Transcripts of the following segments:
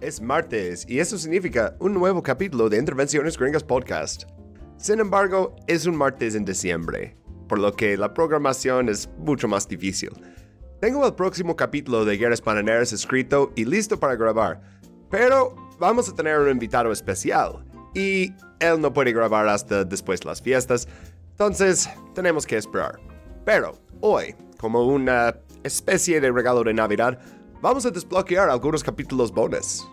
Es martes y eso significa un nuevo capítulo de Intervenciones Gringas Podcast. Sin embargo, es un martes en diciembre, por lo que la programación es mucho más difícil. Tengo el próximo capítulo de Guerras Pananeras escrito y listo para grabar, pero vamos a tener un invitado especial y él no puede grabar hasta después de las fiestas, entonces tenemos que esperar. Pero hoy, como una especie de regalo de Navidad, vamos a desbloquear algunos capítulos bonus.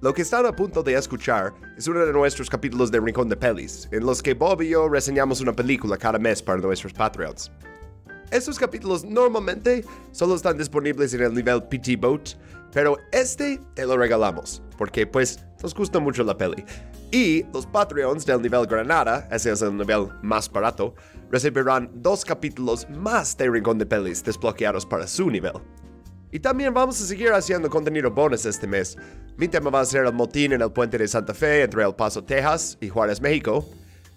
Lo que están a punto de escuchar es uno de nuestros capítulos de Rincón de Pelis, en los que Bob y yo reseñamos una película cada mes para nuestros Patreons. Estos capítulos normalmente solo están disponibles en el nivel PT Boat, pero este te lo regalamos, porque pues nos gusta mucho la peli. Y los Patreons del nivel Granada, ese es el nivel más barato, recibirán dos capítulos más de Rincón de Pelis desbloqueados para su nivel. Y también vamos a seguir haciendo contenido bonus este mes. Mi tema va a ser el motín en el puente de Santa Fe entre El Paso, Texas y Juárez, México.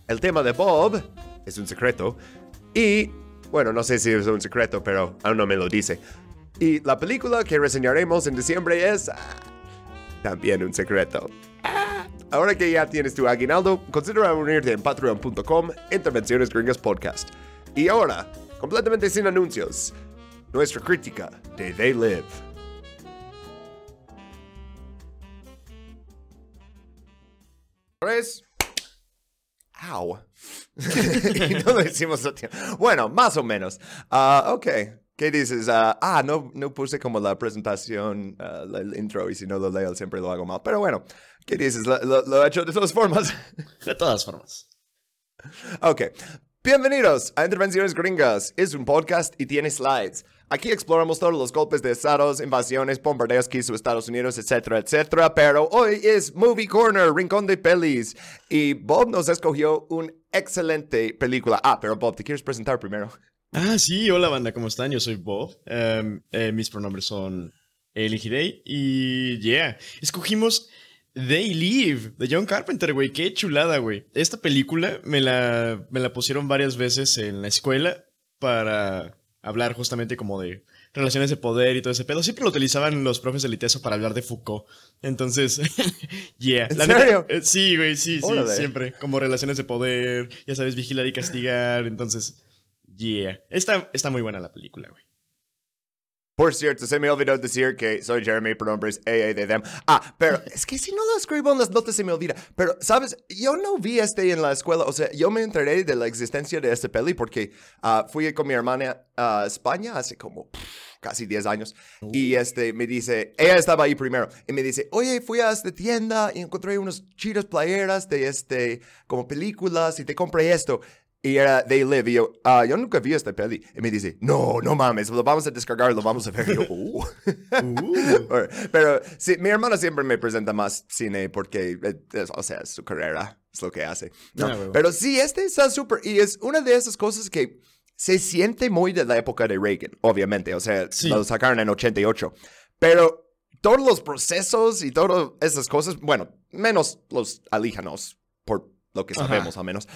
El tema de Bob es un secreto. Y, bueno, no sé si es un secreto, pero aún no me lo dice. Y la película que reseñaremos en diciembre es... ah, también un secreto. Ah, Ahora que ya tienes tu aguinaldo, considera unirte en patreon.com Intervenciones Gringas Podcast. Y ahora, completamente sin anuncios, nuestra crítica de They Live. Tres. Au. y no lo hicimos a tiempo. Bueno, más o menos. Ah, ok. ¿Qué dices? Ah, ah, no, no puse como la presentación, la- el intro, y si no lo leo siempre lo hago mal. Pero bueno, ¿qué dices? Lo, lo- lo he hecho de todas formas. De todas formas. Ok. Bienvenidos a Intervenciones Gringas. Es un podcast y tiene slides. Aquí exploramos todos los golpes de estados, invasiones, bombardeos que hizo Estados Unidos, etcétera, etcétera. Pero hoy es Movie Corner, Rincón de Pelis. Y Bob nos escogió una excelente película. Ah, pero Bob, ¿te quieres presentar primero? Ah, sí, hola banda, ¿cómo están? Yo soy Bob. Em, eh, mis pronombres son Hidei. Y yeah, escogimos They Live de John Carpenter, güey. Qué chulada, güey. Esta película me la, me la pusieron varias veces en la escuela para hablar justamente como de relaciones de poder y todo ese pedo. Siempre lo utilizaban los profes de Liteso para hablar de Foucault. Entonces, yeah. ¿En la neta, serio? eh, sí, güey, sí, sí, Órale. siempre. Como relaciones de poder, ya sabes, vigilar y castigar. Entonces, yeah. Está, está muy buena la película, güey. Por cierto, se me olvidó decir que soy Jeremy, pronombres AA de them. Ah, pero es que si no lo escribo en las notas se me olvida. Pero, ¿sabes? Yo no vi este en la escuela. O sea, yo me enteré de la existencia de este peli porque ah, fui con mi hermana a España hace como pff, casi 10 años. Y este me dice, ella estaba ahí primero. Y me dice, oye, fui a esta tienda y encontré unas chidas playeras de este, como películas y te compré esto. Y era They Live. Y yo, ah, yo nunca vi esta peli. Y me dice, no, no mames, lo vamos a descargar, lo vamos a ver. Y yo, "Uh". Uh. Pero sí, mi hermana siempre me presenta más cine porque, eh, es- o sea, es su carrera, es lo que hace. ¿no? Ah. Pero sí, este está súper. Y es una de esas cosas que se siente muy de la época de Reagan, obviamente. O sea, Sí. lo sacaron en 88. Pero todos los procesos y todas esas cosas, bueno, menos los alíjanos, por lo que Ajá. sabemos al menos.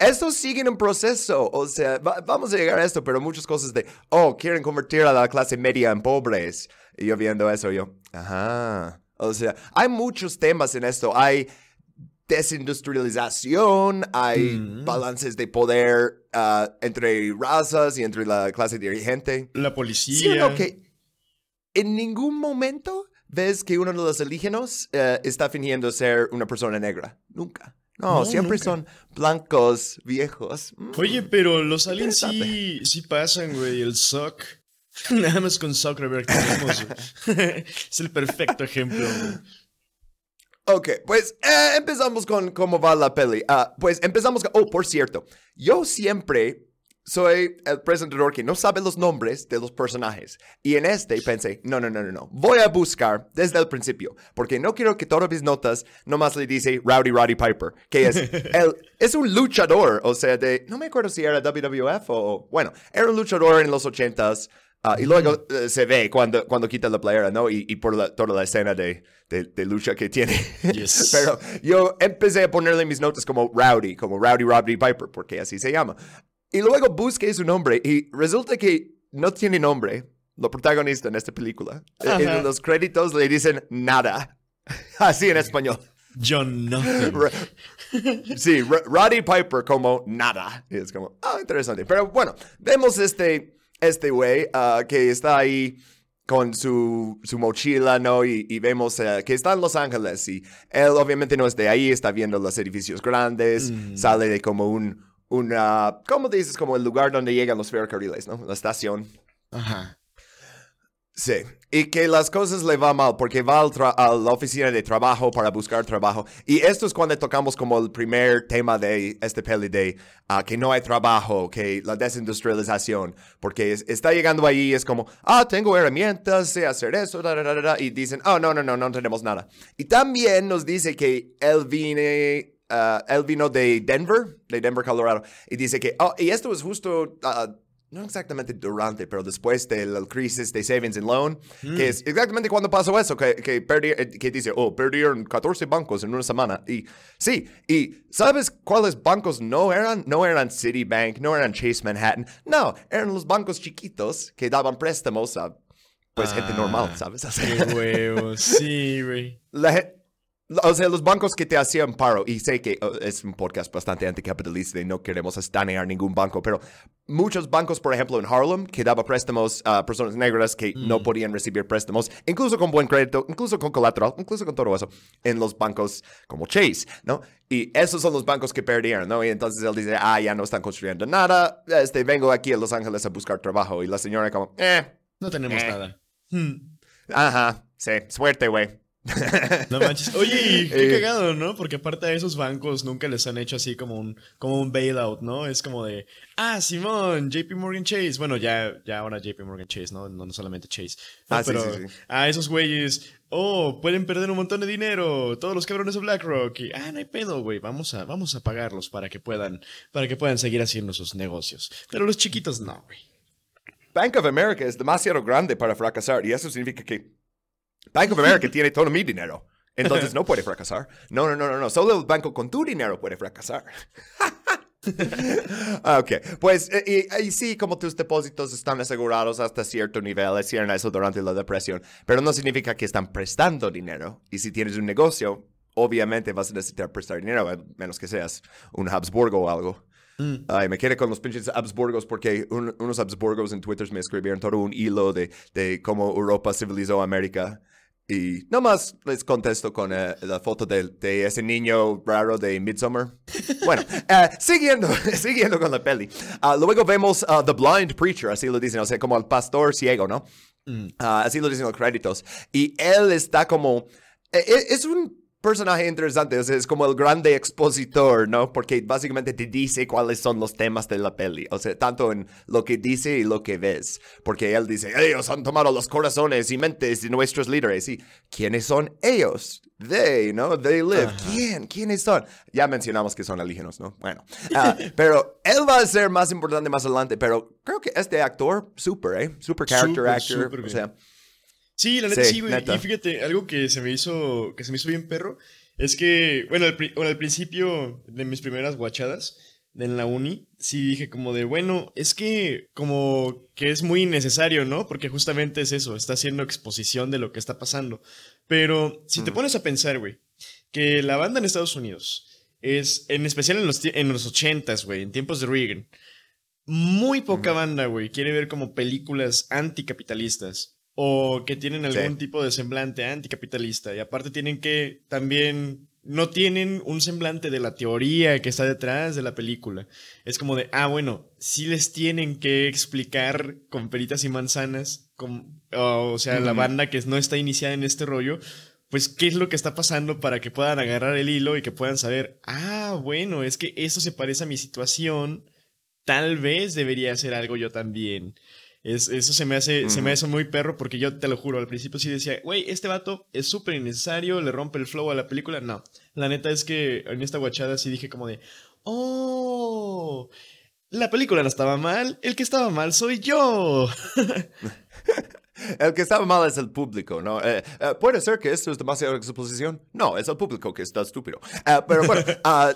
Estos siguen un proceso, o sea, va- vamos a llegar a esto, pero muchas cosas de, oh, quieren convertir a la clase media en pobres. Y yo viendo eso, yo, ajá. O sea, hay muchos temas en esto. Hay desindustrialización, hay Mm. balances de poder ah, entre razas y entre la clase dirigente. La policía. o no, que en ningún momento ves que uno de los alienígenas eh, está fingiendo ser una persona negra. Nunca. No, No, siempre nunca. son blancos, viejos. Mm. Oye, pero los aliens sí, sí pasan, güey. El Sock. Nada más con Zuckerberg tenemos. es el perfecto ejemplo. güey. Ok, pues eh, empezamos con cómo va la peli. Ah, pues empezamos con... Oh, por cierto, yo siempre soy el presentador que no sabe los nombres de los personajes. Y en este pensé, no, no, no, no, no. Voy a buscar desde el principio, porque no quiero que todas mis notas nomás le dice Rowdy Roddy Piper, que es, el, es un luchador, o sea, de... No me acuerdo si era WWF o... Bueno, era un luchador en los ochentas. ah, y luego eh, se ve cuando, cuando quita la playera, ¿no? Y, y por la- toda la escena de, de, de lucha que tiene. Yes. Pero yo empecé a ponerle mis notas como Rowdy, como Rowdy Roddy Piper, porque así se llama. Y luego busqué su nombre y resulta que no tiene nombre, lo protagonista en esta película. Ajá. En los créditos le dicen nada. Así en español. John Nothing. sí, Roddy Piper como nada. Y es como, ah, interesante. Pero bueno, vemos este, este güey ah, que está ahí con su, su mochila, ¿no? Y, vemos eh, que está en Los Ángeles y él obviamente no es de ahí, está viendo los edificios grandes, mm. sale de como un, una, ¿cómo dices? Como el lugar donde llegan los ferrocarriles, ¿no? La estación. Ajá. Sí, y que las cosas le van mal porque va a la oficina de trabajo para buscar trabajo. Y esto es cuando tocamos como el primer tema de este peli de ah, que no hay trabajo, que la desindustrialización, porque está llegando ahí es como, ah, tengo herramientas, sé hacer eso, y dicen, oh, no, no, no, no tenemos nada. Y también nos dice que él viene... Ah, él vino de Denver, de Denver, Colorado, y dice que, oh, y esto es justo ah, no exactamente durante, pero después de la crisis de Savings and Loan, que mm. es exactamente cuando pasó eso, que, que, eh, que dice, oh, perdieron 14 bancos en una semana. Y sí, y ¿sabes cuáles bancos no eran? No eran Citibank, no eran Chase Manhattan, no, eran los bancos chiquitos que daban préstamos a, pues, gente normal, ah, ¿sabes? qué huevos, sí, güey. O sea, los bancos que te hacían paro, y sé que oh, es un podcast bastante anticapitalista y no queremos estanear ningún banco, pero muchos bancos, por ejemplo, en Harlem, que daba préstamos a personas negras que no mm. podían recibir préstamos, incluso con buen crédito, incluso con colateral, incluso con todo eso, en los bancos como Chase, ¿no? Y esos son los bancos que perdieron, ¿no? Y entonces él dice, ah, ya no están construyendo nada, este, vengo aquí a Los Ángeles a buscar trabajo. Y la señora como, eh. No tenemos eh. nada. Ajá, sí, suerte, güey. No manches. Oye, qué eh. cagado, ¿no? Porque aparte de esos bancos nunca les han hecho así como un, como un bailout, ¿no? Es como de, ah, Simón, JP Morgan Chase. Bueno, ya, ya ahora JP Morgan Chase, ¿no? No, solamente Chase. ah, pero sí, sí, a esos güeyes, oh, pueden perder un montón de dinero, todos los cabrones de BlackRock. Y, ah, no hay pedo, güey, vamos a, vamos a pagarlos para que puedan, para que puedan seguir haciendo sus negocios. Pero los chiquitos no, güey. Bank of America es demasiado grande para fracasar y eso significa que Bank of America tiene todo mi dinero. Entonces no puede fracasar. No, no, no, no, no. Solo el banco con tu dinero puede fracasar. ok, pues y, y, sí, como tus depósitos están asegurados hasta cierto nivel, hicieron eso durante la depresión, pero no significa que están prestando dinero. Y si tienes un negocio, obviamente vas a necesitar prestar dinero, a menos que seas un Habsburgo o algo. Mm. Ay, me quedé con los pinches Habsburgos porque unos Habsburgos en Twitter me escribieron todo un hilo de, de cómo Europa civilizó América. Y nomás les contesto con eh, la foto de, de, ese niño raro de Midsommar. Bueno, eh, siguiendo, siguiendo con la peli. Ah, luego vemos uh, The Blind Preacher, así lo dicen, o sea, como el pastor ciego, ¿no? Mm. Ah, así lo dicen los créditos. Y él está como... Eh, es un personaje interesante, o sea, es como el grande expositor, ¿no? Porque básicamente te dice cuáles son los temas de la peli, o sea, tanto en lo que dice y lo que ves, porque él dice, ellos han tomado los corazones y mentes de nuestros líderes, y ¿quiénes son ellos? They, ¿no? They live. ¿Quién? ¿Quiénes son? Ya mencionamos que son alienígenas, ¿no? Bueno, ah, pero él va a ser más importante más adelante, pero creo que este actor, super, ¿eh? Super character actor, o sea... Sí, la neta sí, güey. y fíjate, algo que se me hizo, que se me hizo bien perro, es que, bueno, al, principio de mis primeras guachadas en la uni, sí dije como de, bueno, es que como que es muy innecesario, ¿no? Porque justamente es eso, está haciendo exposición de lo que está pasando. Pero si te pones a pensar, güey, que la banda en Estados Unidos es, en especial en los, en los 80s, güey, en tiempos de Reagan, muy poca banda, güey, quiere ver como películas anticapitalistas o que tienen algún tipo de semblante anticapitalista. Y aparte tienen que también no tienen un semblante de la teoría que está detrás de la película. Es como de, ah, bueno, sí les tienen que explicar con peritas y manzanas, o sea, la banda que no está iniciada en este rollo, pues qué es lo que está pasando para que puedan agarrar el hilo y que puedan saber, ah, bueno, es que eso se parece a mi situación, tal vez debería hacer algo yo también. Es, eso se me hace, se me hace muy perro porque yo te lo juro, al principio sí decía, güey, este vato es súper innecesario, le rompe el flow a la película. No, la neta es que en esta guachada sí dije como de, oh, la película no estaba mal, el que estaba mal soy yo. El que estaba mal es el público, ¿no? Eh, eh, puede ser que esto es demasiada exposición. No, es el público que está estúpido. Eh, pero bueno, ah,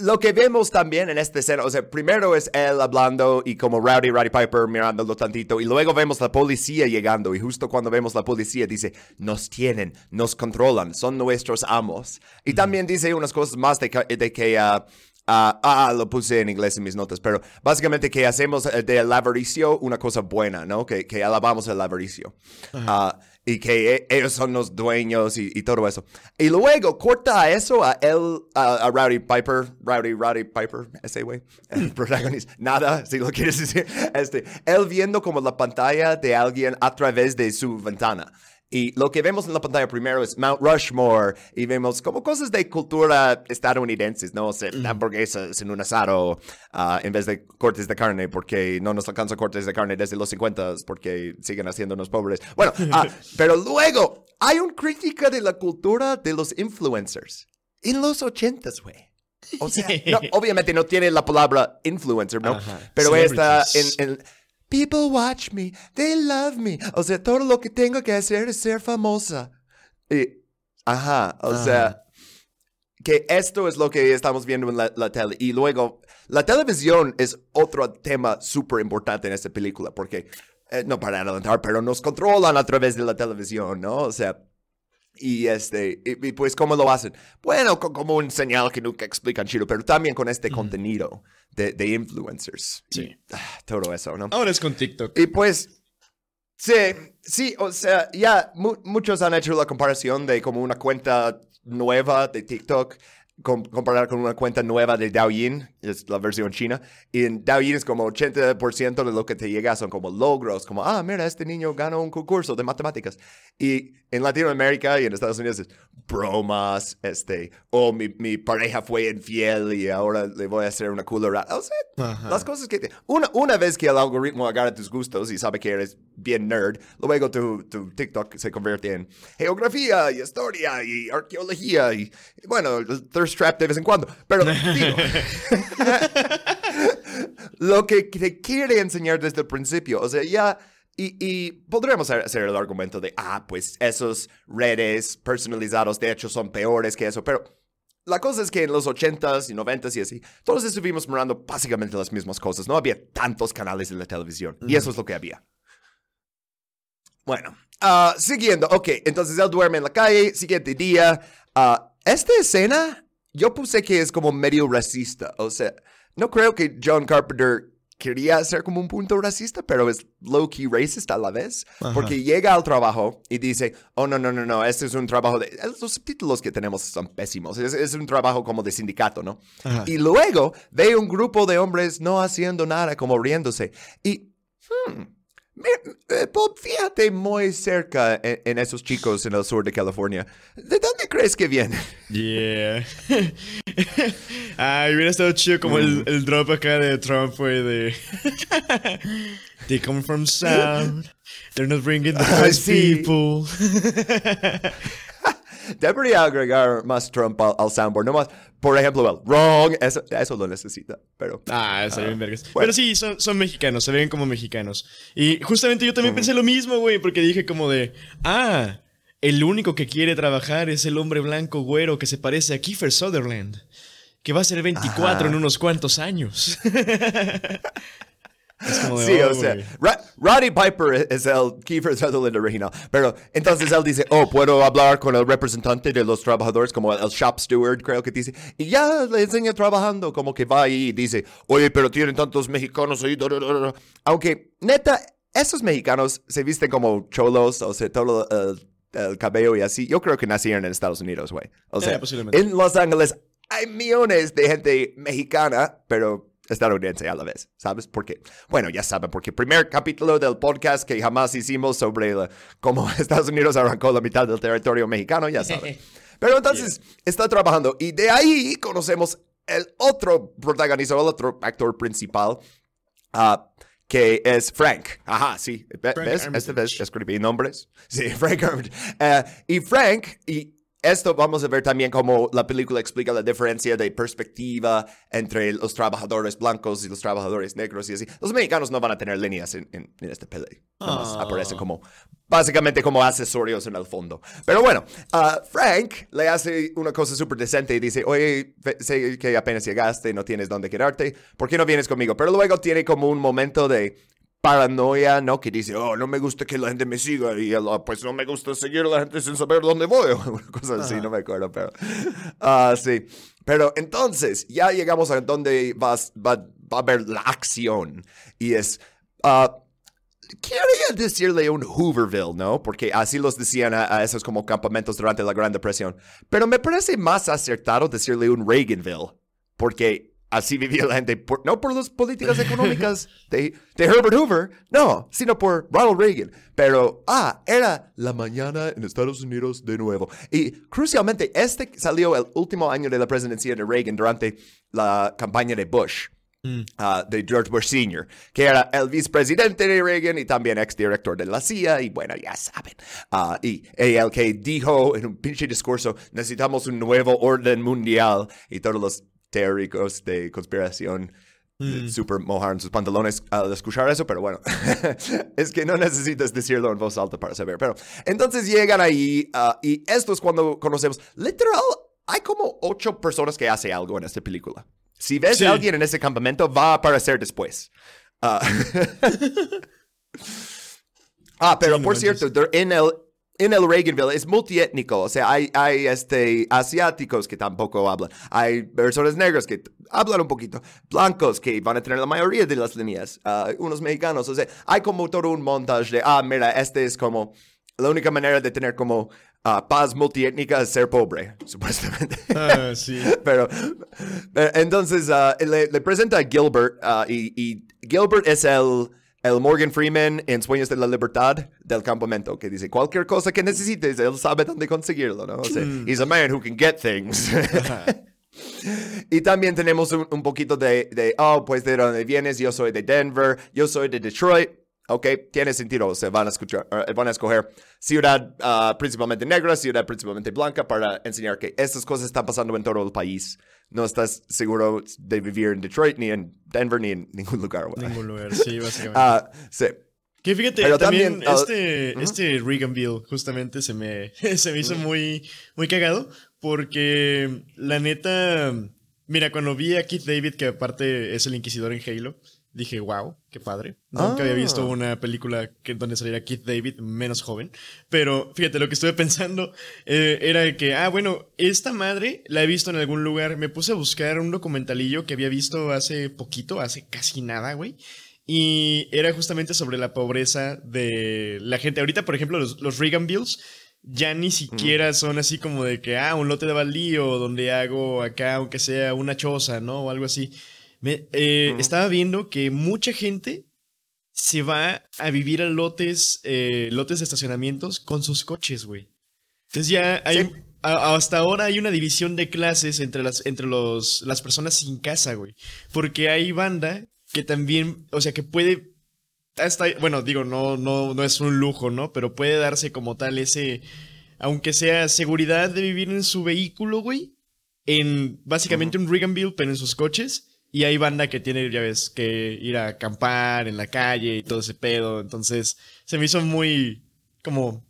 lo que vemos también en esta escena, o sea, primero es él hablando y como Rowdy, Rowdy Piper mirándolo tantito, y luego vemos la policía llegando, y justo cuando vemos la policía dice, nos tienen, nos controlan, son nuestros amos. Y también dice unas cosas más de, de que... Uh, Ah, ah, lo puse en inglés en mis notas, pero básicamente que hacemos eh, del avaricio una cosa buena, ¿no? Que, que alabamos el avaricio. Uh, y que e, ellos son los dueños y, y, todo eso. Y luego corta a eso a él, a, Rowdy Piper, Rowdy, Rowdy Piper, ese güey, el protagonista. Nada, si lo quieres decir. Este, él viendo como la pantalla de alguien a través de su ventana. Y lo que vemos en la pantalla primero es Mount Rushmore y vemos como cosas de cultura estadounidenses, ¿no? O sea, hamburguesas en un asado uh, en vez de cortes de carne porque no nos alcanza cortes de carne desde los 50 porque siguen haciéndonos pobres. Bueno, uh, pero luego hay una crítica de la cultura de los influencers en los 80s, güey. O sea, no, obviamente no tiene la palabra influencer, ¿no? Pero está en, en People watch me, they love me. O sea, todo lo que tengo que hacer es ser famosa. Y, ajá, o sea, que esto es lo que estamos viendo en la, tele. Y luego, la televisión es otro tema súper importante en esta película, porque, eh, no para adelantar, pero nos controlan a través de la televisión, ¿no? O sea, y este, y, pues, ¿cómo lo hacen? Bueno, como un señal que nunca explican chido, pero también con este contenido de, de, influencers. Sí. Ah, todo eso, ¿no? Ahora es con TikTok. Y pues, sí, sí, o sea, ya muchos han hecho la comparación de como una cuenta nueva de TikTok comparar con una cuenta nueva de Douyin, es la versión china, y en Douyin es como 80% de lo que te llega son como logros, como, ah, mira, este niño ganó un concurso de matemáticas. Y en Latinoamérica y en Estados Unidos es bromas, este, o oh, mi, mi, pareja fue infiel y ahora le voy a hacer una culera. O sea, las cosas que... Una, una vez que el algoritmo agarra tus gustos y sabe que eres bien nerd, luego tu, tu TikTok se convierte en geografía y historia y arqueología y, bueno, thirst trap de vez en cuando. Pero digo, lo que te quiere enseñar desde el principio, o sea, ya y, podríamos hacer el argumento de, ah, pues esos redes personalizados de hecho son peores que eso, pero la cosa es que en los 80s y 90s y así, todos estuvimos mirando básicamente las mismas cosas. No había tantos canales en la televisión y eso es lo que había. Bueno, uh, siguiendo, ok, entonces él duerme en la calle, siguiente día. Uh, esta escena yo puse que es como medio racista, o sea, no creo que John Carpenter quería hacer como un punto racista, pero es low-key racist a la vez, porque llega al trabajo y dice, oh, no, no, no, no, este es un trabajo de... Los subtítulos que tenemos son pésimos, es, un trabajo como de sindicato, ¿no? Y luego ve un grupo de hombres no haciendo nada, como riéndose, y... Hmm, Bob, fíjate muy cerca en, esos chicos en el sur de California. ¿De dónde crees que vienen? Yeah. Ay, hubiera estado chido como el, mm. el, drop acá de Trump, fue de. They come from South. They're not bringing the best people. Debería agregar más Trump al, soundboard. No más, por ejemplo, el wrong. Eso, eso lo necesita, pero. Ah, eso bien vergas. Pero sí, son, son, mexicanos, se ven como mexicanos. Y justamente yo también pensé lo mismo, güey, porque dije como de. Ah, el único que quiere trabajar es el hombre blanco güero que se parece a Kiefer Sutherland. Que va a ser 24 en unos cuantos años. sí, o sea, Roddy Piper es el Kiefer Sutherland original. Pero entonces él dice, oh, puedo hablar con el representante de los trabajadores, como el shop steward, creo que dice. Y ya le enseña trabajando, como que va ahí y dice, oye, pero tienen tantos mexicanos ahí. Aunque, neta, esos mexicanos se visten como cholos, o sea, todo el, cabello y así. Yo creo que nacieron en Estados Unidos, güey. O sea, en Los Ángeles hay millones de gente mexicana, pero estadounidense a la vez, ¿sabes? Porque, bueno, ya saben, porque primer capítulo del podcast que jamás hicimos sobre cómo Estados Unidos arrancó la mitad del territorio mexicano, ya saben. Pero entonces está trabajando y de ahí conocemos el otro protagonista, el otro actor principal, uh, que es Frank. Ajá, sí. ¿Ves? Este vez escribí nombres. Sí, Frank Armitage. Uh, y Frank, y esto vamos a ver también cómo la película explica la diferencia de perspectiva entre los trabajadores blancos y los trabajadores negros y así. Los mexicanos no van a tener líneas en, en, esta peli. Ah. aparecen como, básicamente como accesorios en el fondo. Pero bueno, ah, Frank le hace una cosa súper decente y dice, oye, sé que apenas llegaste, no tienes dónde quedarte, ¿por qué no vienes conmigo? Pero luego tiene como un momento de paranoia, ¿no? Que dice, oh, no me gusta que la gente me siga y "Ah, pues no me gusta seguir a la gente sin saber dónde voy o una cosa así, Ajá. no me acuerdo, pero... ah sí. Pero entonces, ya llegamos a donde vas- va, va a haber la acción y es... ah, Quería decirle un Hooverville, ¿no? Porque así los decían a, a esos como campamentos durante la Gran Depresión. Pero me parece más acertado decirle un Reaganville. Porque así vivía la gente, por- no por las políticas económicas de, de Herbert Hoover, no, sino por Ronald Reagan. Pero, ah, era la mañana en Estados Unidos de nuevo. Y crucialmente, este salió el último año de la presidencia de Reagan durante la campaña de Bush. ah, de George Bush Sr., que era el vicepresidente de Reagan y también exdirector de la CIA, y bueno, ya saben. Ah, y y el que dijo en un pinche discurso, necesitamos un nuevo orden mundial, y todos los teóricos de conspiración eh, super mojaron sus pantalones al escuchar eso, pero bueno, es que no necesitas decirlo en voz alta para saber. Pero entonces llegan ahí, ah, y esto es cuando conocemos, literal, hay como ocho personas que hacen algo en esta película. Si ves Sí. a alguien en ese campamento, va a aparecer después. Ah, Ah, pero por cierto, en el, en el Reaganville es multiétnico, o sea, hay, hay este, asiáticos que tampoco hablan, hay personas negras que hablan un poquito, blancos que van a tener la mayoría de las líneas, ah, unos mexicanos, o sea, hay como todo un montaje de, ah, mira, este es como, la única manera de tener como ah, paz multiétnica es ser pobre, supuestamente. Ah, sí. Pero, eh, entonces, ah, le, le presenta a Gilbert y, y Gilbert es el, el Morgan Freeman en Sueños de la Libertad del campamento, que dice cualquier cosa que necesites, él sabe dónde conseguirlo, ¿no? O sea, he's a man who can get things. y también tenemos un, un poquito de, de, oh, pues de dónde vienes, yo soy de Denver, yo soy de Detroit. Ok, tiene sentido, o sea, van a, escuchar, eh, van a escoger ciudad ah, principalmente negra, ciudad principalmente blanca para enseñar que estas cosas están pasando en todo el país. No estás seguro de vivir en Detroit, ni en Denver, ni en ningún lugar. güey. Ningún lugar, sí, básicamente. Ah, sí. Que fíjate, Pero también, también, ah, este, este Reaganville justamente se me, se me hizo muy, muy cagado porque la neta, mira, cuando vi a Keith David, que aparte es el inquisidor en Halo, dije, wow, qué padre. Nunca había visto Ah. una película que, donde saliera Keith David menos joven. Pero fíjate, lo que estuve pensando eh, era que, ah, bueno, esta madre la he visto en algún lugar. Me puse a buscar un documentalillo que había visto hace poquito, hace casi nada, güey. Y era justamente sobre la pobreza de la gente. Ahorita, por ejemplo, los, los Reagan Bills ya ni siquiera son así como de que, ah, un lote de baldío donde hago acá, aunque sea una choza, ¿no? O algo así. Me- eh. Estaba viendo que mucha gente se va a vivir a lotes, eh, lotes de estacionamientos con sus coches, güey. Entonces ya hay, Sí. a- hasta ahora hay una división de clases entre las, entre los, las personas sin casa, güey. Porque hay banda que también, o sea, que puede, hasta, bueno, digo, no, no, no es un lujo, ¿no? Pero puede darse como tal ese, aunque sea seguridad de vivir en su vehículo, güey. En básicamente un Reaganville, pero en sus coches. Y hay banda que tiene, ya ves, que ir a acampar en la calle y todo ese pedo. Entonces, se me hizo muy como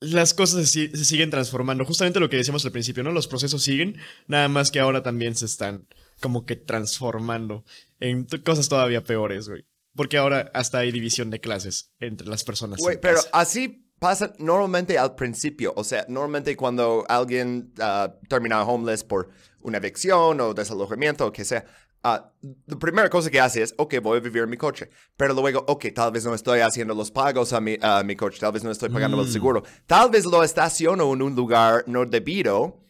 las cosas se, si- se siguen transformando. Justamente lo que decíamos al principio, ¿no? Los procesos siguen, nada más que ahora también se están como que transformando en cosas todavía peores, güey. Porque ahora hasta hay división de clases entre las personas. Güey, pero casa. así pasa normalmente al principio. O sea, normalmente cuando alguien ah, termina homeless por una evicción o desalojamiento o que sea, ah, la primera cosa que hace es, ok, voy a vivir en mi coche. Pero luego, ok, tal vez no estoy haciendo los pagos a mi, a mi coche, tal vez no estoy pagando el Mm. seguro. Tal vez lo estaciono en un lugar no debido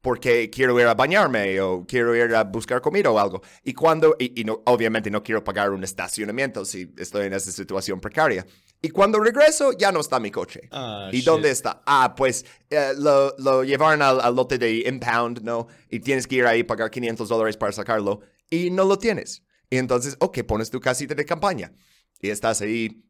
porque quiero ir a bañarme o quiero ir a buscar comida o algo. Y cuando, y, y no, obviamente no quiero pagar un estacionamiento si estoy en esa situación precaria. Y cuando regreso, ya no está mi coche. Ah, ¿Y shit. dónde está? Ah, pues eh, lo, lo llevaron al, al lote de impound, ¿no? Y tienes que ir ahí pagar 500 dólares para sacarlo y no lo tienes. Y entonces, ok, pones tu casita de campaña y estás ahí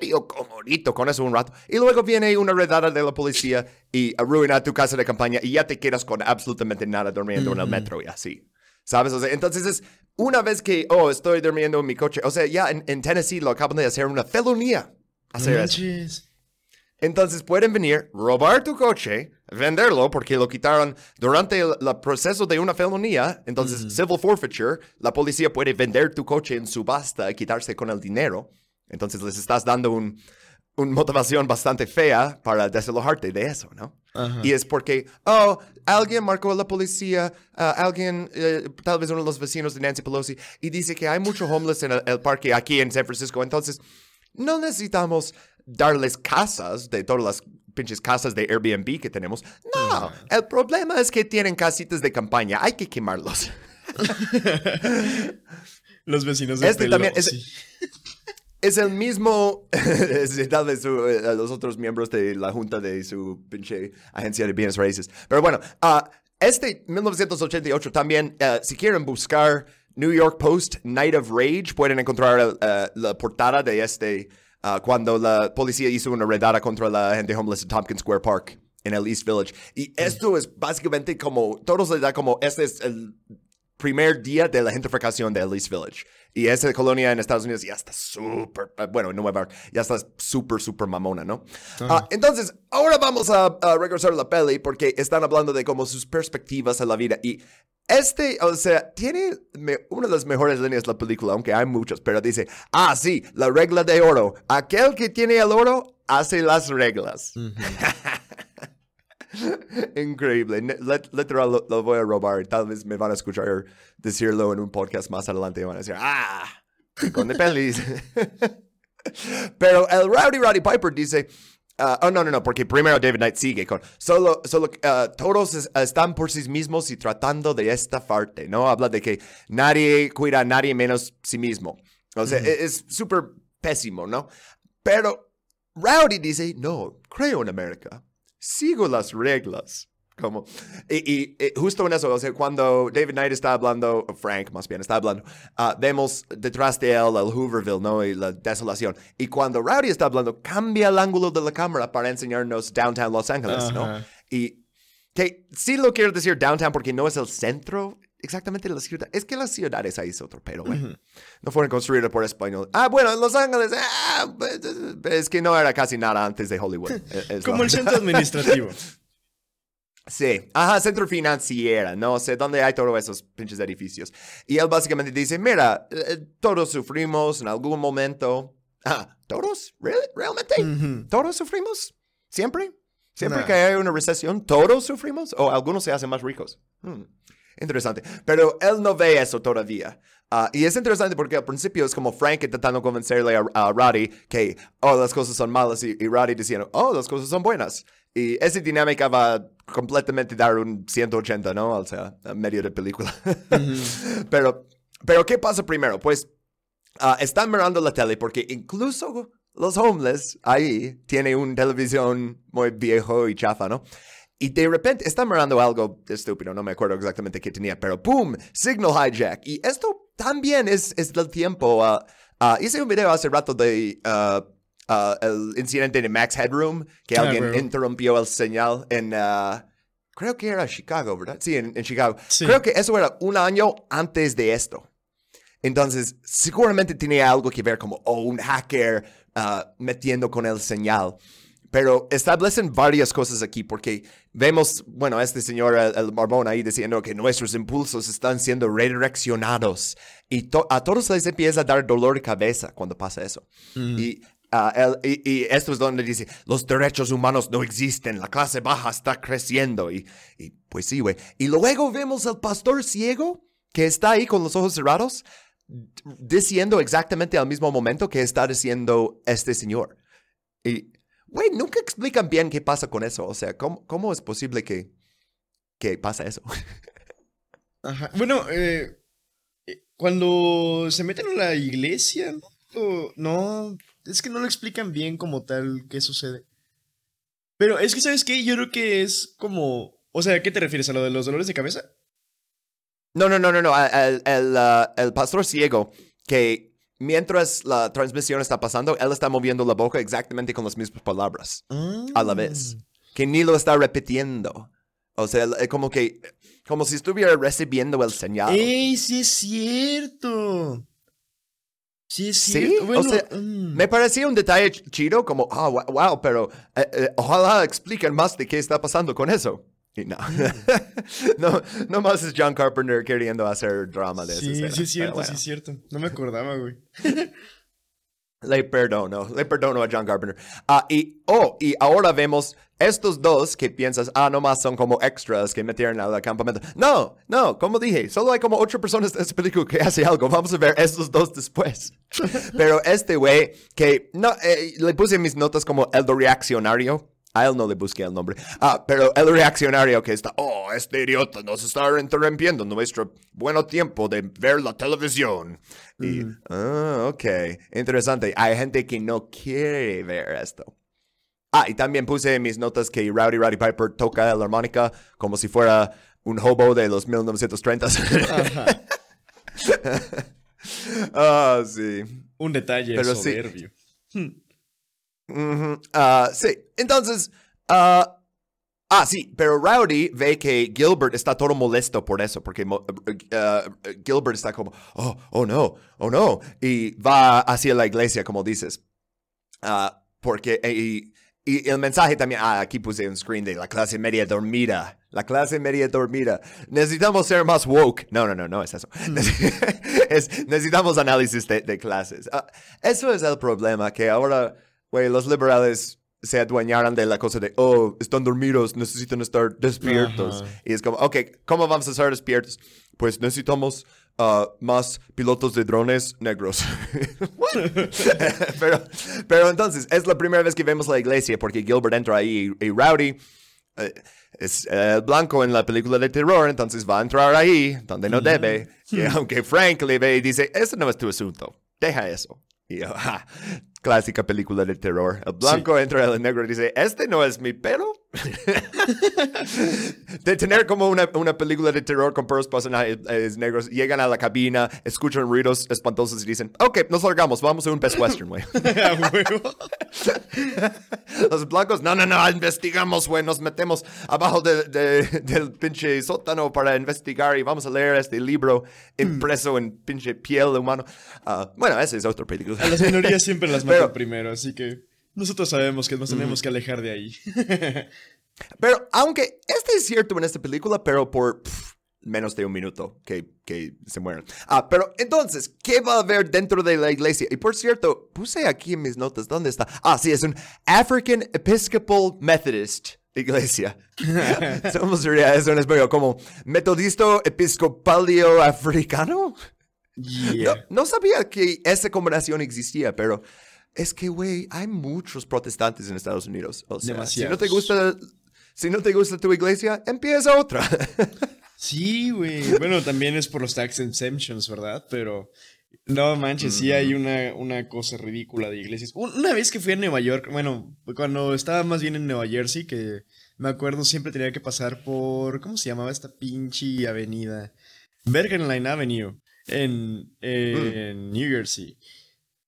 medio comodito con eso un rato. Y luego viene una redada de la policía y arruina tu casa de campaña y ya te quedas con absolutamente nada durmiendo en el metro y así. ¿Sabes? O sea, entonces es una vez que, oh, estoy durmiendo en mi coche. O sea, ya en, en Tennessee lo acaban de hacer una felonía. Hacer No eso. Entonces pueden venir, robar tu coche, venderlo porque lo quitaron durante el, el proceso de una felonía. Entonces, civil forfeiture, la policía puede vender tu coche en subasta y quitarse con el dinero. Entonces les estás dando un, una motivación bastante fea para desalojarte de eso, ¿no? Ajá. Y es porque, oh, alguien marcó a la policía, ah, alguien, eh, tal vez uno de los vecinos de Nancy Pelosi, y dice que hay mucho homeless en el, el parque aquí en San Francisco. Entonces, no necesitamos darles casas de todas las pinches casas de Airbnb que tenemos. No, el problema es que tienen casitas de campaña. Hay que quemarlos. Los vecinos de Este también es- el mismo, su- eh, los otros miembros de la junta de su pinche agencia de bienes raíces. Pero bueno, ah, este 1988 también, eh, si quieren buscar New York Post Night of Rage, pueden encontrar eh, la portada de este, ah, cuando la policía hizo una redada contra la gente homeless en Tompkins Square Park, en el East Village. Y esto es básicamente como, todos le da como, este es el primer día de la gentrificación de East Village. Y esa colonia en Estados Unidos ya está súper, eh, bueno, en Nueva York, ya está súper, súper mamona, ¿no? Ah, entonces, ahora vamos a, a regresar a la peli porque están hablando de como sus perspectivas a la vida. Y este, o sea, tiene me- una de las mejores líneas de la película, aunque hay muchas, pero dice, ah, sí, la regla de oro. Aquel que tiene el oro hace las reglas. Increíble. Ne- lit- literal lo, lo voy a robar. Tal vez me van a escuchar decirlo en un podcast más adelante y van a decir, ah, con de pelis. Pero el Rowdy Roddy Piper dice, ah, oh, no, no, no, porque primero David Knight sigue con, solo, solo ah, todos es- están por sí mismos y tratando de estafarte, ¿no? Habla de que nadie cuida a nadie menos sí mismo. O sea, es súper pésimo, ¿no? Pero Rowdy dice, no, creo en América. Sigo las reglas. Como, y, y- y justo en eso, o sea, cuando David Knight está hablando, o Frank más bien está hablando, ah, vemos detrás de él el Hooverville, ¿no? Y la desolación. Y cuando Rowdy está hablando, cambia el ángulo de la cámara para enseñarnos downtown Los Ángeles, ¿no? Y que sí lo quiero decir downtown porque no es el centro exactamente la ciudad. Es que las ciudades ahí es otro, pero bueno. No fueron construidas por español. Ah, bueno, en Los Ángeles, ah, pues, es que no era casi nada antes de Hollywood. Es- es Como el centro administrativo. Sí, ajá, centro financiera, no sé dónde hay todos esos pinches edificios. Y él básicamente dice, mira, eh, todos sufrimos en algún momento. Ah, ¿todos? ¿Really? ¿Realmente? ¿Todos sufrimos? ¿Siempre? ¿Siempre Nah. que hay una recesión, todos sufrimos? ¿O algunos se hacen más ricos? Hmm, Interesante. Pero él no ve eso todavía. Ah, y es interesante porque al principio es como Frank intentando convencerle a, a Roddy que, oh, las cosas son malas y, y Roddy diciendo, oh, las cosas son buenas. Y esa dinámica va a completamente dar un 180, ¿no? O sea, a medio de película. pero, pero, ¿qué pasa primero? Pues ah, están mirando la tele porque incluso los homeless ahí tienen una televisión muy viejo y chafa, ¿no? Y de repente están mirando algo estúpido, no me acuerdo exactamente qué tenía, pero ¡pum! Signal hijack. Y esto también es, es del tiempo. ah, ah, hice un video hace rato de ah, ah, el incidente de Max Headroom, que Ah, alguien interrumpió el señal en... ah, creo que era Chicago, ¿verdad? Sí, en, en Chicago. Sí. Creo que eso era un año antes de esto. Entonces, seguramente tenía algo que ver como, oh, un hacker ah, metiendo con el señal. Pero establecen varias cosas aquí porque vemos, bueno, este señor, el, el Mormón ahí diciendo que nuestros impulsos están siendo redireccionados y to- a todos les empieza a dar dolor de cabeza cuando pasa eso. Y, ah, él- y, y esto es donde dice, los derechos humanos no existen, la clase baja está creciendo. Y, y pues sí, güey. Y luego vemos al pastor ciego que está ahí con los ojos cerrados diciendo exactamente al mismo momento que está diciendo este señor. Y, güey, nunca explican bien qué pasa con eso. O sea, ¿cómo, cómo es posible que, que pasa eso? Ajá. Bueno, eh, eh, cuando se meten a la iglesia, ¿no? No, es que no lo explican bien como tal qué sucede. Pero es que, ¿sabes qué? Yo creo que es como... O sea, ¿a qué te refieres? ¿A lo de los dolores de cabeza? No, no, no, no, no. El, el, el pastor ciego que mientras la transmisión está pasando, él está moviendo la boca exactamente con las mismas palabras a la vez. Que ni lo está repitiendo. O sea, es como que, como si estuviera recibiendo el señal. ¡Ey, sí es cierto! Sí es Sí, cierto. o Bueno, sea, mm. me parecía un detalle ch- chido, como, ah, wa- wow, pero eh, eh, ojalá expliquen más de qué está pasando con eso. Y no, no, no más es John Carpenter queriendo hacer drama de Sí, escena, sí es cierto, pero sí bueno. es cierto. No me acordaba, güey. Le perdono, le perdono a John Carpenter. Ah, y, oh, y ahora vemos estos dos que piensas, ah, nomás son como extras que metieron al campamento. No, no, como dije, solo hay como ocho personas en esta película que hace algo. Vamos a ver estos dos después. Pero este güey, que, no, eh, le puse mis notas como el reaccionario. A él no le busqué el nombre. Ah, pero el reaccionario que está, oh, este idiota nos está interrumpiendo nuestro buen tiempo de ver la televisión. Y, ah, ok, interesante. Hay gente que no quiere ver esto. Ah, y también puse en mis notas que Rowdy Roddy Piper toca la armónica como si fuera un hobo de los 1930s. Ajá. ah, sí. Un detalle Pero sí. Ah, sí, entonces, ah, ah, sí, pero Rowdy ve que Gilbert está todo molesto por eso, porque mo- ah, Gilbert está como, oh, oh no, oh no, y va hacia la iglesia, como dices. Ah, porque, eh, y, y el mensaje también, ah, aquí puse un screen de la clase media dormida. La clase media dormida. Necesitamos ser más woke. No, no, no, no es eso. Es- necesitamos análisis de, de clases. Ah, eso es el problema, que ahora, güey, los liberales se adueñaron de la cosa de, oh, están dormidos, necesitan estar despiertos. Ajá. Y es como, ok, ¿cómo vamos a estar despiertos? Pues necesitamos ah, más pilotos de drones negros. Pero, pero entonces, es la primera vez que vemos la iglesia porque Gilbert entra ahí y, y Rowdy eh, es eh, blanco en la película de terror, entonces va a entrar ahí donde no debe. Y aunque Frank le ve y dice, eso no es tu asunto, deja eso. Y yo, "Ja, clásica película de terror. El blanco entra el negro y dice, este no es mi pelo. de tener como una, una película de terror con puros personajes eh, negros, llegan a la cabina, escuchan ruidos espantosos y dicen, ok, nos largamos, vamos a un Best Western, güey. Los blancos, no, no, no, investigamos, güey, nos metemos abajo de- de- del pinche sótano para investigar y vamos a leer este libro impreso en pinche piel de humano. Ah, bueno, ese es otro película. A las minorías siempre las Pero- primero, así que nosotros sabemos que nos tenemos que alejar de ahí. Pero aunque este es cierto en esta película, pero por pff, menos de un minuto que, que se mueren. Ah, pero entonces, ¿qué va a haber dentro de la iglesia? Y por cierto, puse aquí en mis notas, ¿dónde está? Ah, sí, es un African Episcopal Methodist iglesia. Somos es un español como metodista episcopalio africano. No, Yeah. no sabía que esa combinación existía, pero es que, güey, hay muchos protestantes en Estados Unidos. O sea, si no te Demasiados. gusta, si no te gusta tu iglesia, empieza otra. Sí, güey. Bueno, también es por los tax exemptions, ¿verdad? Pero no manches, sí hay una, una cosa ridícula de iglesias. Un- Una vez que fui a Nueva York, bueno, cuando estaba más bien en Nueva Jersey, que me acuerdo siempre tenía que pasar por, ¿cómo se llamaba esta pinche avenida? Bergen Line Avenue, en, en New Jersey.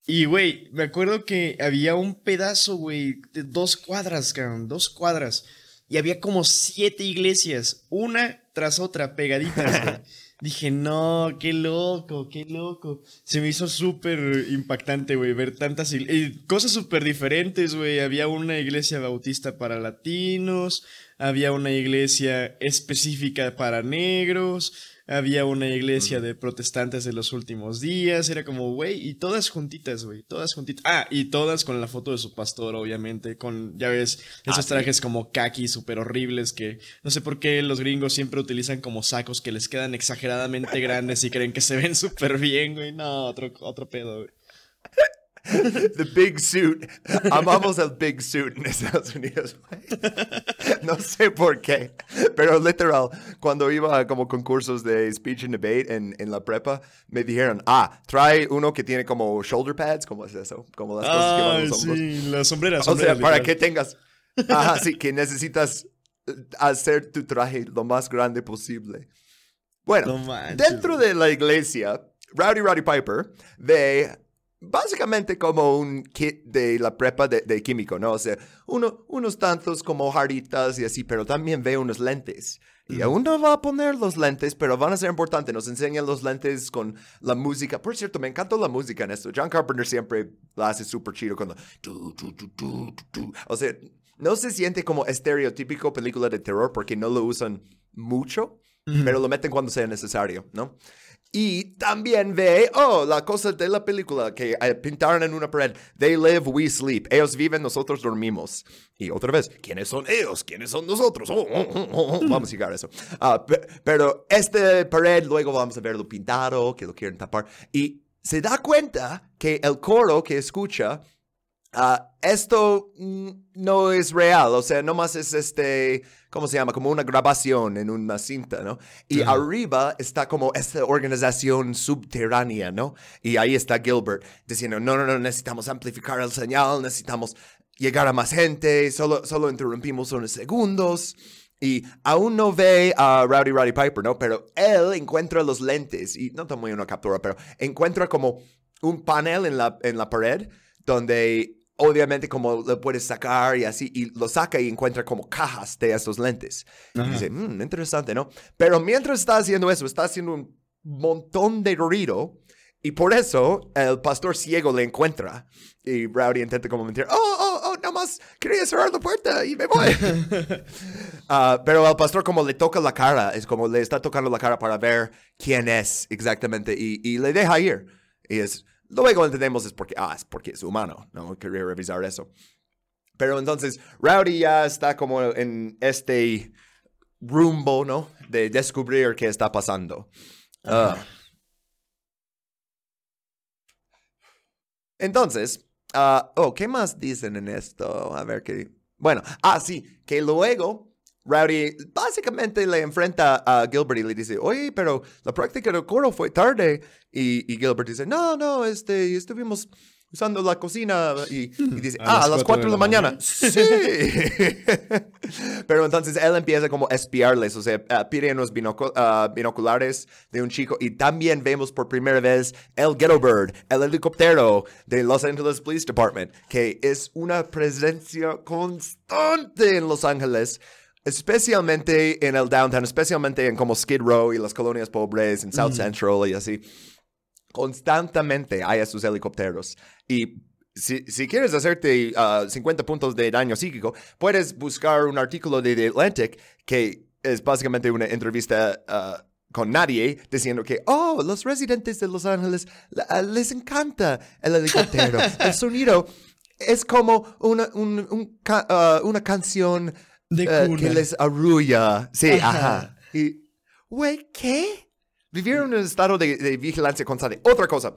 Y, güey, me acuerdo que había un pedazo, güey, de dos cuadras, cabrón, dos cuadras. Y había como siete iglesias, una tras otra, pegaditas, güey. Dije, no, qué loco, qué loco. Se me hizo súper impactante, güey, ver tantas cosas súper diferentes, güey. Había una iglesia bautista para latinos, había una iglesia específica para negros, había una iglesia de protestantes de los últimos días. Era como, güey, y todas juntitas, güey, todas juntitas. Ah, y todas con la foto de su pastor, obviamente, con, ya ves, esos Ah, sí. trajes como kaki súper horribles que no sé por qué los gringos siempre utilizan como sacos que les quedan exageradamente grandes y creen que se ven súper bien, güey. No, otro, otro pedo, güey. The big suit. Amamos el big suit en Estados Unidos. No sé por qué, pero literal, cuando iba a como concursos de speech and debate en, en la prepa, me dijeron, ah, trae uno que tiene como shoulder pads, ¿cómo es eso? Como las cosas que van los hombros. sí, las sombreras. O sea, para que tengas. Ajá, sí, que necesitas eh, hacer tu traje lo más grande posible. Bueno, No dentro de la iglesia, Rowdy Roddy Piper ve básicamente como un kit de la prepa de, de químico, ¿no? O sea, uno, unos tantos como jaritas y así, pero también veo unos lentes. Y aún no va a poner los lentes, pero van a ser importantes. Nos enseñan los lentes con la música. Por cierto, me encantó la música en esto. John Carpenter siempre la hace súper chido cuando... O sea, no se siente como estereotípico película de terror porque no lo usan mucho, pero lo meten cuando sea necesario, ¿no? Y también ve, oh, la cosa de la película que eh, pintaron en una pared. They live, we sleep. Ellos viven, nosotros dormimos. Y otra vez, ¿quiénes son ellos? ¿Quiénes son nosotros? Oh, oh, oh, vamos a llegar a eso. Ah, pero este pared, luego vamos a verlo pintado, que lo quieren tapar. Y se da cuenta que el coro que escucha Ah, esto mm, no es real, o sea, nomás es este, ¿cómo se llama? Como una grabación en una cinta, ¿no? Y arriba está como esta organización subterránea, ¿no? Y ahí está Gilbert diciendo, no, no, no, necesitamos amplificar el señal, necesitamos llegar a más gente, solo, solo interrumpimos unos segundos. Y aún no ve a Rowdy Roddy Piper, ¿no? Pero él encuentra los lentes, y no tomo una captura, pero encuentra como un panel en la, en la pared donde obviamente como lo puedes sacar y así, y lo saca y encuentra como cajas de esos lentes. Y dice, mmm, interesante, ¿no? Pero mientras está haciendo eso, está haciendo un montón de ruido y por eso el pastor ciego le encuentra y Rowdy intenta como mentir, oh, oh, oh, nada más quería cerrar la puerta y me voy. uh, pero el pastor como le toca la cara, es como le está tocando la cara para ver quién es exactamente y, y le deja ir. Y es, Luego entendemos es porque, ah, es porque es humano, ¿no? Quería revisar eso. Pero entonces, Rowdy ya está como en este rumbo, ¿no? De descubrir qué está pasando. Ah. Entonces, uh, oh, ¿qué más dicen en esto? A ver qué. Bueno, ah, sí, que luego Rowdy básicamente le enfrenta a Gilbert y le dice, oye, pero la práctica del coro fue tarde. Y, Gilbert dice, no, no, este, estuvimos usando la cocina y, dice, ah, a las 4 de la, mañana. Sí. Pero entonces él empieza como a espiarles, o sea, uh, pide unos ah, binoculares de un chico y también vemos por primera vez el Ghetto Bird, el helicóptero de Los Angeles Police Department, que es una presencia constante en Los Ángeles especialmente en el downtown, especialmente en como Skid Row y las colonias pobres, en South Central y así, constantemente hay esos helicópteros. Y si, si, quieres hacerte 50 ah, puntos de daño psíquico, puedes buscar un artículo de The Atlantic que es básicamente una entrevista ah, con nadie diciendo que, oh, los residentes de Los Ángeles ah, les encanta el helicóptero. el sonido es como una, una canción eh, que les arrulla. Sí, ajá. Y, güey, ¿qué? Vivieron en un estado de, vigilancia constante. Otra cosa,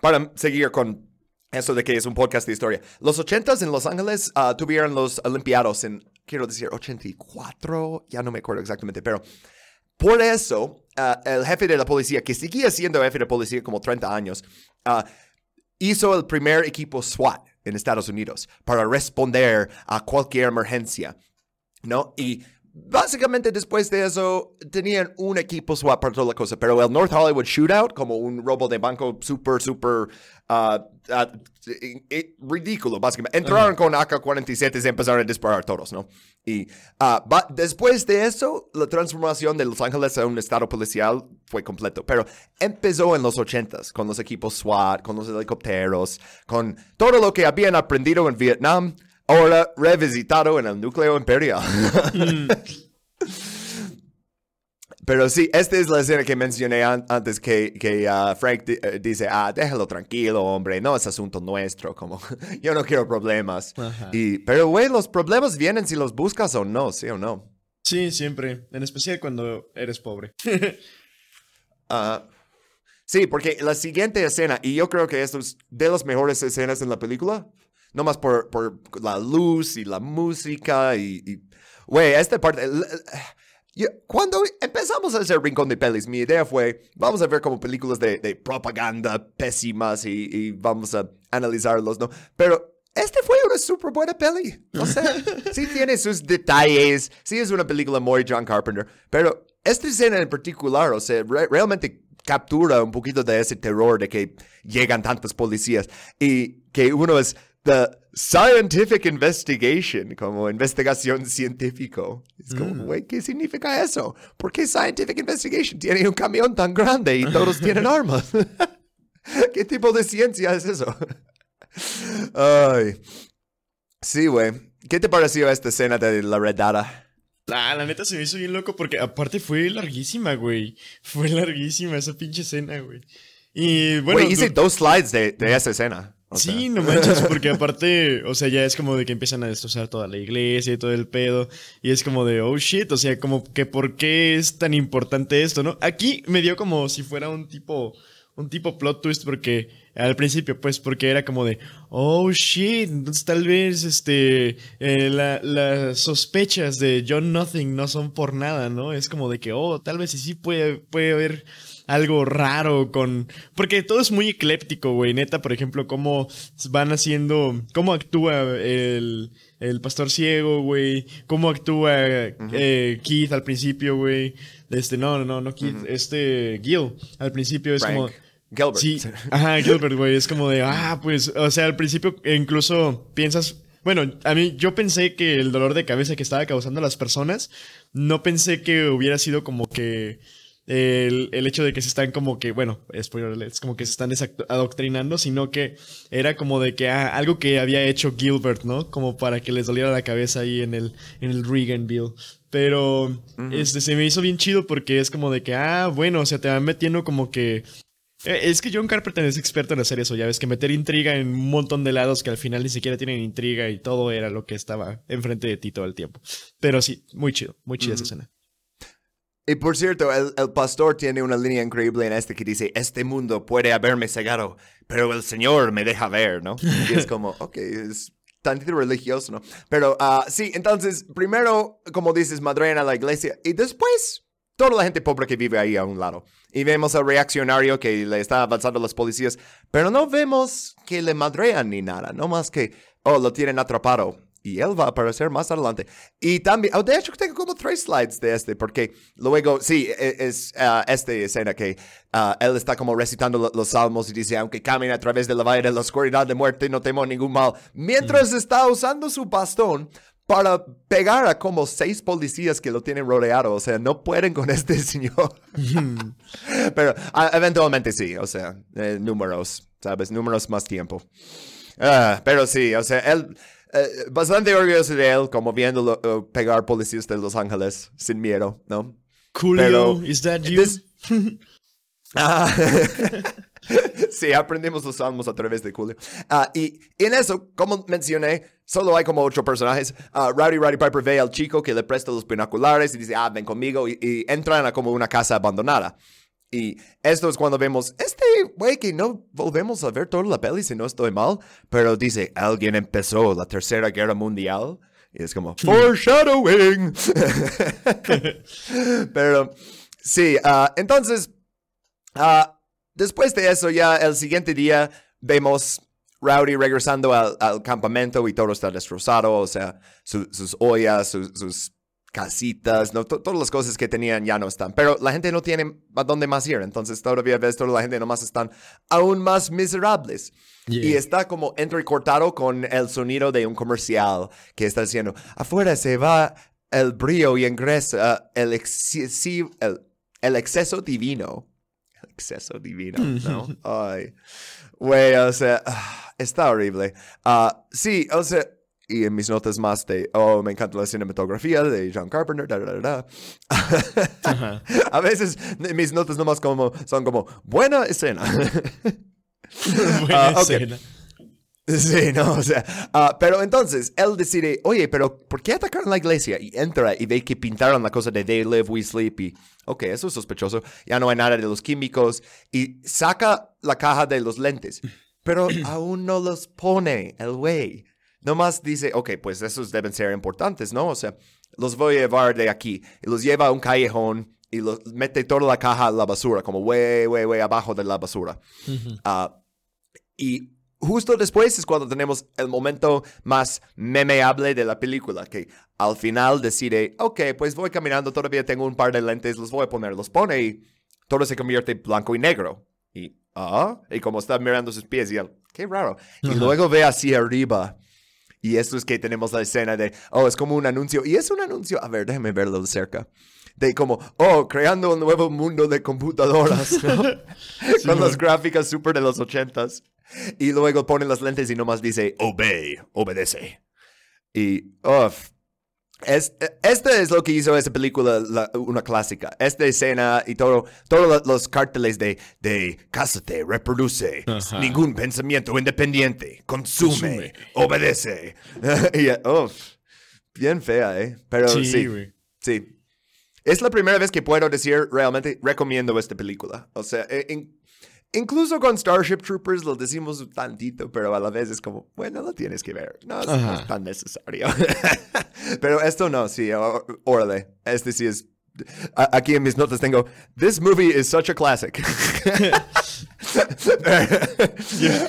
para seguir con eso de que es un podcast de historia. Los ochentas en Los Ángeles ah, tuvieron los Olimpiados en, quiero decir, 84, ya no me acuerdo exactamente, pero por eso ah, el jefe de la policía, que seguía siendo jefe de policía como 30 años, ah, hizo el primer equipo SWAT en Estados Unidos para responder a cualquier emergencia. ¿No? Y básicamente después de eso tenían un equipo swap para toda la cosa, pero el North Hollywood Shootout, como un robo de banco súper, súper uh, uh, ridículo, básicamente. Entraron con AK-47 y empezaron a disparar todos, ¿no? Y uh, después de eso, la transformación de Los Ángeles a un estado policial fue completo, pero empezó en los 80s con los equipos SWAT, con los helicópteros, con todo lo que habían aprendido en Vietnam ahora revisitado en el núcleo imperial. Mm. Pero sí, esta es la escena que mencioné antes que, que uh, Frank eh, dice, ah, déjalo tranquilo, hombre, no es asunto nuestro, como yo no quiero problemas. Y, pero, güey, los problemas vienen si los buscas o no, ¿sí o no? Sí, siempre, en especial cuando eres pobre. Ah, sí, porque la siguiente escena, y yo creo que esto es de las mejores escenas en la película, no más por, por la luz y la música y, güey, esta parte... cuando empezamos a hacer Rincón de Pelis, mi idea fue, vamos a ver como películas de, de propaganda pésimas y, y, vamos a analizarlos, ¿no? Pero este fue una súper buena peli. O sea, sí tiene sus detalles, sí es una película muy John Carpenter, pero esta escena en particular, o sea, realmente captura un poquito de ese terror de que llegan tantos policías y que uno es the scientific investigation, como investigación científico. Es como, Mm. güey, ¿qué significa eso? ¿Por qué scientific investigation? Tiene un camión tan grande y todos tienen armas. ¿Qué tipo de ciencia es eso? Ay. Sí, güey. ¿Qué te pareció esta escena de la redada? Ah, la neta se me hizo bien loco porque aparte fue larguísima, güey. Fue larguísima esa pinche escena, güey. Y bueno. Güey, hice dos slides de, de esa escena. Sí, no manches, porque aparte, o sea, ya es como de que empiezan a destrozar toda la iglesia y todo el pedo. Y es como de, oh shit, o sea, como que por qué es tan importante esto, ¿no? Aquí me dio como si fuera un tipo, un tipo plot twist, porque al principio, pues, porque era como de, oh shit, entonces tal vez, este, eh, la- las sospechas de John Nothing no son por nada, ¿no? Es como de que, oh, tal vez sí puede, puede haber algo raro con... Porque todo es muy ecléptico, güey. Neta, por ejemplo, cómo van haciendo... Cómo actúa el, el pastor ciego, güey. Cómo actúa eh, Keith al principio, güey. Este, no, no, no Keith. Este, Gil. Al principio es como... Gilbert. Sí, ajá, Gilbert, güey. Es como de, ah, pues, o sea, al principio incluso piensas. Bueno, a mí yo pensé que el dolor de cabeza que estaba causando a las personas, no pensé que hubiera sido como que el, el hecho de que se están como que, bueno, spoiler, es como que se están adoctrinando, sino que era como de que ah, algo que había hecho Gilbert, ¿no? Como para que les doliera la cabeza ahí en el, en el Reaganville. Pero este, se me hizo bien chido porque es como de que, ah, bueno, o sea, te van metiendo como que eh, Es que John Carpenter es experto en hacer eso, ya ves, que meter intriga en un montón de lados que al final ni siquiera tienen intriga y todo era lo que estaba enfrente de ti todo el tiempo. Pero sí, muy chido, muy chida esa escena. Y por cierto, el, el pastor tiene una línea increíble en este que dice, este mundo puede haberme cegado, pero el Señor me deja ver, ¿no? Y es como, ok, es tantito religioso, ¿no? Pero ah, sí, entonces, primero, como dices, madrean a la iglesia y después toda la gente pobre que vive ahí a un lado. Y vemos al reaccionario que le está avanzando a los policías, pero no vemos que le madrean ni nada, no más que, oh, lo tienen atrapado. Y él va a aparecer más adelante. Y también, oh, de hecho, tengo como tres slides de este, porque luego, sí, e- es ah, esta escena que ah, él está como recitando lo- los salmos y dice, aunque camine a través de la valle de la oscuridad de muerte, no temo ningún mal. Mientras está usando su bastón para pegar a como seis policías que lo tienen rodeado. O sea, no pueden con este señor. Pero ah, eventualmente sí, o sea, eh, números, ¿sabes? Números más tiempo. Pero sí, o sea, él, eh, bastante orgulloso de él, como viéndolo eh, pegar policías de Los Ángeles sin miedo, ¿no? Pero- ¿is that you? This- Ah, sí, aprendimos los salmos a través de Julio. Ah, y en eso, como mencioné, solo hay como ocho personajes. Ah, Rowdy Roddy Piper ve al chico que le presta los binoculares y dice, ah, ven conmigo. Y, y entran a como una casa abandonada. Y esto es cuando vemos, este güey que no volvemos a ver toda la peli si no estoy mal, pero dice, alguien empezó la tercera guerra mundial. Y es como, foreshadowing. pero sí, ah, entonces, ah, después de eso ya el siguiente día vemos Rowdy regresando al, al campamento y todo está destrozado, o sea, su- sus ollas, su- sus casitas, no, To- todas las cosas que tenían ya no están. Pero la gente no tiene a dónde más ir, entonces todavía ves toda la gente nomás están aún más miserables. Yeah. Y está como entrecortado con el sonido de un comercial que está diciendo, afuera se va el brillo y ingresa el, excesi- el, el exceso divino. El exceso divino, ¿no? Ay. Güey, o sea, ah, está horrible. Ah, sí, o sea, y en mis notas más de, oh, me encanta la cinematografía de John Carpenter, da, da, da, da. Ajá. A veces mis notas nomás como, son como, buena escena. Buena ok. escena. Sí, no, o sea, ah, pero entonces él decide, oye, pero ¿por qué atacaron la iglesia? Y entra y ve que pintaron la cosa de They Live, We Sleep y, ok, eso es sospechoso, ya no hay nada de los químicos y saca la caja de los lentes, pero aún no los pone el güey. Nomás dice, ok, pues esos deben ser importantes, ¿no? O sea, los voy a llevar de aquí y los lleva a un callejón y los mete toda la caja a la basura, como way, way, way abajo de la basura. Ah, y justo después es cuando tenemos el momento más memeable de la película, que al final decide, ok, pues voy caminando, todavía tengo un par de lentes, los voy a poner, los pone y todo se convierte blanco y negro. Y, ah, y como está mirando sus pies, y él, qué raro. Y luego ve hacia arriba. Y esto es que tenemos la escena de, oh, es como un anuncio. Y es un anuncio, a ver, déjeme verlo de cerca. De como, oh, creando un nuevo mundo de computadoras. Con las gráficas súper de los ochentas. Y luego pone las lentes y nomás dice, obey, obedece. Y, uff, es, este es lo que hizo esa película una clásica. Esta escena y todo, todos los cárteles de, de cásate, reproduce, ningún pensamiento independiente, consume, obedece. y, bien fea, ¿eh? Pero sí, sí, sí, Es la primera vez que puedo decir realmente recomiendo esta película. O sea, en, Incluso con Starship Troopers lo decimos tantito, pero a la vez es como, bueno, lo tienes que ver. No, es tan necesario. pero esto no, sí, órale. Este sí es. aquí en mis notas tengo, This movie is such a classic.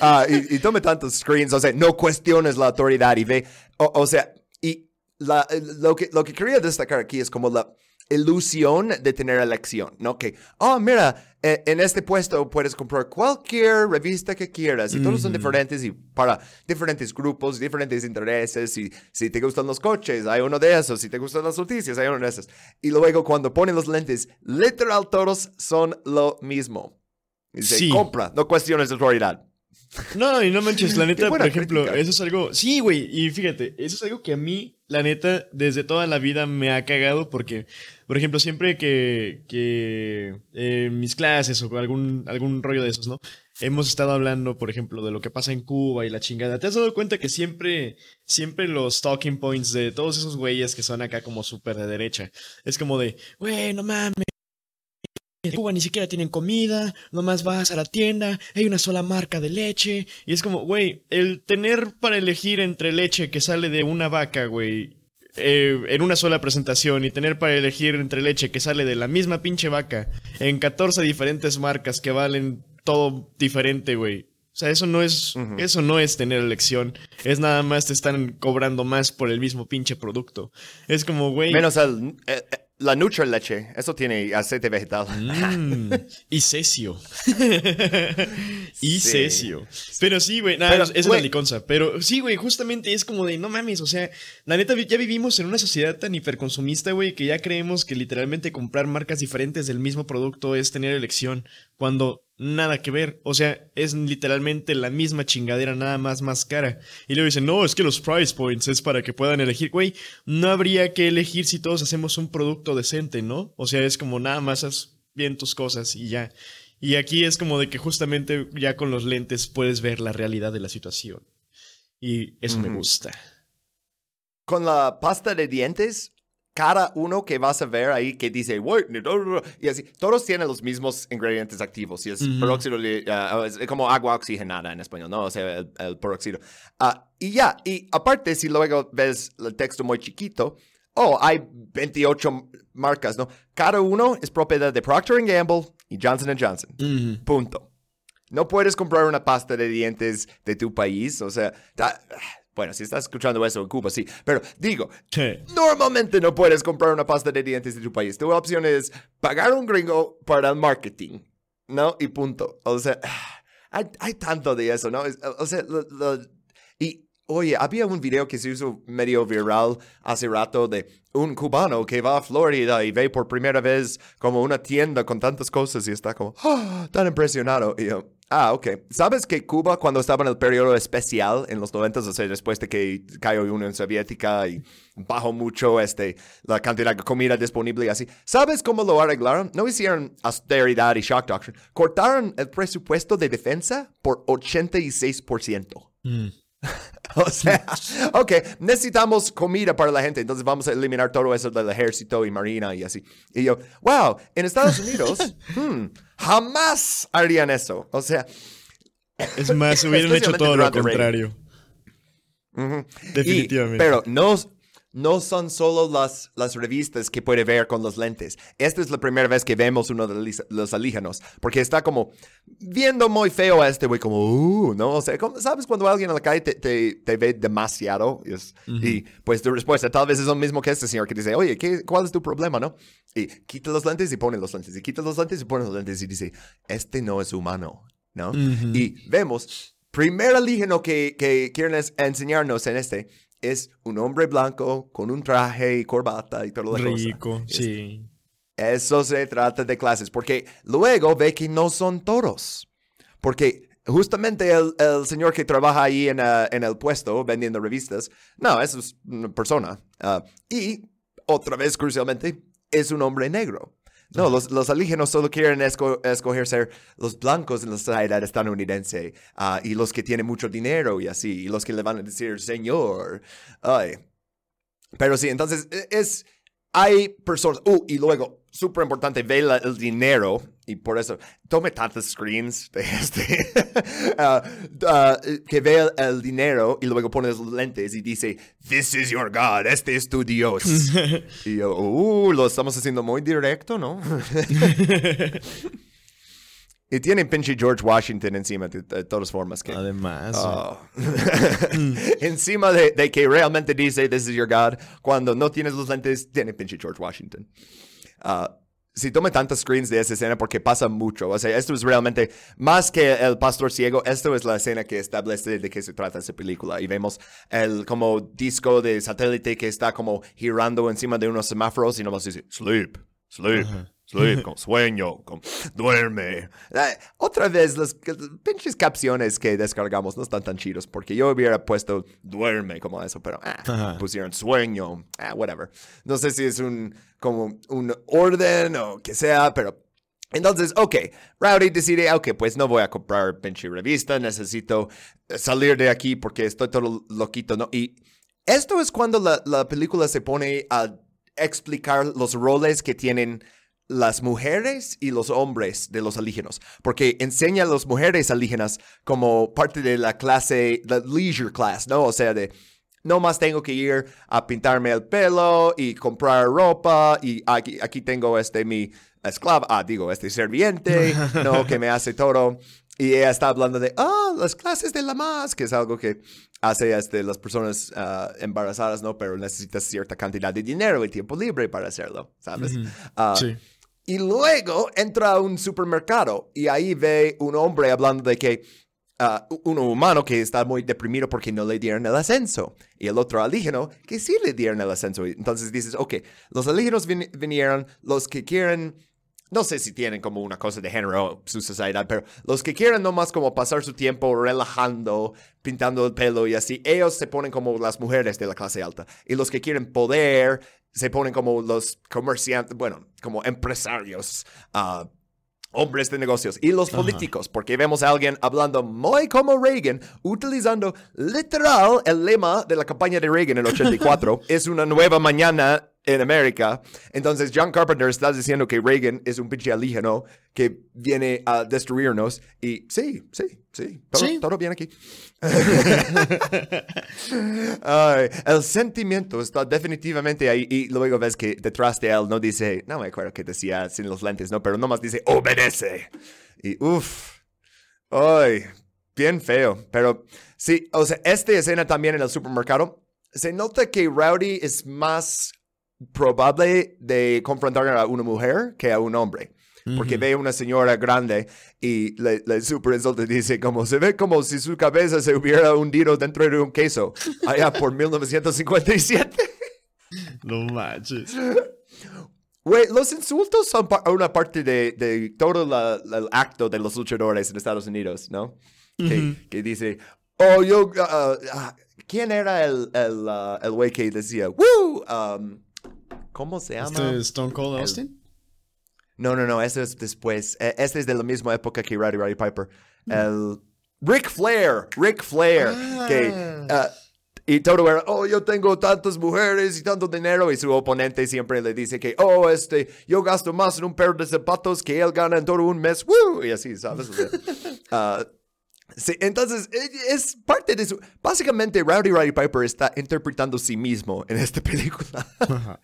Ah, y, tome tantos screens, o sea, no cuestiones la autoridad y ve, o, sea, y la, lo, que, lo que quería destacar aquí es como la ilusión de tener elección, ¿no? Que, oh, mira, eh, en este puesto puedes comprar cualquier revista que quieras y todos son diferentes y para diferentes grupos, diferentes intereses y si te gustan los coches, hay uno de esos, si te gustan las noticias, hay uno de esos. Y luego cuando ponen los lentes, literal todos son lo mismo. Y se compra, no cuestiones de autoridad. No, y no manches, la neta, por ejemplo, eso es algo. Sí, güey, y fíjate, eso es algo que a mí, la neta, desde toda la vida me ha cagado porque, por ejemplo, siempre que, que eh, mis clases o algún, algún rollo de esos, ¿no? Hemos estado hablando, por ejemplo, de lo que pasa en Cuba y la chingada. ¿Te has dado cuenta que siempre, siempre los talking points de todos esos güeyes que son acá como súper de derecha, es como de, güey, no mames en Cuba ni siquiera tienen comida, nomás vas a la tienda, hay una sola marca de leche. Y es como, güey, el tener para elegir entre leche que sale de una vaca, güey, eh, en una sola presentación y tener para elegir entre leche que sale de la misma pinche vaca en 14 diferentes marcas que valen todo diferente, güey. O sea, eso no es, eso no es tener elección. Es nada más te están cobrando más por el mismo pinche producto. Es como, güey. Menos el, eh, eh, la Nutra Leche, eso tiene aceite vegetal. Mm, y cesio. y cesio. Pero sí, güey, nada, es una liconza. Pero sí, güey, justamente es como de, no mames, o sea, la neta, ya vivimos en una sociedad tan hiperconsumista, güey, que ya creemos que literalmente comprar marcas diferentes del mismo producto es tener elección. Cuando nada que ver. O sea, es literalmente la misma chingadera, nada más más cara. Y luego dicen, no, es que los price points es para que puedan elegir. Güey, no habría que elegir si todos hacemos un producto decente, ¿no? O sea, es como nada más haz bien tus cosas y ya. Y aquí es como de que justamente ya con los lentes puedes ver la realidad de la situación. Y eso me gusta. Con la pasta de dientes, cada uno que vas a ver ahí que dice, y así, todos tienen los mismos ingredientes activos, y es peróxido, ah, es como agua oxigenada en español, ¿no? O sea, el, peróxido. Ah, y ya, y aparte, si luego ves el texto muy chiquito, oh, hay 28 marcas, ¿no? Cada uno es propiedad de Procter Gamble y Johnson Johnson. Punto. No puedes comprar una pasta de dientes de tu país, o sea, bueno, si estás escuchando eso en Cuba, sí. Pero digo, normalmente no puedes comprar una pasta de dientes de tu país. Tu opción es pagar un gringo para el marketing, ¿no? Y punto. O sea, hay, tanto de eso, ¿no? O sea, y oye, había un video que se hizo medio viral hace rato de un cubano que va a Florida y ve por primera vez como una tienda con tantas cosas y está como, ¡Ah! tan impresionado. Y yo, Ah, ok. ¿Sabes que Cuba, cuando estaba en el periodo especial en los 90, o sea, después de que cayó la Unión Soviética y bajó mucho este, la cantidad de comida disponible y así, ¿sabes cómo lo arreglaron? No hicieron austeridad y shock doctrine. Cortaron el presupuesto de defensa por 86%. Mm. o sea, ok, necesitamos comida para la gente, entonces vamos a eliminar todo eso del ejército y marina y así. Y yo, wow, en Estados Unidos, hmm, jamás harían eso. O sea, es más, hubieran hecho todo lo contrario. Definitivamente. pero no, no son solo las, las revistas que puede ver con los lentes. Esta es la primera vez que vemos uno de los alígenos, porque está como viendo muy feo a este güey, como, uh, ¿no? O sea, ¿sabes cuando alguien en la calle te, te, ve demasiado? Y, pues tu respuesta tal vez es lo mismo que este señor que dice, oye, ¿qué, ¿cuál es tu problema, no? Y quita los lentes y pone los lentes, y quita los lentes y pone los lentes, y dice, este no es humano, ¿no? Y vemos, primer alígeno que, que quieren enseñarnos en este es un hombre blanco con un traje y corbata y todo lo demás. Rico, sí. Eso se trata de clases, porque luego ve que no son toros. Porque justamente el, el señor que trabaja ahí en, uh, en, el puesto vendiendo revistas, no, eso es una persona. Uh, y otra vez, crucialmente, es un hombre negro. No, los, los alígenos solo quieren escoger ser los blancos en la sociedad estadounidense uh, y los que tienen mucho dinero y así, y los que le van a decir señor. Ay. Pero sí, entonces e, es, hay personas, uh, y luego súper importante, ve el dinero y por eso tome tantos screens de este, uh, uh, que ve el, dinero y luego pone los lentes y dice, This is your God, este es tu Dios. y yo, uh, lo estamos haciendo muy directo, ¿no? Y tiene pinche George Washington encima de, todas formas. Que, Además. Oh. encima de, de, que realmente dice, This is your God, cuando no tienes los lentes, tiene pinche George Washington. Uh, si tome tantos screens de esa escena porque pasa mucho. O sea, esto es realmente más que el pastor ciego. Esto es la escena que establece de qué se trata esa película. Y vemos el como disco de satélite que está como girando encima de unos semáforos y nomás dice, sleep, sleep. Sleep, con sueño, con duerme. Eh, otra vez, las, pinches capciones que descargamos no están tan chidos porque yo hubiera puesto duerme como eso, pero ah, pusieron sueño, ah, whatever. No sé si es un, como un orden o que sea, pero entonces, ok, Rowdy decide, ok, pues no voy a comprar pinche revista, necesito salir de aquí porque estoy todo loquito, ¿no? Y esto es cuando la, la película se pone a explicar los roles que tienen las mujeres y los hombres de los alígenos, porque enseña a las mujeres alígenas como parte de la clase, la leisure class, ¿no? O sea, de no más tengo que ir a pintarme el pelo y comprar ropa y aquí, aquí tengo este mi esclava, ah, digo, este serviente, ¿no? Que me hace todo. Y ella está hablando de, ah, las clases de la más, que es algo que hace este, las personas ah, embarazadas, ¿no? Pero necesitas cierta cantidad de dinero y tiempo libre para hacerlo, ¿sabes? Ah, sí. Y luego entra a un supermercado y ahí ve un hombre hablando de que uh, un humano que está muy deprimido porque no le dieron el ascenso y el otro alígeno que sí le dieron el ascenso. Entonces dices, ok, los alígenos vinieron, los que quieren, no sé si tienen como una cosa de género su sociedad, pero los que quieren nomás como pasar su tiempo relajando, pintando el pelo y así, ellos se ponen como las mujeres de la clase alta. Y los que quieren poder se ponen como los comerciantes, bueno, como empresarios, uh, hombres de negocios y los políticos, porque vemos a alguien hablando muy como Reagan, utilizando literal el lema de la campaña de Reagan en el 84, es una nueva mañana en América. Entonces, John Carpenter está diciendo que Reagan es un pinche alígeno que viene a destruirnos. Y sí, sí, sí, todo, bien aquí. el sentimiento está definitivamente ahí. Y luego ves que detrás de él no dice, no me acuerdo que decía sin los lentes, no, pero nomás dice, obedece. Y uff, ay, bien feo. Pero sí, o sea, esta escena también en el supermercado. Se nota que Rowdy es más probable de confrontar a una mujer que a un hombre. Porque ve a una señora grande y le, le super y dice como se ve como si su cabeza se hubiera hundido dentro de un queso allá por 1957. No manches. Güey, los insultos son una parte de, de todo el acto de los luchadores en Estados Unidos, ¿no? que, dice, oh, yo, uh, uh, ¿quién era el, el, uh, el güey que decía, woo? Um, ¿Cómo se llama? ¿Este es Stone Cold Austin? No, no, no, este es después. E, este es de la misma época que Roddy Roddy Piper. Mm. El Rick Flair, Rick Flair, que ah. uh, y todo era, oh, yo tengo tantas mujeres y tanto dinero. Y su oponente siempre le dice que, oh, este, yo gasto más en un par de zapatos que él gana en todo un mes. ¡Woo! Y así, ¿sabes? uh, Sí, entonces eh, es parte de su... Básicamente Rowdy Roddy Piper está interpretando a sí mismo en esta película.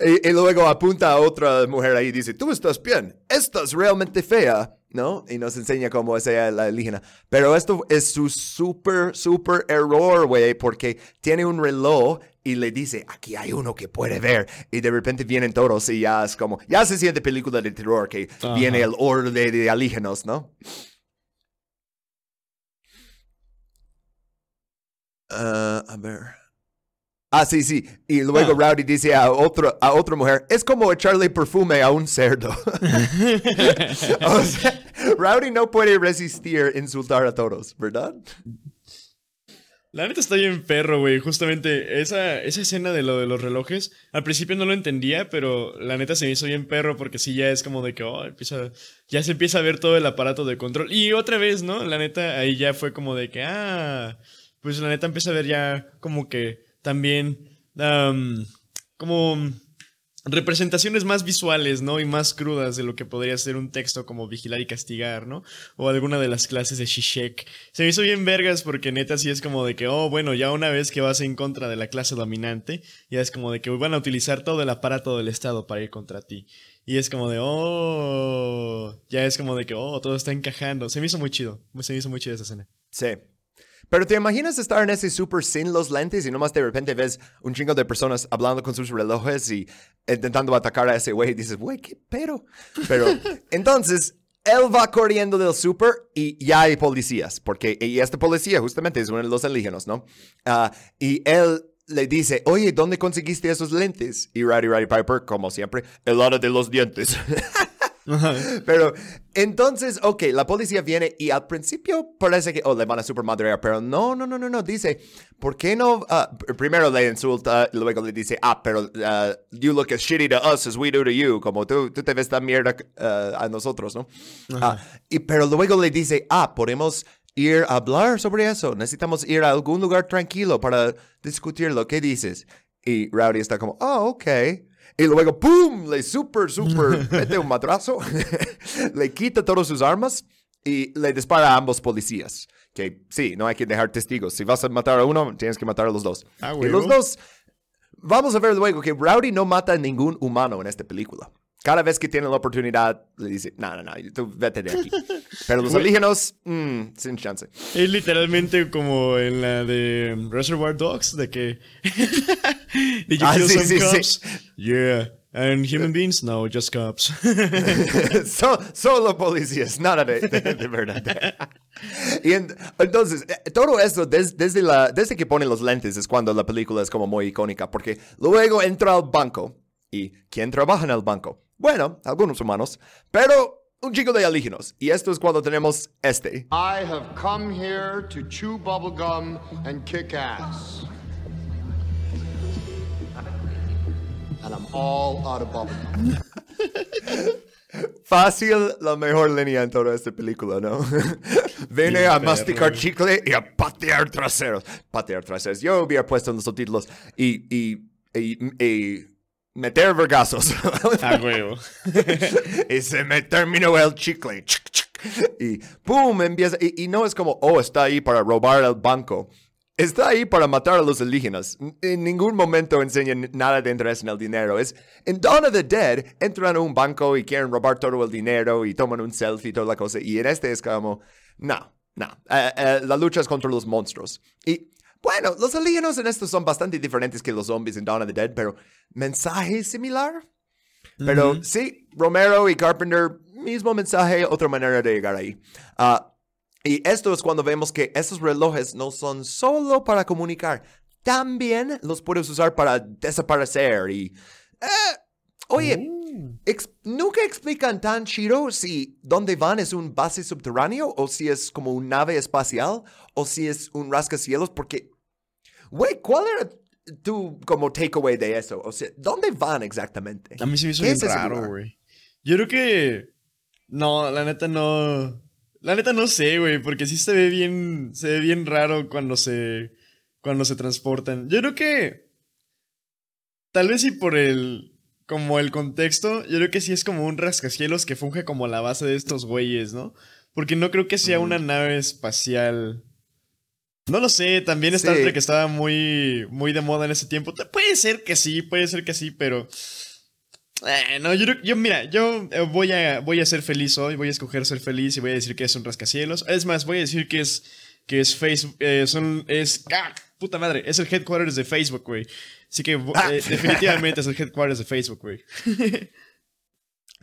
y, y, luego apunta a otra mujer ahí y dice, tú estás bien, estás realmente fea, ¿no? Y nos enseña cómo es ella la alienígena. Pero esto es su súper, súper error, güey, porque tiene un reloj y le dice, aquí hay uno que puede ver. Y de repente vienen todos y ya es como, ya se siente película de terror que viene el orden de, de alienígenas, ¿no? Uh, a ver. Ah, sí, sí. Y luego ah. Rowdy dice a, otro, a otra mujer, es como echarle perfume a un cerdo. o sea, Rowdy no puede resistir insultar a todos, ¿verdad? La neta está bien perro, güey. Justamente esa, esa escena de lo de los relojes, al principio no lo entendía, pero la neta se me hizo bien perro porque sí ya es como de que, oh, empieza, ya se empieza a ver todo el aparato de control. Y otra vez, ¿no? La neta ahí ya fue como de que, ah, pues la neta empieza a ver ya como que también, como representaciones más visuales, ¿no? Y más crudas de lo que podría ser un texto como Vigilar y Castigar, ¿no? O alguna de las clases de Shishek. Se me hizo bien vergas porque neta sí es como de que, oh, bueno, ya una vez que vas en contra de la clase dominante, ya es como de que van a utilizar todo el aparato del Estado para ir contra ti. Y es como de, oh, ya es como de que, oh, todo está encajando. Se me hizo muy chido. Se me hizo muy chido esa escena. Sí, pero te imaginas estar en ese super sin los lentes y nomás de repente ves un chingo de personas hablando con sus relojes y intentando atacar a ese güey y dices, güey, qué pero. Pero entonces él va corriendo del super y ya hay policías, porque y este policía justamente es uno de los alienígenas, ¿no? Ah, y él le dice, oye, ¿dónde conseguiste esos lentes? Y Roddy Roddy Piper, como siempre, el hora de los dientes. Pero entonces, ok, la policía viene y al principio parece que, oh, le van a supermadrear, pero no, no, no, no, no, dice, ¿por qué no? Ah, primero le insulta, luego le dice, ah, pero uh, you look as shitty to us as we do to you, como tú, tú te ves tan mierda uh, a nosotros, ¿no? Y, pero luego le dice, ah, podemos ir a hablar sobre eso, necesitamos ir a algún lugar tranquilo para discutirlo, ¿qué dices? Y Rowdy está como, oh, ok. Y luego, ¡pum! Le super, super mete un madrazo, le quita todas sus armas y le dispara a ambos policías. Que sí, no hay que dejar testigos. Si vas a matar a uno, tienes que matar a los dos. Ah, y los dos, vamos a ver luego que Rowdy no mata a ningún humano en esta película. Cada vez que tiene la oportunidad, le dice, no, no, no, tú vete de aquí. Pero los alienígenas, mm, sin chance. Es literalmente como en la de Reservoir Dogs, de que... Did you ah, kill sí, some cops? Yeah. And human beings? No, just cops. solo policías, nada de, de, verdad. y entonces, eh, todo eso, desde, la, desde que ponen los lentes, es cuando la película es como muy icónica, porque luego entra al banco. ¿Y quién trabaja en el banco? Bueno, algunos humanos, pero un chico de alienígenas. Y esto es cuando tenemos este. I have come here to chew bubblegum and kick ass. And I'm all out of bubblegum. Fácil, la mejor línea en toda esta película, ¿no? Vine a masticar chicle y a patear traseros. Patear traseros. Yo hubiera puesto en los subtítulos y, y, y meter vergazos. A huevo. y se me terminó el chicle. Y ¡pum! Empieza. Y, no es como, oh, está ahí para robar el banco. Está ahí para matar a los alienígenas. En ningún momento enseñan nada de interés en el dinero. Es en Dawn of the Dead entran a un banco y quieren robar todo el dinero y toman un selfie y toda la cosa. Y en este es como, no, no. Eh, eh, la lucha es contra los monstruos. Y bueno, los alienígenas en esto son bastante diferentes que los zombies en Dawn of the Dead, pero mensaje similar. Pero sí, Romero y Carpenter, mismo mensaje, otra manera de llegar ahí. Ah, y esto es cuando vemos que esos relojes no son solo para comunicar, también los puedes usar para desaparecer y... Eh, oye, mm. nunca explican tan chido si dónde van es un base subterráneo o si es como un nave espacial o si es un rascacielos porque Güey, ¿cuál era tu como takeaway de eso? O sea, ¿dónde van exactamente? A mí se me hizo bien raro, güey. Yo creo que... No, la neta no... La neta no sé, güey, porque sí se ve bien... Se ve bien raro cuando se... Cuando se transportan. Yo creo que... Tal vez sí por el... Como el contexto, yo creo que sí es como un rascacielos que funge como la base de estos güeyes, ¿no? Porque no creo que sea una nave espacial. No lo sé, también Star Sí. Trek estaba muy, muy de moda en ese tiempo. Puede ser que sí, puede ser que sí, pero. Eh, no, yo, yo, mira, yo eh, voy a, voy a ser feliz hoy, voy a escoger ser feliz y voy a decir que es un rascacielos. Es más, voy a decir que es, que es Facebook, eh, son, es, ¡ah! puta madre, es el headquarters de Facebook, güey. Así que vo- Ah. eh, definitivamente es el headquarters de Facebook, güey.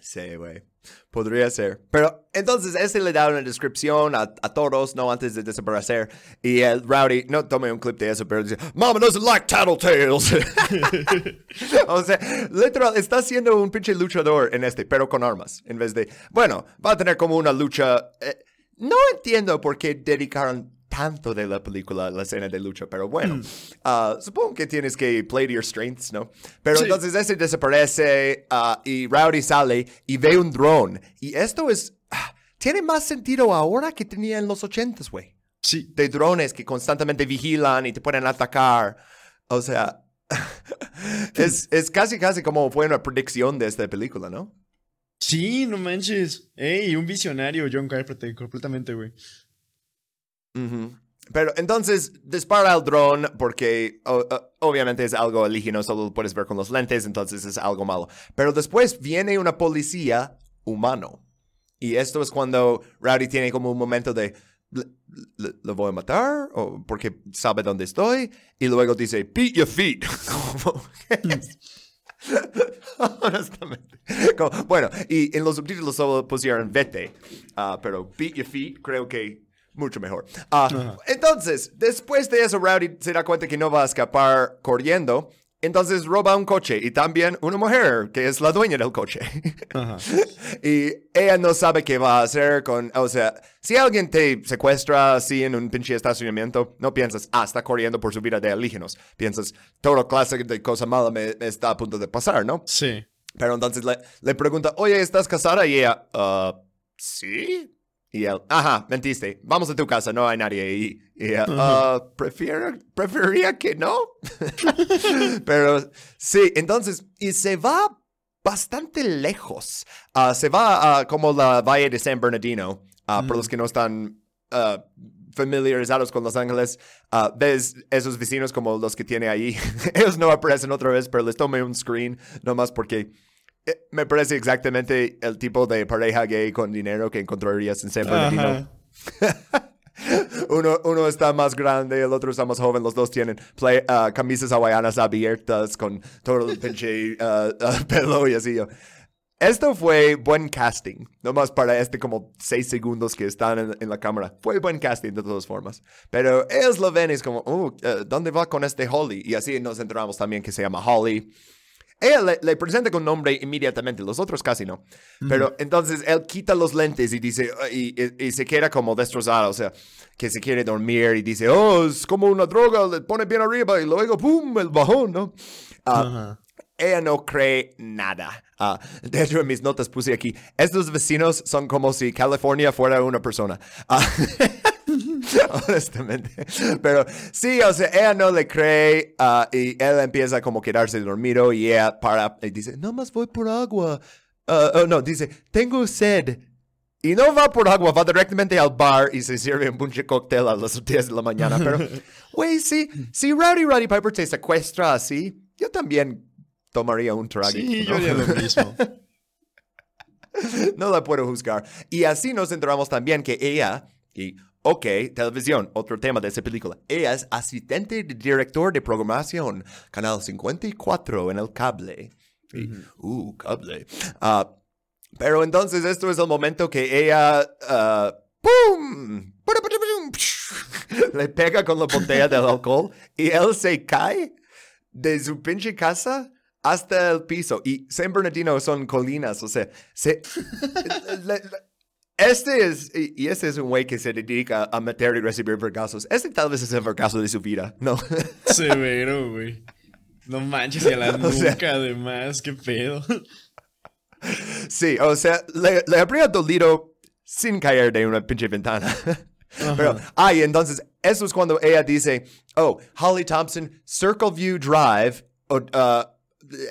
Sí, güey. Podría ser. Pero entonces este le da una descripción a, a todos, ¿no? Antes de desaparecer. Y el Rowdy, no tome un clip de eso, pero dice, Mama doesn't like tattletales. o sea, literal, está siendo un pinche luchador en este, pero con armas. En vez de, bueno, va a tener como una lucha. eh, no entiendo por qué dedicaron tanto de la película la escena de lucha, pero bueno, ah, supongo que tienes que play to your strengths, ¿no? Pero Sí. entonces ese desaparece ah, y Rowdy sale y ve un drone. Y esto es, ah, tiene más sentido ahora que tenía en los ochentas, güey. Sí. De drones que constantemente vigilan y te pueden atacar. O sea, es, es casi, casi como fue una predicción de esta película, ¿no? Sí, no manches. Ey, un visionario, John Carpenter, completamente, güey. Ujú. Pero entonces dispara el dron porque o- o- obviamente es algo alienígena, solo lo puedes ver con los lentes, entonces es algo malo. Pero después viene una policía humano. Y esto es cuando Rowdy tiene como un momento de, "Le- le- ¿lo voy a matar? ¿O porque sabe dónde estoy? Y luego dice, beat your feet. Honestamente. Como, bueno, y en los subtítulos solo pusieron vete, ah, pero beat your feet creo que mucho mejor. Ah, Entonces, después de eso, Rowdy se da cuenta que no va a escapar corriendo. Entonces roba un coche y también una mujer que es la dueña del coche. Ajá. y ella no sabe qué va a hacer con... O sea, si alguien te secuestra así en un pinche estacionamiento, no piensas, ah, está corriendo por su vida de alienígenos. Piensas, toda clase de cosa mala me, me está a punto de pasar, ¿no? Sí. Pero entonces le, le pregunta, oye, ¿estás casada? Y ella, "Ah, sí. Y él, ajá, mentiste. Vamos a tu casa, no hay nadie ahí. Y ella, "Ah, prefiero, preferiría que no. Pero sí, entonces, y se va bastante lejos. Ah, se va como la Valle de San Bernardino. Ah, Por los que no están familiarizados con Los Ángeles, ah, ves esos vecinos como los que tiene ahí. Ellos no aparecen otra vez, pero les tomé un screen nomás porque me parece exactamente el tipo de pareja gay con dinero que encontrarías en San Bernardino. Uno, uno está más grande, el otro está más joven. Los dos tienen play- ah, camisas hawaianas abiertas con todo el pinche ah, ah, pelo y así. Esto fue buen casting, nomás para este como seis segundos que están en, en la cámara. Fue buen casting de todas formas. Pero ellos lo ven y es como, uh, eh, ¿dónde va con este Holly? Y así nos enteramos también que se llama Holly. Ella le, le presenta con nombre inmediatamente, los otros casi no. Pero entonces él quita los lentes y dice, "Ah", y, y- y se queda como destrozado, o sea, que se quiere dormir y dice, oh, es como una droga, le pone bien arriba y luego, ¡pum!, el bajón, ¿no? Ah, Ajá. ella no cree nada. Ah, de hecho, en mis notas puse aquí, estos vecinos son como si California fuera una persona. Honestamente. Pero sí, o sea, ella no le cree ah, y él empieza como a quedarse dormido y ella para y dice, no más voy por agua. Ah, oh, no, dice, tengo sed. Y no va por agua, va directamente al bar y se sirve un pinche cóctel a las 10 de la mañana. Pero, güey, sí, si Rowdy Roddy Piper te secuestra así, yo también tomaría un traguito. Sí, yo ¿no? haría lo mismo. no la puedo juzgar. Y así nos enteramos también que ella, y ok, televisión, otro tema de esa película, ella es asistente de director de programación, canal 54 en el cable. Y, Uh, cable. Ah, pero entonces esto es el momento que ella, ah, ¡pum! Le pega con la botella del alcohol y él se cae de su pinche casa hasta el piso. Y San Bernardino son colinas, o sea, se, este es, y este es un güey que se dedica a meter y recibir vergazos. Este tal vez es el vergazo de su vida, ¿no? Severo, güey. No manches, y a la O sea- nuca, además, qué pedo. sí, o sea, le, le habría dolido sin caer de una pinche ventana. Pero, ah, y entonces, eso es cuando ella dice, oh, Holly Thompson, Circle View Drive, o, uh,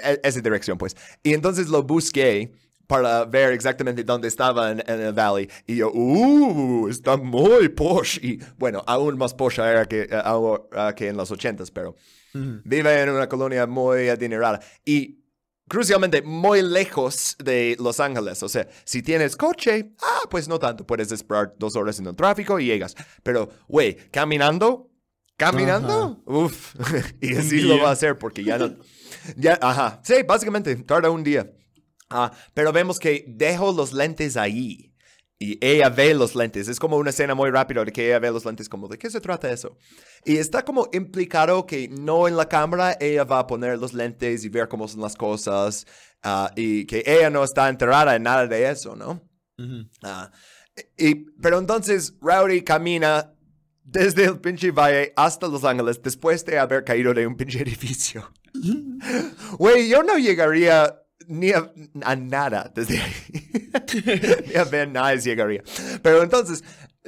e- esa dirección, pues. Y entonces lo busqué para ver exactamente dónde estaba en, el valley. Y yo, uh, está muy posh. Y bueno, aún más posh era que, uh, que en los ochentas, pero vive en una colonia muy adinerada. Y crucialmente muy lejos de Los Ángeles. O sea, si tienes coche, ah, pues no tanto. Puedes esperar dos horas en el tráfico y llegas. Pero, güey, caminando, caminando, uff. y así lo va a hacer porque ya no. Ya, ajá. Sí, básicamente, tarda un día. Ah, pero vemos que dejo los lentes ahí. Y ella ve los lentes. Es como una escena muy rápida de que ella ve los lentes como, ¿de qué se trata eso? Y está como implicado que no en la cámara ella va a poner los lentes y ver cómo son las cosas. Ah, y que ella no está enterada en nada de eso, ¿no? Ah, y, pero entonces Rowdy camina desde el pinche valle hasta Los Ángeles después de haber caído de un pinche edificio. Güey, yo no llegaría ni a, nada desde ahí. ni a ver nada llegaría. Pero entonces,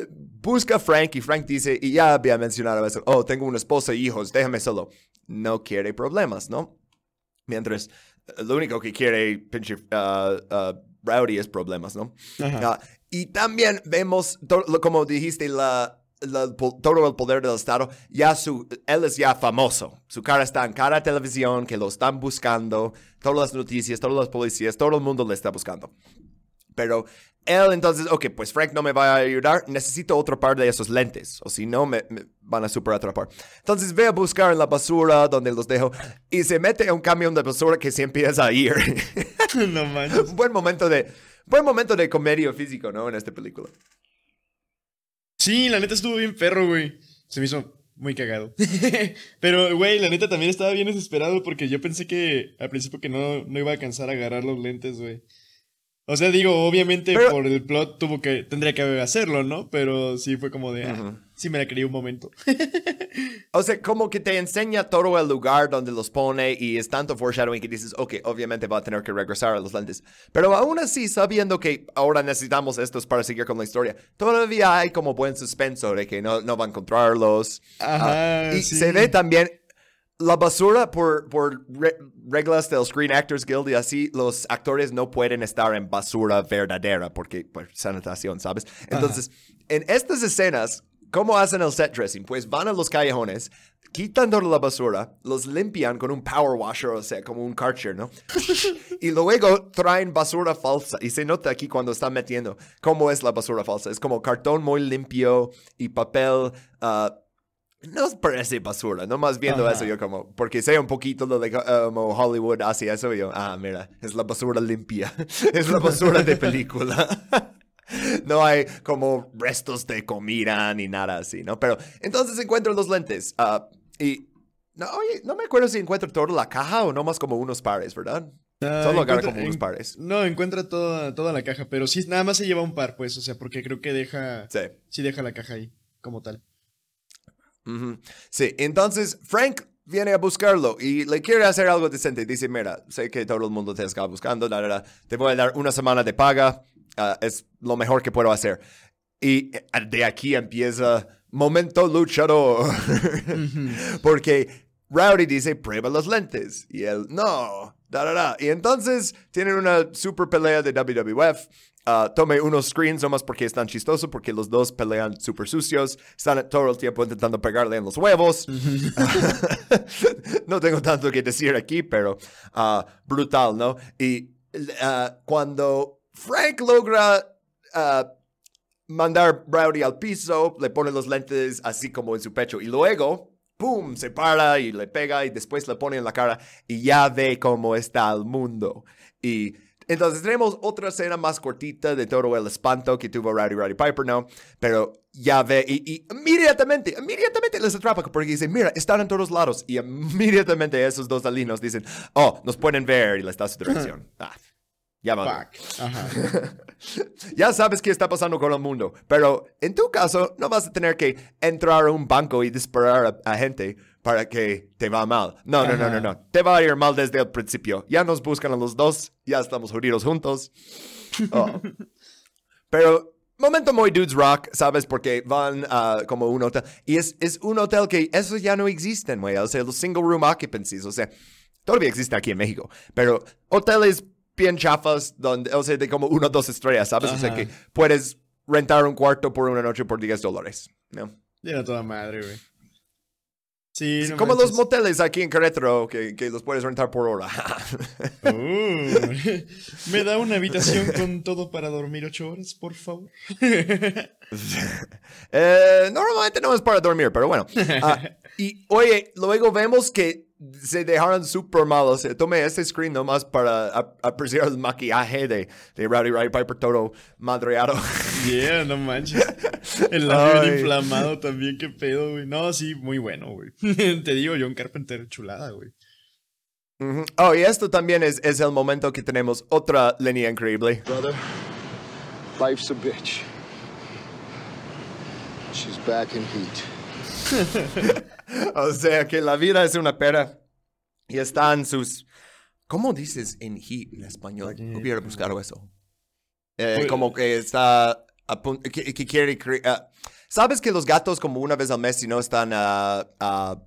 busca a Frank y Frank dice, y ya había mencionado eso, oh, tengo una esposa e hijos, déjame solo. No quiere problemas, ¿no? Mientras eh, lo único que quiere pinche uh, uh, Rowdy es problemas, ¿no? Uh, y también vemos, como dijiste, la, todo el poder del Estado, ya su, él es ya famoso. Su cara está en cada televisión, que lo están buscando, todas las noticias, todas las policías, todo el mundo le está buscando. Pero él entonces, ok, pues Frank no me va a ayudar, necesito otro par de esos lentes, o si no me, van a super atrapar. Entonces ve a buscar en la basura donde los dejo y se mete a un camión de basura que se empieza a ir. no manches. buen momento de, buen momento de comedia físico, ¿no? En esta película. Sí, la neta estuvo bien perro, güey. Se me hizo muy cagado. Pero, güey, la neta también estaba bien desesperado porque yo pensé que al principio que no, no iba a alcanzar a agarrar los lentes, güey. O sea, digo, obviamente por el plot tuvo que, tendría que hacerlo, ¿no? Pero sí fue como de, ah, sí me la creí un momento. o sea, como que te enseña todo el lugar donde los pone y es tanto foreshadowing que dices, ok, obviamente va a tener que regresar a los lentes. Pero aún así, sabiendo que ahora necesitamos estos para seguir con la historia, todavía hay como buen suspenso de que no, no va a encontrarlos. Ajá, ah, y se ve también la basura, por, por reglas del Screen Actors Guild y así, los actores no pueden estar en basura verdadera porque, pues, sanitación, ¿sabes? Entonces, en estas escenas, ¿cómo hacen el set dressing? Pues van a los callejones, quitan toda la basura, los limpian con un power washer, o sea, como un karcher, ¿no? y luego traen basura falsa. Y se nota aquí cuando están metiendo cómo es la basura falsa. Es como cartón muy limpio y papel. Uh, no parece basura, no más viendo eso yo como, porque sé un poquito lo de como Hollywood hace eso yo, ah, mira, es la basura limpia, es la basura de película. no hay como restos de comida ni nada así, ¿no? Pero entonces encuentro los lentes uh, y no, oye, no me acuerdo si encuentro toda la caja o no más como unos pares, ¿verdad? Uh, Solo agarra como unos pares. No, encuentra toda, toda la caja, pero sí, nada más se lleva un par, pues, o sea, porque creo que deja... Sí. Sí deja la caja ahí, como tal. Sí, entonces Frank viene a buscarlo y le quiere hacer algo decente. Dice, mira, sé que todo el mundo te está buscando, te voy a dar una semana de paga, ah, es lo mejor que puedo hacer. Y eh, de aquí empieza momento luchador, porque Rowdy dice, prueba los lentes. Y él, no, Y entonces tienen una super pelea de WWF. Uh, tome unos screens nomás porque están chistosos, porque los dos pelean súper sucios, están todo el tiempo intentando pegarle en los huevos. no tengo tanto que decir aquí, pero uh, brutal, ¿no? Y uh, cuando Frank logra mandar Browdy al piso, le pone los lentes así como en su pecho y luego, ¡pum!, se para y le pega y después le pone en la cara y ya ve cómo está el mundo. Y entonces tenemos otra escena más cortita de todo el espanto que tuvo Rowdy Roddy Piper, ¿no? Pero ya ve y, inmediatamente, inmediatamente les atrapa porque dicen, mira, están en todos lados. Y inmediatamente esos dos alinos dicen, oh, nos pueden ver y les da su dirección. Ah, ya va. ya sabes qué está pasando con el mundo, pero en tu caso no vas a tener que entrar a un banco y disparar a gente para que te va mal. No, no, no, no, no. Te va a ir mal desde el principio. Ya nos buscan a los dos, ya estamos jodidos juntos. Oh. Pero momento muy dudes rock, ¿sabes? Porque van a como un hotel. Y es, es un hotel que eso ya no existe, güey. O sea, los single room occupancies. O sea, todavía existe aquí en México. Pero hoteles bien chafas, donde, o sea, de como uno o dos estrellas, ¿sabes? O sea, Ajá. que puedes rentar un cuarto por una noche por 10 dólares, ¿no? Era toda madre, güey. Sí, no como los moteles aquí en Querétaro, que, que los puedes rentar por hora. Uh, me da una habitación con todo para dormir ocho horas, por favor. Eh, normalmente no es para dormir, pero bueno. Ah, y oye, luego vemos que se dejaron súper mal. O sea, tomé este screen nomás para ap- apreciar el maquillaje de, de Rowdy Roddy Piper todo madreado. Yeah, no manches. El labio inflamado también, qué pedo, güey. No, sí, muy bueno, güey. Te digo, John Carpenter, chulada, güey. Oh, y esto también es, es el momento que tenemos otra línea increíble. Brother, life's a bitch. She's back in heat. O sea, que la vida es una pera y están sus... ¿Cómo dices en heat en español? Hubiera buscado eso. Eh, Pues- como que está a pun- que, que quiere ah, ¿Sabes que los gatos como una vez al mes si no están a... a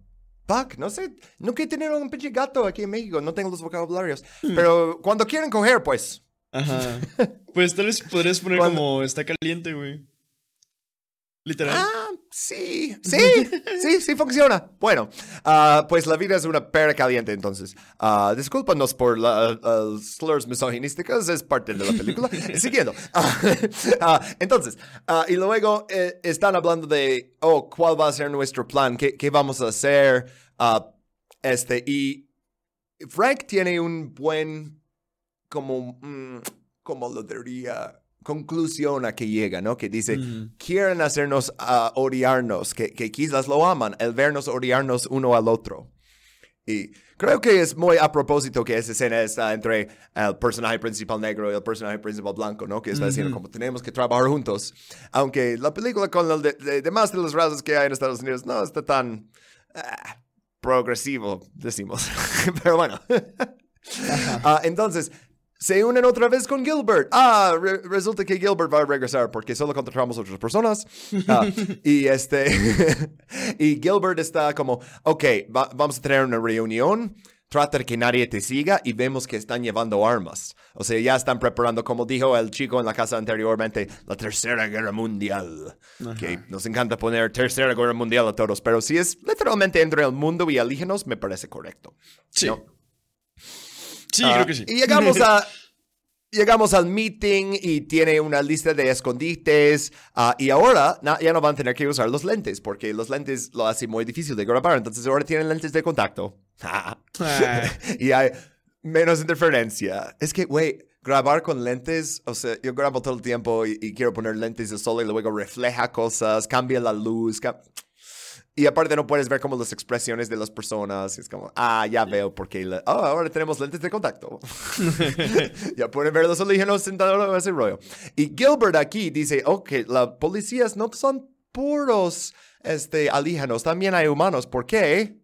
fuck, no sé, nunca he tenido un pinche gato aquí en México, no tengo los vocabularios. Hmm. Pero cuando quieren coger, pues... Ajá. Pues tal vez podrías poner Cuando- como está caliente, güey. Literal. Ah, sí, sí, sí, sí funciona. Bueno, ah, pues la vida es una pera caliente, entonces. Ah, discúlpanos por la- los slurs misoginísticos, es parte de la película. Siguiendo. Ah, entonces, y luego eh, están hablando de, oh, ¿cuál va a ser nuestro plan? ¿Qué, qué vamos a hacer? Este, y Frank tiene un buen, como, mm, ¿cómo lo diría? Conclusión a que llega, ¿no? Que dice, Ujú. quieren hacernos ah, odiarnos, que, que quizás lo aman, el vernos odiarnos uno al otro. Y creo que es muy a propósito que esa escena está entre el personaje principal negro y el personaje principal blanco, ¿no? Que está diciendo como tenemos que trabajar juntos. Aunque la película con el de, de- demás de las razas que hay en Estados Unidos no está tan ah, progresivo, decimos. Pero bueno. Ah, entonces, se unen otra vez con Gilbert. Ah, re- resulta que Gilbert va a regresar porque solo contratamos otras personas. Ah, y este, y Gilbert está como, ok, va- vamos a tener una reunión. Trata de que nadie te siga y vemos que están llevando armas. O sea, ya están preparando, como dijo el chico en la casa anteriormente, la tercera guerra mundial. Que nos encanta poner tercera guerra mundial a todos, pero si es literalmente entre el mundo y alienígenas, me parece correcto. Sí. ¿no? Sí, Ah, creo que sí. Y llegamos a. Llegamos al meeting y tiene una lista de escondites ah, y ahora ya no van a tener que usar los lentes porque los lentes lo hacen muy difícil de grabar, entonces ahora tienen lentes de contacto. Ah. y hay menos interferencia. Es que, güey, grabar con lentes, o sea, yo grabo todo el tiempo y, y quiero poner lentes de sol y luego refleja cosas, cambia la luz. ca- y aparte no puedes ver como las expresiones de las personas. Es como, ah, ya veo por qué. la- Oh, ahora tenemos lentes de contacto. ya pueden ver los alienígenas sentados en ese rollo. Y Gilbert aquí dice, ok, las policías no son puros este, alienígenas, también hay humanos. ¿Por qué?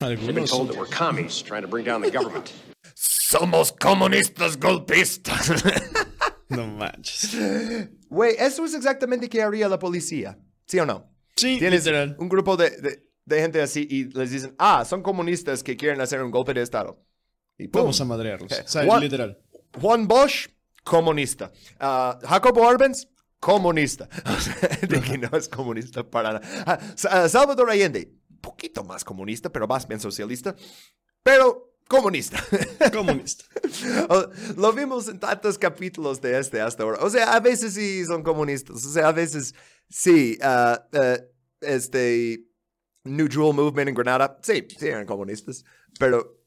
They've been Algunos. told that we're commies trying to bring down the government. Somos comunistas golpistas. No manches. Güey, eso es exactamente que haría la policía. ¿Sí o no? Sí, Tienes literal. un grupo de, de- de gente así y les dicen, ah, son comunistas que quieren hacer un golpe de Estado. Y pum. Vamos a madrearlos. Eh, O sea, what? literal. Juan Bosch, comunista. Ah, Jacobo Arbenz, comunista. De que no es comunista para nada. Ah, Salvador Allende, poquito más comunista, pero más bien socialista. Pero comunista. Comunista. Lo vimos en tantos capítulos de este hasta ahora. O sea, a veces sí son comunistas. O sea, a veces sí. ah, ah, este. New Jewel Movement en Granada. Sí, sí eran comunistas. Pero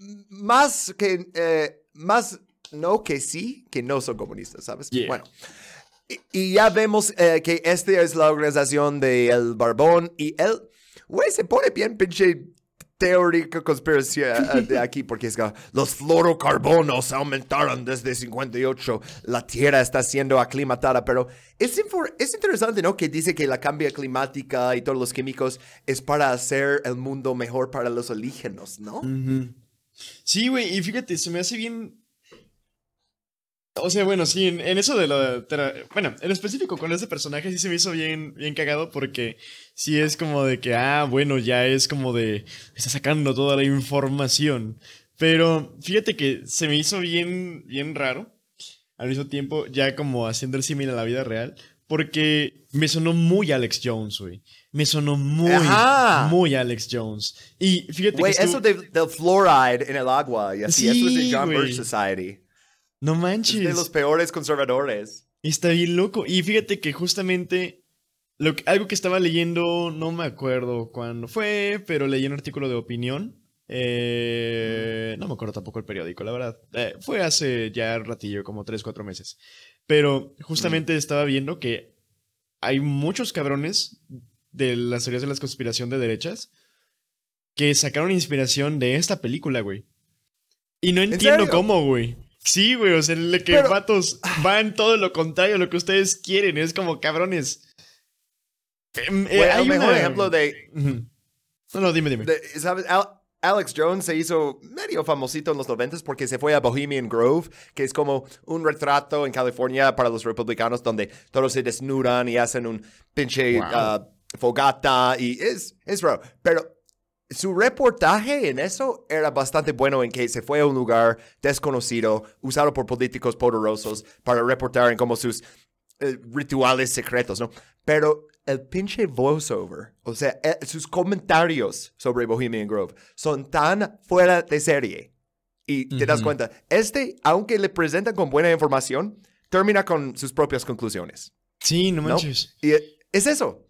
m- más que. eh, más no que sí, que no son comunistas, ¿sabes? Yeah. Bueno. Y, y ya vemos eh, que esta es la organización de El Barbón y él, güey, se pone bien pinche teórica conspiración eh, de aquí porque es que los fluorocarbonos aumentaron desde 58, la Tierra está siendo aclimatada, pero es, es interesante, ¿no? Que dice que la cambia climática y todos los químicos es para hacer el mundo mejor para los alienígenos, ¿no? Sí, güey, y fíjate, se me hace bien. O sea, bueno, sí, en, en eso de lo. tera- Bueno, en específico con ese personaje sí se me hizo bien, bien cagado porque sí es como de que, ah, bueno, ya es como de. Está sacando toda la información Pero fíjate que se me hizo bien, bien raro. Al mismo tiempo, ya como haciendo el símil a la vida real. Porque me sonó muy Alex Jones, güey. Me sonó muy, Ajá. muy Alex Jones. Y fíjate Güey, que estuvo- eso de- fluoride en el agua y así, eso es de Sí, John güey. Birch Society. No Es manches. de los peores conservadores. Está bien loco. Y fíjate que justamente lo que- algo que estaba leyendo, no me acuerdo cuándo fue, pero leí un artículo de opinión. Eh, no me acuerdo tampoco el periódico, la verdad. Eh, fue hace ya ratillo, como 3, 4 meses. Pero justamente estaba viendo que hay muchos cabrones de las teorías de la conspiración de derechas que sacaron inspiración de esta película, güey. Y no entiendo cómo, güey. Sí, güey, o sea, le que Pero- vatos van todo lo contrario a lo que ustedes quieren. Es como cabrones. Em, eh, Güey, hay el mejor una- ejemplo de. No, no, dime, dime. de- ¿sabes? Al- Alex Jones se hizo medio famosito en los noventas porque se fue a Bohemian Grove, que es como un retrato en California para los republicanos donde todos se desnudan y hacen un pinche Wow. ah, fogata y es, es raro. Pero su reportaje en eso era bastante bueno en que se fue a un lugar desconocido, usado por políticos poderosos para reportar en como sus eh, rituales secretos, ¿no? Pero el pinche voiceover, o sea, eh, sus comentarios sobre Bohemian Grove son tan fuera de serie. Y te das cuenta, este, aunque le presentan con buena información, termina con sus propias conclusiones. Sí, no ¿no? manches. Y eh, es eso.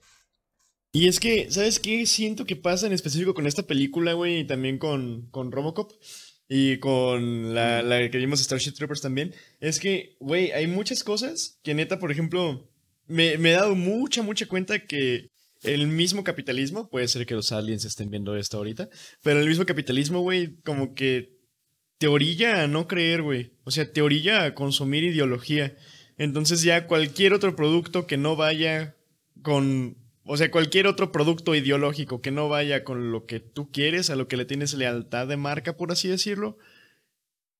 Y es que, ¿sabes qué? Siento que pasa en específico con esta película, güey, y también con, con Robocop. Y con la, la que vimos Starship Troopers también. Es que, güey, hay muchas cosas que neta, por ejemplo, me, me he dado mucha, mucha cuenta que el mismo capitalismo, puede ser que los aliens estén viendo esto ahorita, pero el mismo capitalismo, güey, como que te orilla a no creer, güey. O sea, te orilla a consumir ideología. Entonces ya cualquier otro producto que no vaya con... O sea, cualquier otro producto ideológico que no vaya con lo que tú quieres, a lo que le tienes lealtad de marca, por así decirlo,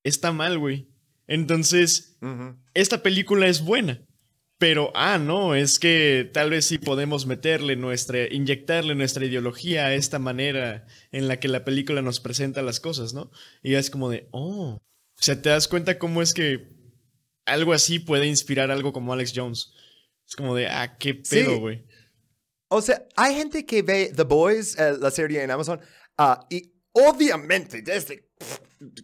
está mal, güey. Entonces, esta película es buena. Pero, ah, no, es que tal vez sí podemos meterle nuestra, inyectarle nuestra ideología a esta manera en la que la película nos presenta las cosas, ¿no? Y ya es como de, oh. O sea, te das cuenta cómo es que algo así puede inspirar algo como Alex Jones. Es como de, ah, qué pedo, Sí. O sea, hay gente que ve The Boys, eh, la serie en Amazon, ah, y obviamente desde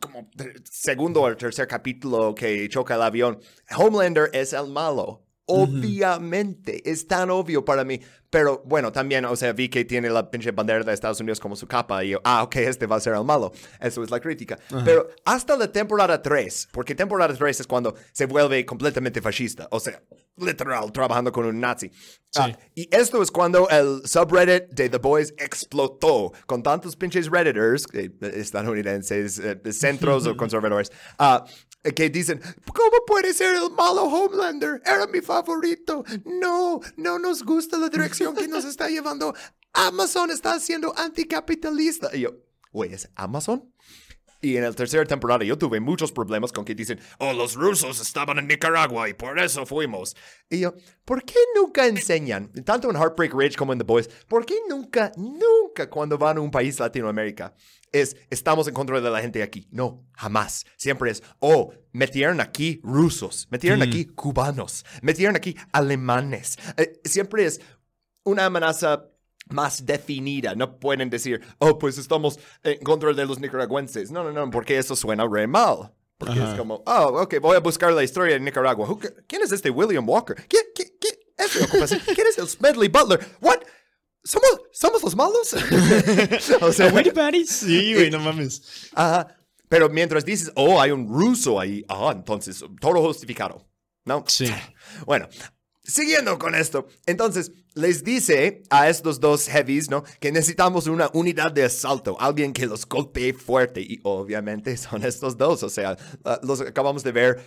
como segundo o tercer capítulo que choca el avión, Homelander es el malo. Obviamente, es tan obvio para mí. Pero bueno, también, o sea, vi que tiene la pinche bandera de Estados Unidos como su capa y yo, ah, ok, este va a ser el malo. Eso es la crítica. Pero hasta la temporada 3, porque temporada 3 es cuando se vuelve completamente fascista, o sea, literal, trabajando con un nazi. Ah, y esto es cuando el subreddit de The Boys explotó con tantos pinches redditors eh, estadounidenses, eh, centros o conservadores, ah, que dicen, ¿cómo puede ser el malo Homelander? Era mi favorito. No, no nos gusta la dirección que nos está llevando. Amazon está siendo anticapitalista. Y yo, güey, ¿es Amazon? Y en la tercera temporada yo tuve muchos problemas con que dicen, oh, los rusos estaban en Nicaragua y por eso fuimos. Y yo, ¿por qué nunca enseñan, tanto en Heartbreak Ridge como en The Boys, por qué nunca, nunca cuando van a un país Latinoamérica es, estamos en contra de la gente aquí? No, jamás. Siempre es, oh, metieron aquí rusos, metieron aquí cubanos, metieron aquí alemanes. Eh, siempre es una amenaza más definida. No pueden decir, oh, pues estamos en contra de los nicaragüenses. No, no, no, porque eso suena re mal. Porque es Ajá. como, oh, ok, voy a buscar la historia de Nicaragua. ¿Quién es este William Walker? ¿Quién, quién, quién, es? ¿Quién es el Smedley Butler? What? ¿Somos, ¿Somos los malos? o sea, Sí, güey, no mames. Ajá. Pero mientras dices, oh, hay un ruso ahí, ah, entonces todo justificado. ¿No? Sí. Bueno, siguiendo con esto, entonces les dice a estos dos heavies, ¿no? Que necesitamos una unidad de asalto, alguien que los golpee fuerte. Y obviamente son estos dos, o sea, ah, los acabamos de ver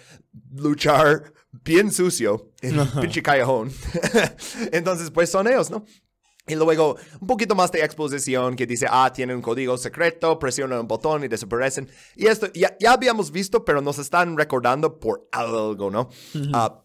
luchar bien sucio en un pinche callejón. entonces, pues son ellos, ¿no? Y luego un poquito más de exposición que dice, ah, tienen un código secreto, presionan un botón y desaparecen. Y esto ya, ya habíamos visto, pero nos están recordando por algo, ¿no? Ah,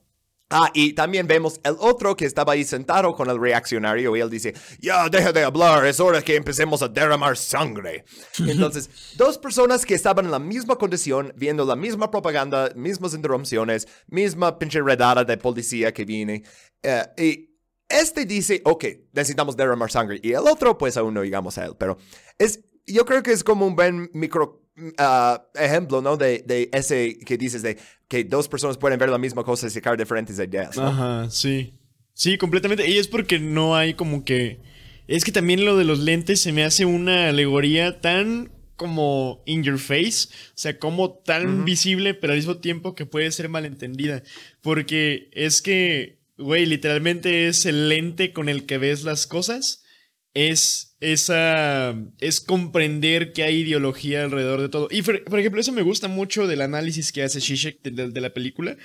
Ah, y también vemos el otro que estaba ahí sentado con el reaccionario y él dice, ya, deja de hablar, es hora que empecemos a derramar sangre. Entonces, dos personas que estaban en la misma condición, viendo la misma propaganda, mismas interrupciones, misma pinche redada de policía que viene. eh, y este dice, ok, necesitamos derramar sangre. Y el otro, pues aún no llegamos a él. Pero es, yo creo que es como un buen micro ah, ejemplo, ¿no? De, de ese que dices de que dos personas pueden ver la misma cosa y sacar diferentes ideas. ¿no? Ajá, sí. Sí, completamente. Y es porque no hay como que. Es que también lo de los lentes se me hace una alegoría tan como in your face, o sea, como tan visible, pero al mismo tiempo que puede ser malentendida. Porque es que, güey, literalmente es el lente con el que ves las cosas. Es esa. Es comprender que hay ideología alrededor de todo. Y por, por ejemplo, eso me gusta mucho del análisis que hace Shishak de, de- de la película.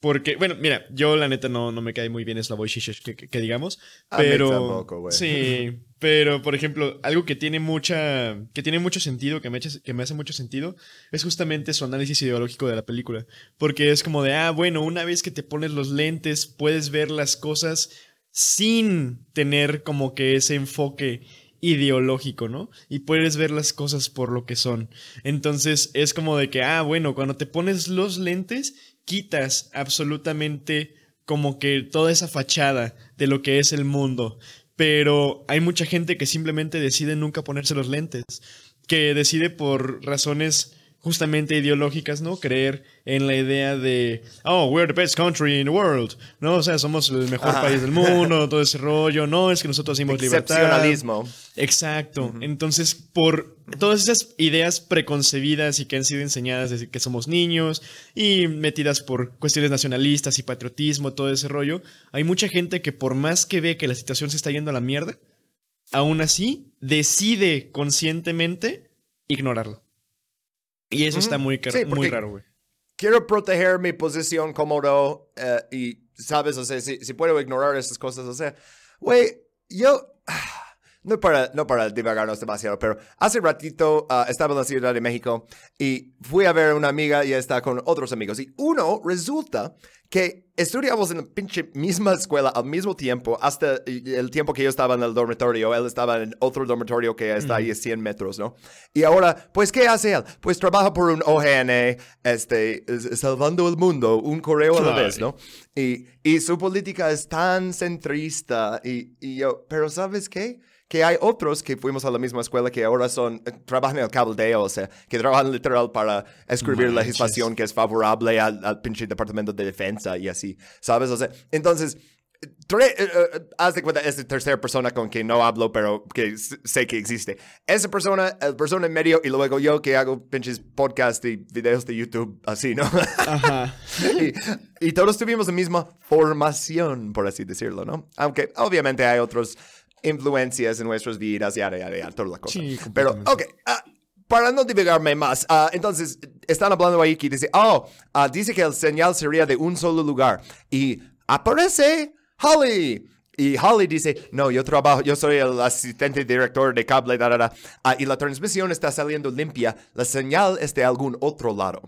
Porque, bueno, mira, yo la neta no, no me cae muy bien Slavoj Žižek, que, que- que digamos. A mí Pero. tampoco, güey. Sí, pero por ejemplo, algo que tiene mucha. que tiene mucho sentido, que me, que me hace mucho sentido, es justamente su análisis ideológico de la película. Porque es como de, ah, bueno, una vez que te pones los lentes, puedes ver las cosas sin tener como que ese enfoque ideológico, ¿no? Y puedes ver las cosas por lo que son. Entonces es como de que, ah, bueno, cuando te pones los lentes, quitas absolutamente como que toda esa fachada de lo que es el mundo. Pero hay mucha gente que simplemente decide nunca ponerse los lentes, que decide por razones justamente ideológicas, ¿no? Creer en la idea de, oh, we're the best country in the world, ¿no? O sea, somos el mejor Ajá. país del mundo, todo ese rollo, no, es que nosotros hicimos libertad. Excepcionalismo. Exacto. Entonces, por todas esas ideas preconcebidas y que han sido enseñadas desde que somos niños y metidas por cuestiones nacionalistas y patriotismo, todo ese rollo, hay mucha gente que por más que ve que la situación se está yendo a la mierda, aún así decide conscientemente ignorarlo. Y eso está muy, Sí, muy raro, güey. Quiero proteger mi posición cómodo eh, y, ¿sabes? O sea, si, si puedo ignorar esas cosas, o sea, güey, yo... No para, no para divagarnos demasiado, pero hace ratito ah, estaba en la Ciudad de México y fui a ver a una amiga y está con otros amigos. Y uno resulta que estudiamos en la pinche misma escuela al mismo tiempo, hasta el tiempo que yo estaba en el dormitorio. Él estaba en otro dormitorio que está ahí a 100 metros, ¿no? Y ahora, pues, ¿qué hace él? Pues trabaja por un OGN, este, salvando el mundo, un correo a la vez, ¿no? Y, y su política es tan centrista. Y, y yo, pero ¿sabes qué? Que hay otros que fuimos a la misma escuela que ahora son, eh, trabajan en el cabildeo, o sea, que trabajan literal para escribir Manches. legislación que es favorable al, al pinche departamento de defensa y así, ¿sabes? O sea, entonces, tre- eh, eh, haz de cuenta, es la tercera persona con quien no hablo, pero que sé que existe. Esa persona, el persona en medio, y luego yo que hago pinches podcast y videos de YouTube, así, ¿no? Ajá. y, y todos tuvimos la misma formación, por así decirlo, ¿no? Aunque obviamente hay otras influencias en nuestras vidas, yada, yada, yada, toda la cosa. Sí, Pero, ok, ah, para no divagarme más, ah, entonces, están hablando ahí que dice, oh, ah, dice que el señal sería de un solo lugar. Y aparece Holly. Y Holly dice, no, yo trabajo, yo soy el asistente director de cable, da, da, da. Ah, y la transmisión está saliendo limpia, la señal es de algún otro lado.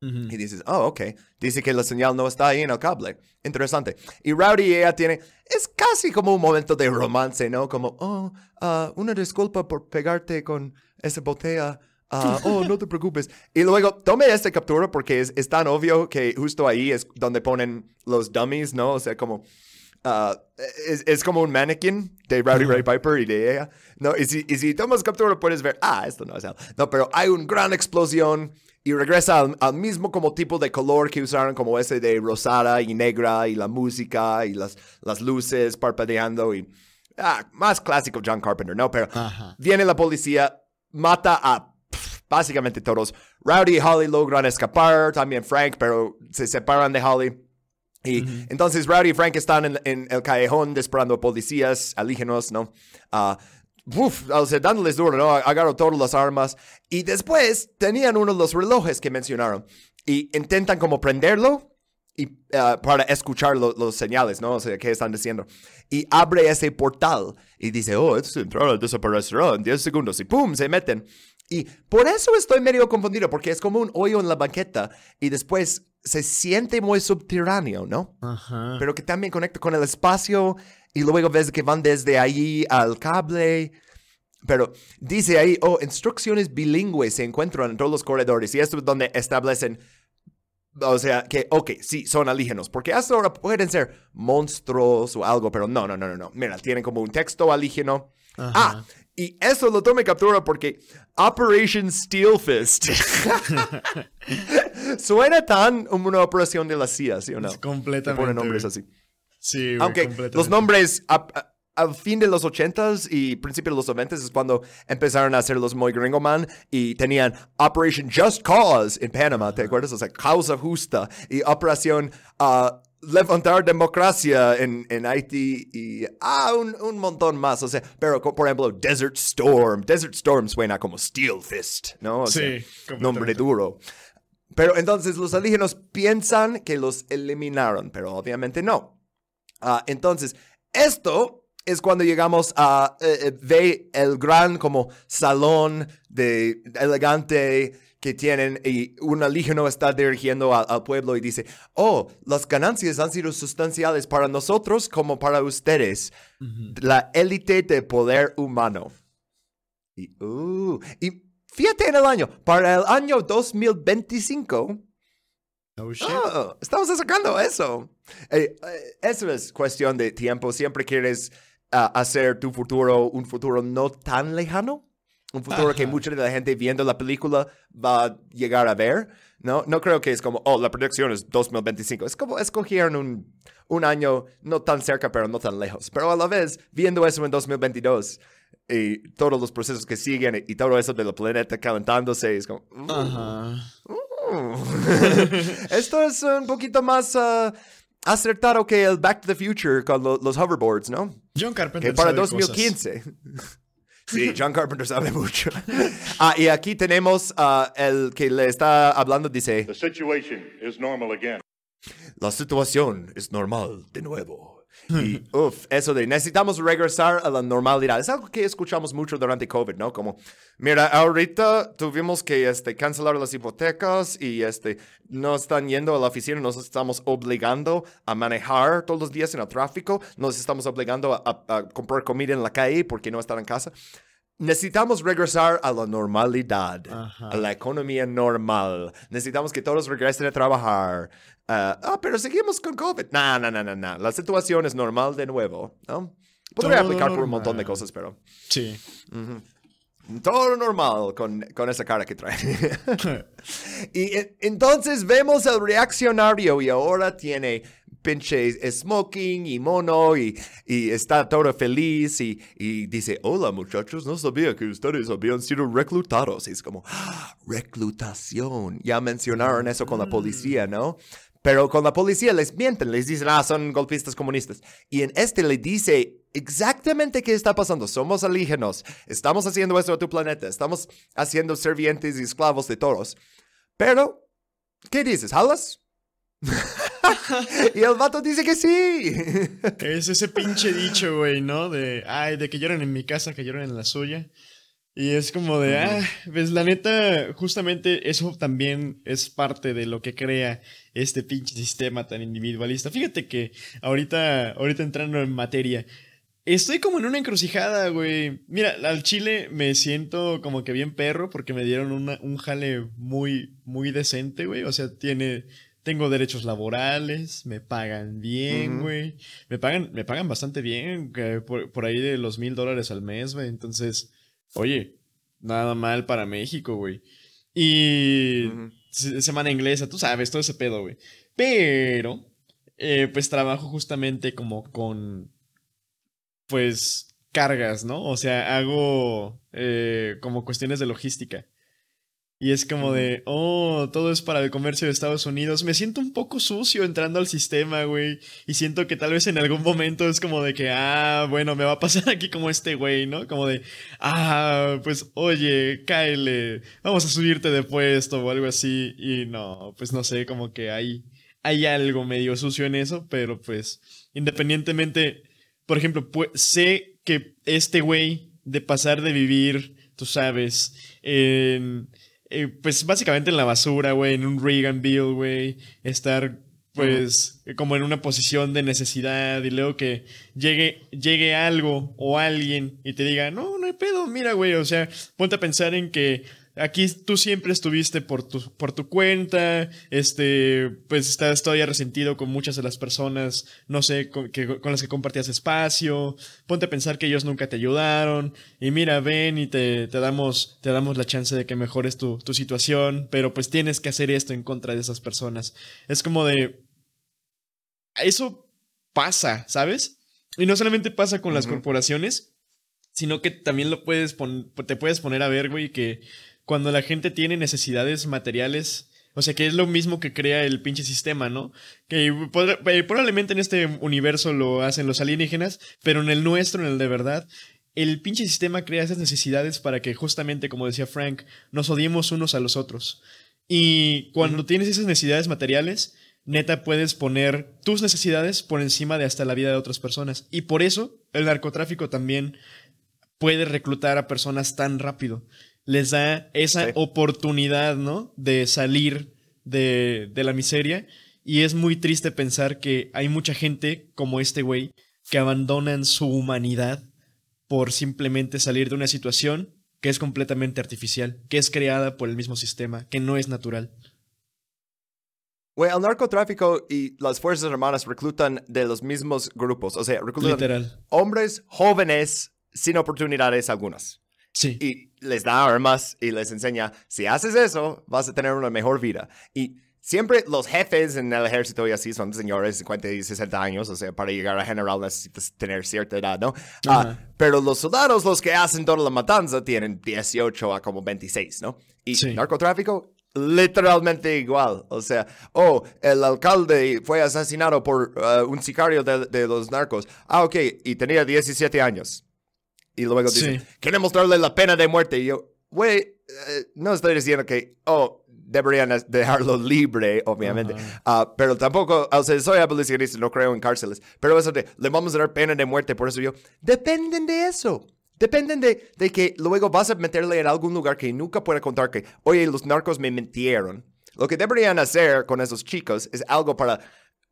Y dices, oh, ok. Dice que la señal no está ahí en el cable. Interesante. Y Rowdy y ella tiene, es casi como un momento de romance, ¿no? Como, oh, ah, una disculpa por pegarte con esa botella. Ah, oh, no te preocupes. Y luego tome esta captura porque es, es tan obvio que justo ahí es donde ponen los dummies, ¿no? O sea, como... ah, es, es como un mannequin de Rowdy Ray Piper y de ella. No, y si, y si tomas captura puedes ver, ah, esto no es él. No, pero hay una gran explosión y regresa al, al mismo como tipo de color que usaron como ese de rosada y negra y la música y las, las luces parpadeando y... Ah, más clásico John Carpenter, ¿no? Pero Ajá. viene la policía, mata a pff, básicamente todos. Rowdy y Holly logran escapar, también Frank, pero se separan de Holly. Y entonces Rowdy y Frank están en, en el callejón disparando policías alígenos, ¿no? Ah, uf, o sea, dándoles duro, ¿no? Agarro todas las armas. Y después tenían uno de los relojes que mencionaron. Y intentan como prenderlo y, ah, para escuchar lo- los señales, ¿no? O sea, qué están diciendo. Y abre ese portal y dice, oh, esta entrada desaparecerá en 10 segundos. Y pum, se meten. Y por eso estoy medio confundido, porque es como un hoyo en la banqueta y después se siente muy subterráneo, ¿no? Ajá. Pero que también conecta con el espacio y luego ves que van desde ahí al cable. Pero dice ahí, oh, instrucciones bilingües se encuentran en todos los corredores y esto es donde establecen, o sea, que, ok, sí, son alígenos, porque hasta ahora pueden ser monstruos o algo, pero no, no, no, no, no. Mira, tienen como un texto alígeno. Ah, y eso lo tomé captura porque Operation Steel Fist suena tan como una operación de la CIA, ¿sí o no? Completamente. Le ponen nombres así. Sí, güey, Aunque los nombres a- a- al fin de los 80s y principios de los 90s es cuando empezaron a hacer los muy gringo man y tenían Operation Just Cause en Panamá, ¿te acuerdas? O sea, causa justa y Operación ah, Levantar Democracia en, en Haití y ah, un, un montón más. O sea, pero por ejemplo, Desert Storm. Desert Storm suena como Steel Fist, ¿no? O Sí, sea, nombre duro. Pero entonces los alienígenas piensan que los eliminaron, pero obviamente no. Ah, entonces, esto es cuando llegamos a eh, eh, ve el gran como salón de elegante que tienen y un alienígena está dirigiendo al pueblo y dice, oh, las ganancias han sido sustanciales para nosotros como para ustedes, la élite de poder humano. Y, uh, y fíjate en el año, para el año 2025, Oh, shit. Oh, estamos acercando a eso. Eh, eh, eso es cuestión de tiempo. Siempre quieres ah, hacer tu futuro un futuro no tan lejano. Un futuro que Ajá. mucha de la gente viendo la película va a llegar a ver. No, no creo que es como, oh, la predicción es 2025. Es como escogieron un, un año no tan cerca, pero no tan lejos. Pero a la vez, viendo eso en 2022 y todos los procesos que siguen y, y todo eso del planeta calentándose, es como, uh, Ajá. esto es un poquito más ah, acertado que el Back to the Future con lo- los hoverboards, ¿no? John Carpenter Que para sabe cosas. 2015. Sí, John Carpenter sabe mucho. Ah, y aquí tenemos ah, el que le está hablando, dice, The situation is normal again. la situación es normal de nuevo. Y uff, eso de necesitamos regresar a la normalidad. Es algo que escuchamos mucho durante COVID, ¿no? Como, mira, ahorita tuvimos que este, cancelar las hipotecas y este, no están yendo a la oficina, nos estamos obligando a manejar todos los días en el tráfico, nos estamos obligando a, a- a comprar comida en la calle porque no están en casa. Necesitamos regresar a la normalidad, Ajá. a la economía normal. Necesitamos que todos regresen a trabajar. Ah, ah, pero seguimos con COVID. No, no, no, no, no. La situación es normal de nuevo, ¿no? Podría Todo aplicar por un montón de cosas, pero Sí. todo normal con, con esa cara que trae. y e- entonces vemos al reaccionario y ahora tiene pinche smoking y mono y, está todo feliz y, dice, hola muchachos, no sabía que ustedes habían sido reclutados. Es como, "Ah, reclutación. Ya mencionaron eso con la policía, ¿no? Pero con la policía les mienten, les dicen, ah, son golpistas comunistas. Y en este le dice exactamente qué está pasando. Somos alienígenas, estamos haciendo esto a tu planeta, estamos haciendo servientes y esclavos de todos. Pero, ¿qué dices? ¿Jalas? y el vato dice que sí. Es ese pinche dicho, güey, ¿no? De, ay, de que lloran en mi casa, que lloran en la suya. Y es como de, ah, pues la neta, justamente eso también es parte de lo que crea este pinche sistema tan individualista. Fíjate que ahorita, ahorita entrando en materia, estoy como en una encrucijada, güey. Mira, al chile me siento como que bien perro porque me dieron una- un jale muy, muy decente, güey. O sea, tiene, tengo derechos laborales, me pagan bien, güey. Me pagan, me pagan bastante bien, por, por ahí de los mil dólares al mes, güey. Entonces, oye, nada mal para México, güey. Y se- semana inglesa, tú sabes, todo ese pedo, güey. Pero, eh, pues trabajo justamente como con, pues, cargas, ¿no? O sea, hago eh, como cuestiones de logística. Y es como de, oh, todo es para el comercio de Estados Unidos. Me siento un poco sucio entrando al sistema, güey. Y siento que tal vez en algún momento es como de que, ah, bueno, me va a pasar aquí como este güey, ¿no? Como de, ah, pues oye, cáele, vamos a subirte de puesto o algo así. Y no, pues no sé, como que hay, hay algo medio sucio en eso, pero pues independientemente, por ejemplo, sé que este güey de pasar de vivir, tú sabes, en eh, pues básicamente en la basura, güey, en un Reaganville, güey, estar pues como en una posición de necesidad y luego que llegue, llegue algo o alguien y te diga, no, no hay pedo, mira, güey, o sea, ponte a pensar en que aquí tú siempre estuviste por tu, por tu cuenta, este, pues estás todavía resentido con muchas de las personas, no sé, con, que, con las que compartías espacio, ponte a pensar que ellos nunca te ayudaron, y mira, ven y te, te damos, te damos la chance de que mejores tu, tu situación, pero pues tienes que hacer esto en contra de esas personas. Es como de, eso pasa, ¿sabes? Y no solamente pasa con las corporaciones, sino que también lo puedes te puedes poner a ver, güey, que cuando la gente tiene necesidades materiales, o sea, que es lo mismo que crea el pinche sistema, ¿no? Que eh, probablemente en este universo lo hacen los alienígenas, pero en el nuestro, en el de verdad, el pinche sistema crea esas necesidades para que justamente, como decía Frank, nos odiemos unos a los otros. Y cuando tienes esas necesidades materiales, neta puedes poner tus necesidades por encima de hasta la vida de otras personas. Y por eso el narcotráfico también puede reclutar a personas tan rápido. Les da esa oportunidad, ¿no? De salir de, de la miseria. Y es muy triste pensar que hay mucha gente como este güey que abandonan su humanidad por simplemente salir de una situación que es completamente artificial, que es creada por el mismo sistema, que no es natural. Güey, el narcotráfico y las Fuerzas Armadas reclutan de los mismos grupos. O sea, reclutan hombres jóvenes sin oportunidades algunas. Sí. Y les da armas y les enseña, si haces eso, vas a tener una mejor vida. Y siempre los jefes en el ejército y así son señores de 50 y 60 años, o sea, para llegar a general necesitas tener cierta edad, ¿no? Ah, pero los soldados, los que hacen toda la matanza, tienen 18 a como 26, ¿no? Y narcotráfico literalmente igual. O sea, oh, el alcalde fue asesinado por uh, un sicario de, los narcos. Ah, ok, y tenía 17 años. Y luego dice, queremos darle la pena de muerte. Y yo, güey, eh, no estoy diciendo que, oh, deberían dejarlo libre, obviamente. Ah, pero tampoco, o sea, soy abolicionista, no creo en cárceles. Pero eso de, le vamos a dar pena de muerte, por eso yo, dependen de eso. Dependen de, de, que luego vas a meterle en algún lugar que nunca pueda contar que, oye, los narcos me mintieron. Lo que deberían hacer con esos chicos es algo para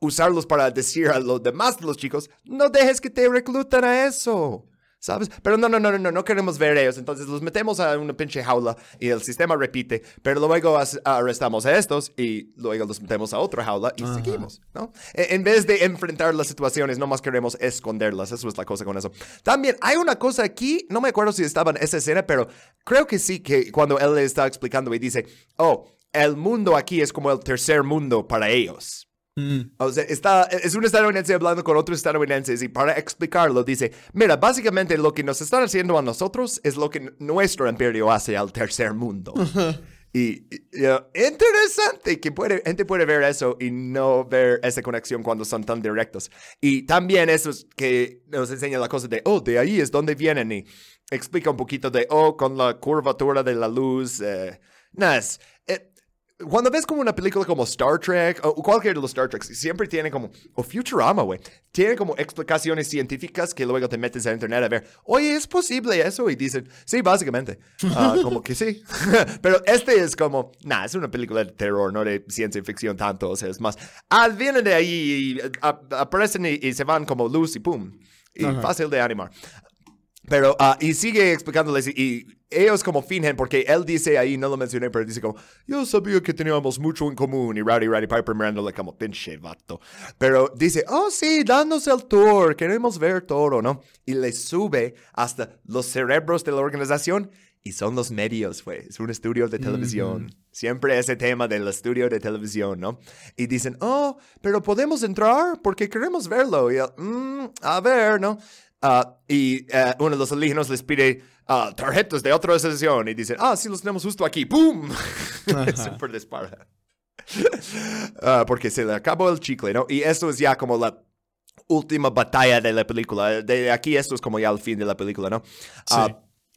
usarlos para decir a los demás de los chicos, no dejes que te reclutan a eso. ¿Sabes? Pero no, no, no, no, no queremos ver ellos. Entonces los metemos a una pinche jaula y el sistema repite, pero luego arrestamos a estos y luego los metemos a otra jaula y seguimos, ¿no? E, en vez de enfrentar las situaciones, no más queremos esconderlas. Eso es la cosa con eso. También hay una cosa aquí, no me acuerdo si estaba en esa escena, pero creo que sí, que cuando él le está explicando y dice, oh, el mundo aquí es como el tercer mundo para ellos. Mm. O sea, está, es un estadounidense hablando con otros estadounidenses y para explicarlo dice, mira, básicamente lo que nos están haciendo a nosotros es lo que nuestro imperio hace al tercer mundo. Y, interesante que puede, gente puede ver eso y no ver esa conexión cuando son tan directos. Y también eso es que nos enseña la cosa de, oh, de ahí es donde vienen y explica un poquito de, oh, con la curvatura de la luz. Eh, nada, es, cuando ves como una película como Star Trek o cualquier de los Star Treks, siempre tiene como, o Futurama, güey, tiene como explicaciones científicas que luego te metes a internet a ver, oye, ¿es posible eso? Y dicen, sí, básicamente, ah, como que sí. Pero este es como, nah, es una película de terror, no de ciencia ficción tanto, o sea, es más, ah, vienen de ahí y aparecen y, se van como luz y pum. Y fácil de animar. Pero, uh, y sigue explicándoles, y, ellos como fingen, porque él dice ahí, no lo mencioné, pero dice como, yo sabía que teníamos mucho en común, y Rowdy Roddy Piper mirándole como, pinche vato. Pero dice, oh sí, danos el tour, queremos ver todo, ¿no? Y le sube hasta los cerebros de la organización, y son los medios, pues, es un estudio de televisión. Siempre ese tema del estudio de televisión, ¿no? Y dicen, oh, pero podemos entrar porque queremos verlo. Y mm, a ver, ¿no? Ah, y eh, uno de los alienígenas les pide ah, tarjetas de otra sesión y dicen, ah, sí, los tenemos justo aquí. ¡Pum! Súper dispara. Ah, porque se le acabó el chicle, ¿no? Y esto es ya como la última batalla de la película. De aquí esto es como ya el fin de la película, ¿no?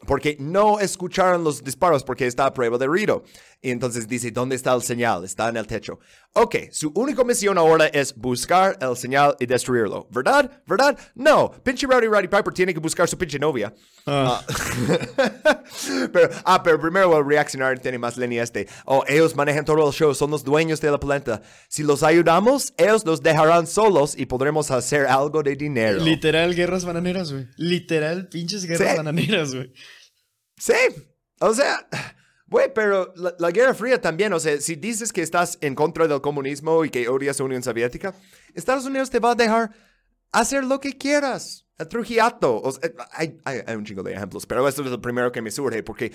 porque no escucharon los disparos porque está a prueba de ruido. Y entonces dice, ¿dónde está el señal? Está en el techo. Ok, su única misión ahora es buscar el señal y destruirlo. ¿Verdad? ¿Verdad? No, pinche Rowdy Roddy Piper tiene que buscar su pinche novia. Ah. pero, ah, pero primero el reaccionar tiene más línea este. Oh, ellos manejan todo el show, son los dueños de la planta. Si los ayudamos, ellos nos dejarán solos y podremos hacer algo de dinero. Literal guerras bananeras, güey. Literal pinches guerras bananeras, güey. Sí, o sea, güey, pero la, Guerra Fría también, o sea, si dices que estás en contra del comunismo y que odias a la Unión Soviética, Estados Unidos te va a dejar hacer lo que quieras. El Trujillato, o sea, hay, hay, un chingo de ejemplos, pero esto es el primero que me surge, porque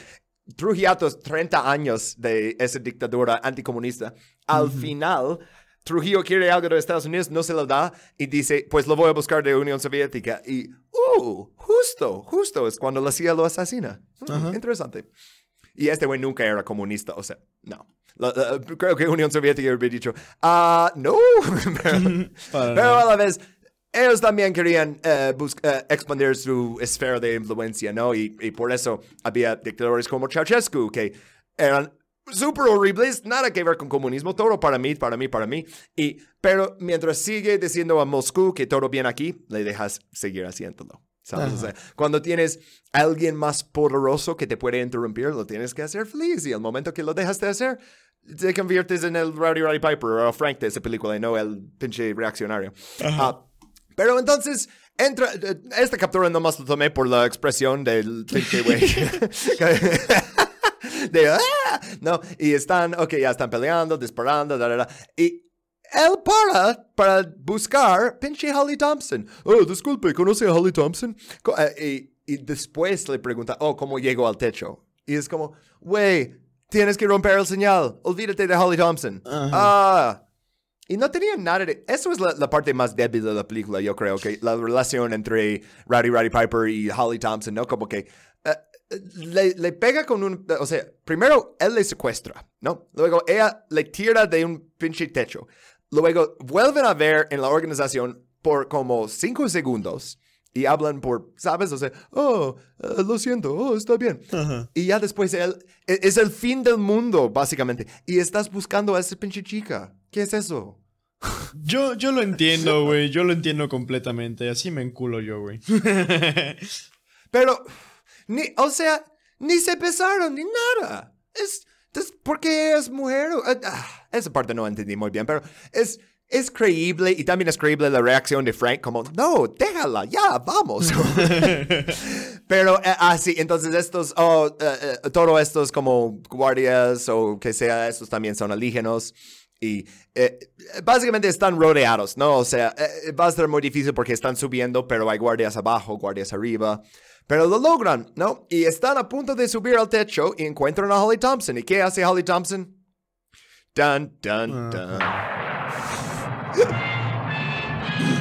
Trujillato es 30 años de esa dictadura anticomunista. Al final, Trujillo quiere algo de Estados Unidos, no se lo da y dice, pues lo voy a buscar de Unión Soviética. Y, uh, justo, justo es cuando la CIA lo asesina. Mm, interesante. Y este güey nunca era comunista, o sea, no. creo que Unión Soviética hubiera dicho, ah, no. pero, a la vez, ellos también querían eh, eh, expandir su esfera de influencia, ¿no? Y, y, por eso había dictadores como Ceausescu que eran súper horribles, nada que ver con comunismo, todo para mí, para mí, para mí. Y, pero mientras sigue diciendo a Moscú que todo bien aquí, le dejas seguir haciéndolo. Cuando tienes alguien más poderoso que te puede interrumpir, lo tienes que hacer feliz. Y al momento que lo dejas de hacer, te conviertes en el Rowdy Roddy Piper o Frank de esa película y no el pinche reaccionario. Ah, pero entonces, entra, esta captura nomás lo tomé por la expresión del pinche güey. de, ¡ah! No, y están, ok, ya están peleando, disparando, da, da, da. Y él para para buscar pinche Holly Thompson. Oh, disculpe, ¿conoce a Holly Thompson? Eh, y, y, después le pregunta, oh, ¿cómo llegó al techo? Y es como, güey, tienes que romper el señal. Olvídate de Holly Thompson. Ah. Y no tenía nada de... Eso es la, la, parte más débil de la película, yo creo, que la relación entre Rowdy Roddy Piper y Holly Thompson, ¿no? Como que le, le, pega con un, o sea, primero él le secuestra, ¿no? Luego ella le tira de un pinche techo. Luego vuelven a ver en la organización por como cinco segundos y hablan por, ¿sabes? O sea, oh, eh, lo siento, oh, está bien. Y ya después él, e, es el fin del mundo, básicamente. Y estás buscando a esa pinche chica. ¿Qué es eso? Yo, yo lo entiendo, güey. Yo lo entiendo completamente. Así me enculo yo, güey. Pero ni, o sea, ni se besaron ni nada. Es, es porque es mujer. Eh, ah, esa parte no entendí muy bien, pero es, es creíble y también es creíble la reacción de Frank como, no, déjala, ya, vamos. pero así, eh, ah, entonces estos, oh, uh, todos estos como guardias o que sea, estos también son alígenos. Y básicamente están rodeados, ¿no? O sea, va a ser muy difícil porque están subiendo, pero hay guardias abajo, guardias arriba. Pero lo logran, ¿no? Y están a punto de subir al techo y encuentran a Holly Thompson. ¿Y qué hace Holly Thompson? Dun, dun, dun.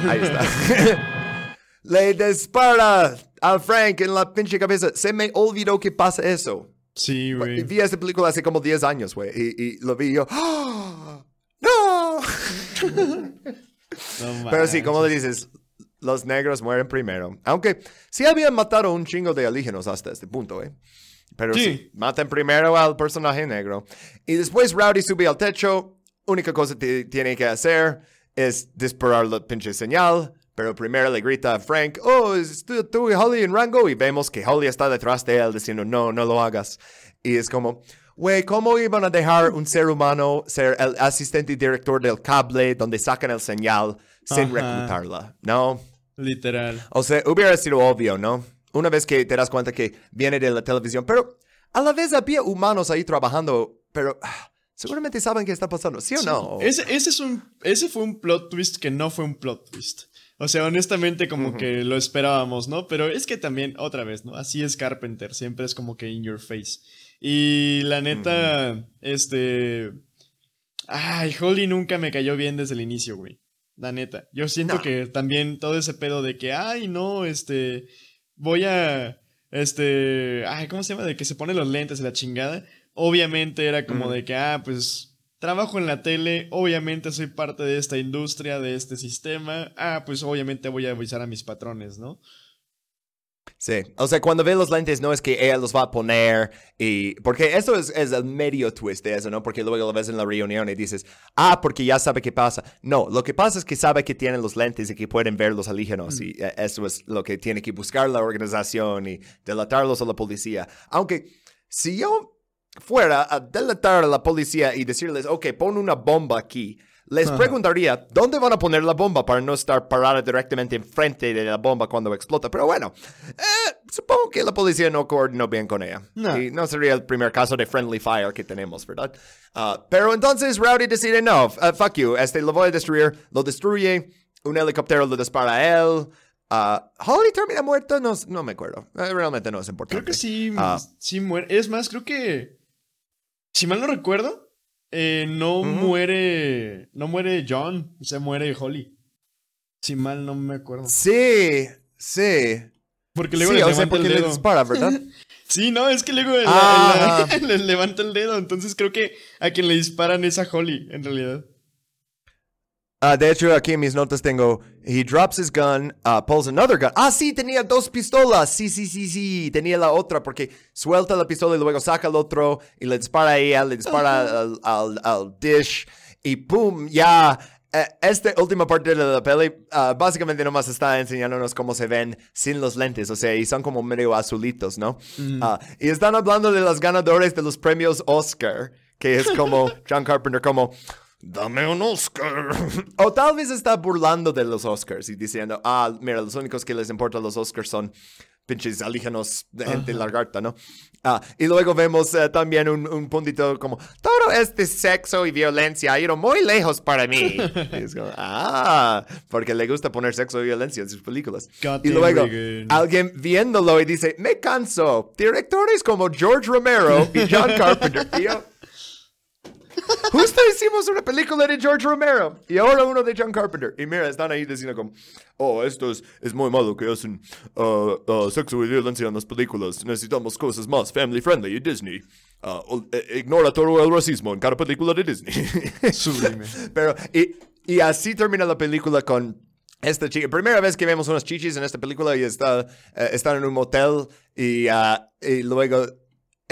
Ahí está. Le dispara a Frank en la pinche cabeza. Se me olvidó que pasa eso. Sí, güey. Vi esta película hace como 10 años, güey. Y, lo vi yo. ¡Oh! ¡No! no Pero sí, como le dices, los negros mueren primero. Aunque sí habían matado un chingo de alígenos hasta este punto, ¿eh? Pero sí. matan primero al personaje negro. Y después Rowdy sube al techo. Única cosa que tiene que hacer es disparar la pinche señal. Pero primero le grita a Frank, oh, es tú, y Holly en rango. Y vemos que Holly está detrás de él diciendo, no, no lo hagas. Y es como, güey, ¿cómo iban a dejar un ser humano ser el asistente director del cable donde sacan el señal sin reclutarla? No. Literal. O sea, hubiera sido obvio, ¿no? Una vez que te das cuenta que viene de la televisión, pero a la vez había humanos ahí trabajando, pero ah, seguramente saben qué está pasando, ¿sí o no? Ese, ese, es un, ese fue un plot twist que no fue un plot twist. O sea, honestamente como que lo esperábamos, ¿no? Pero es que también, otra vez, ¿no? Así es Carpenter, siempre es como que in your face. Y la neta, este... Ay, Holly nunca me cayó bien desde el inicio, güey. La neta. Yo siento que también todo ese pedo de que, ay, no, este, voy a, este, ay, ¿cómo se llama? De que se pone los lentes y la chingada. Obviamente era como de que, ah, pues, trabajo en la tele, obviamente soy parte de esta industria, de este sistema. Ah, pues obviamente voy a avisar a mis patrones, ¿no? Sí, o sea, cuando ve los lentes no es que ella los va a poner y... Porque eso es, es el medio twist de eso, ¿no? Porque luego lo ves en la reunión y dices, ah, porque ya sabe qué pasa. No, lo que pasa es que sabe que tienen los lentes y que pueden ver los alienígenas y eh, eso es lo que tiene que buscar la organización y delatarlos a la policía. Aunque si yo fuera a delatar a la policía y decirles, ok, pon una bomba aquí les preguntaría, ¿dónde van a poner la bomba para no estar parada directamente enfrente de la bomba cuando explota? Pero bueno, eh, supongo que la policía no coordinó bien con ella. No. Y no sería el primer caso de friendly fire que tenemos, ¿verdad? Ah, pero entonces Rowdy decide, no, uh, fuck you, este lo voy a destruir. Lo destruye, un helicóptero lo dispara a él. Uh, Holly termina muerto, no, no me acuerdo. Eh, realmente no es importante. Creo que sí, uh, sí muere. Es más, creo que, si mal no recuerdo, eh, no muere. No muere John, se muere Holly. Si mal no me acuerdo. Sí, sí. Porque luego sí, le o sea, porque el le dedo. dispara, ¿verdad? Sí, no, es que luego le- Ah. le, le levanta el dedo. Entonces creo que a quien le disparan es a Holly, en realidad. Ah, de hecho, aquí en mis notas tengo, he drops his gun, uh, pulls another gun. Ah, sí, tenía dos pistolas. Sí, sí, sí, sí. Tenía la otra porque suelta la pistola y luego saca el otro y le dispara a ella, le dispara al, al, al dish y pum, ya. Eh, esta última parte de la peli ah, básicamente nomás está enseñándonos cómo se ven sin los lentes, o sea, y son como medio azulitos, ¿no? Ah, y están hablando de los ganadores de los premios Oscar, que es como John Carpenter, como, dame un Oscar. o tal vez está burlando de los Oscars y diciendo, ah, mira, los únicos que les importan los Oscars son pinches alígenos de gente lagarta, ¿no? Ah, y luego vemos eh, también un, un puntito como, todo este sexo y violencia ha ido muy lejos para mí. Y es como, ah, porque le gusta poner sexo y violencia en sus películas. God y luego Reagan. alguien viéndolo y dice, me canso. Directores como George Romero y John Carpenter. Y yo, Justo hicimos una película de George Romero y ahora uno de John Carpenter. Y mira, están ahí diciendo como, oh, esto es, es muy malo que hacen uh, uh, sexo y violencia en las películas. Necesitamos cosas más family friendly y Disney. Uh, ignora todo el racismo en cada película de Disney. Sublime. Pero, y, y así termina la película con esta chica. Primera vez que vemos unas chichis en esta película y está, eh, están en un motel y, ah, y luego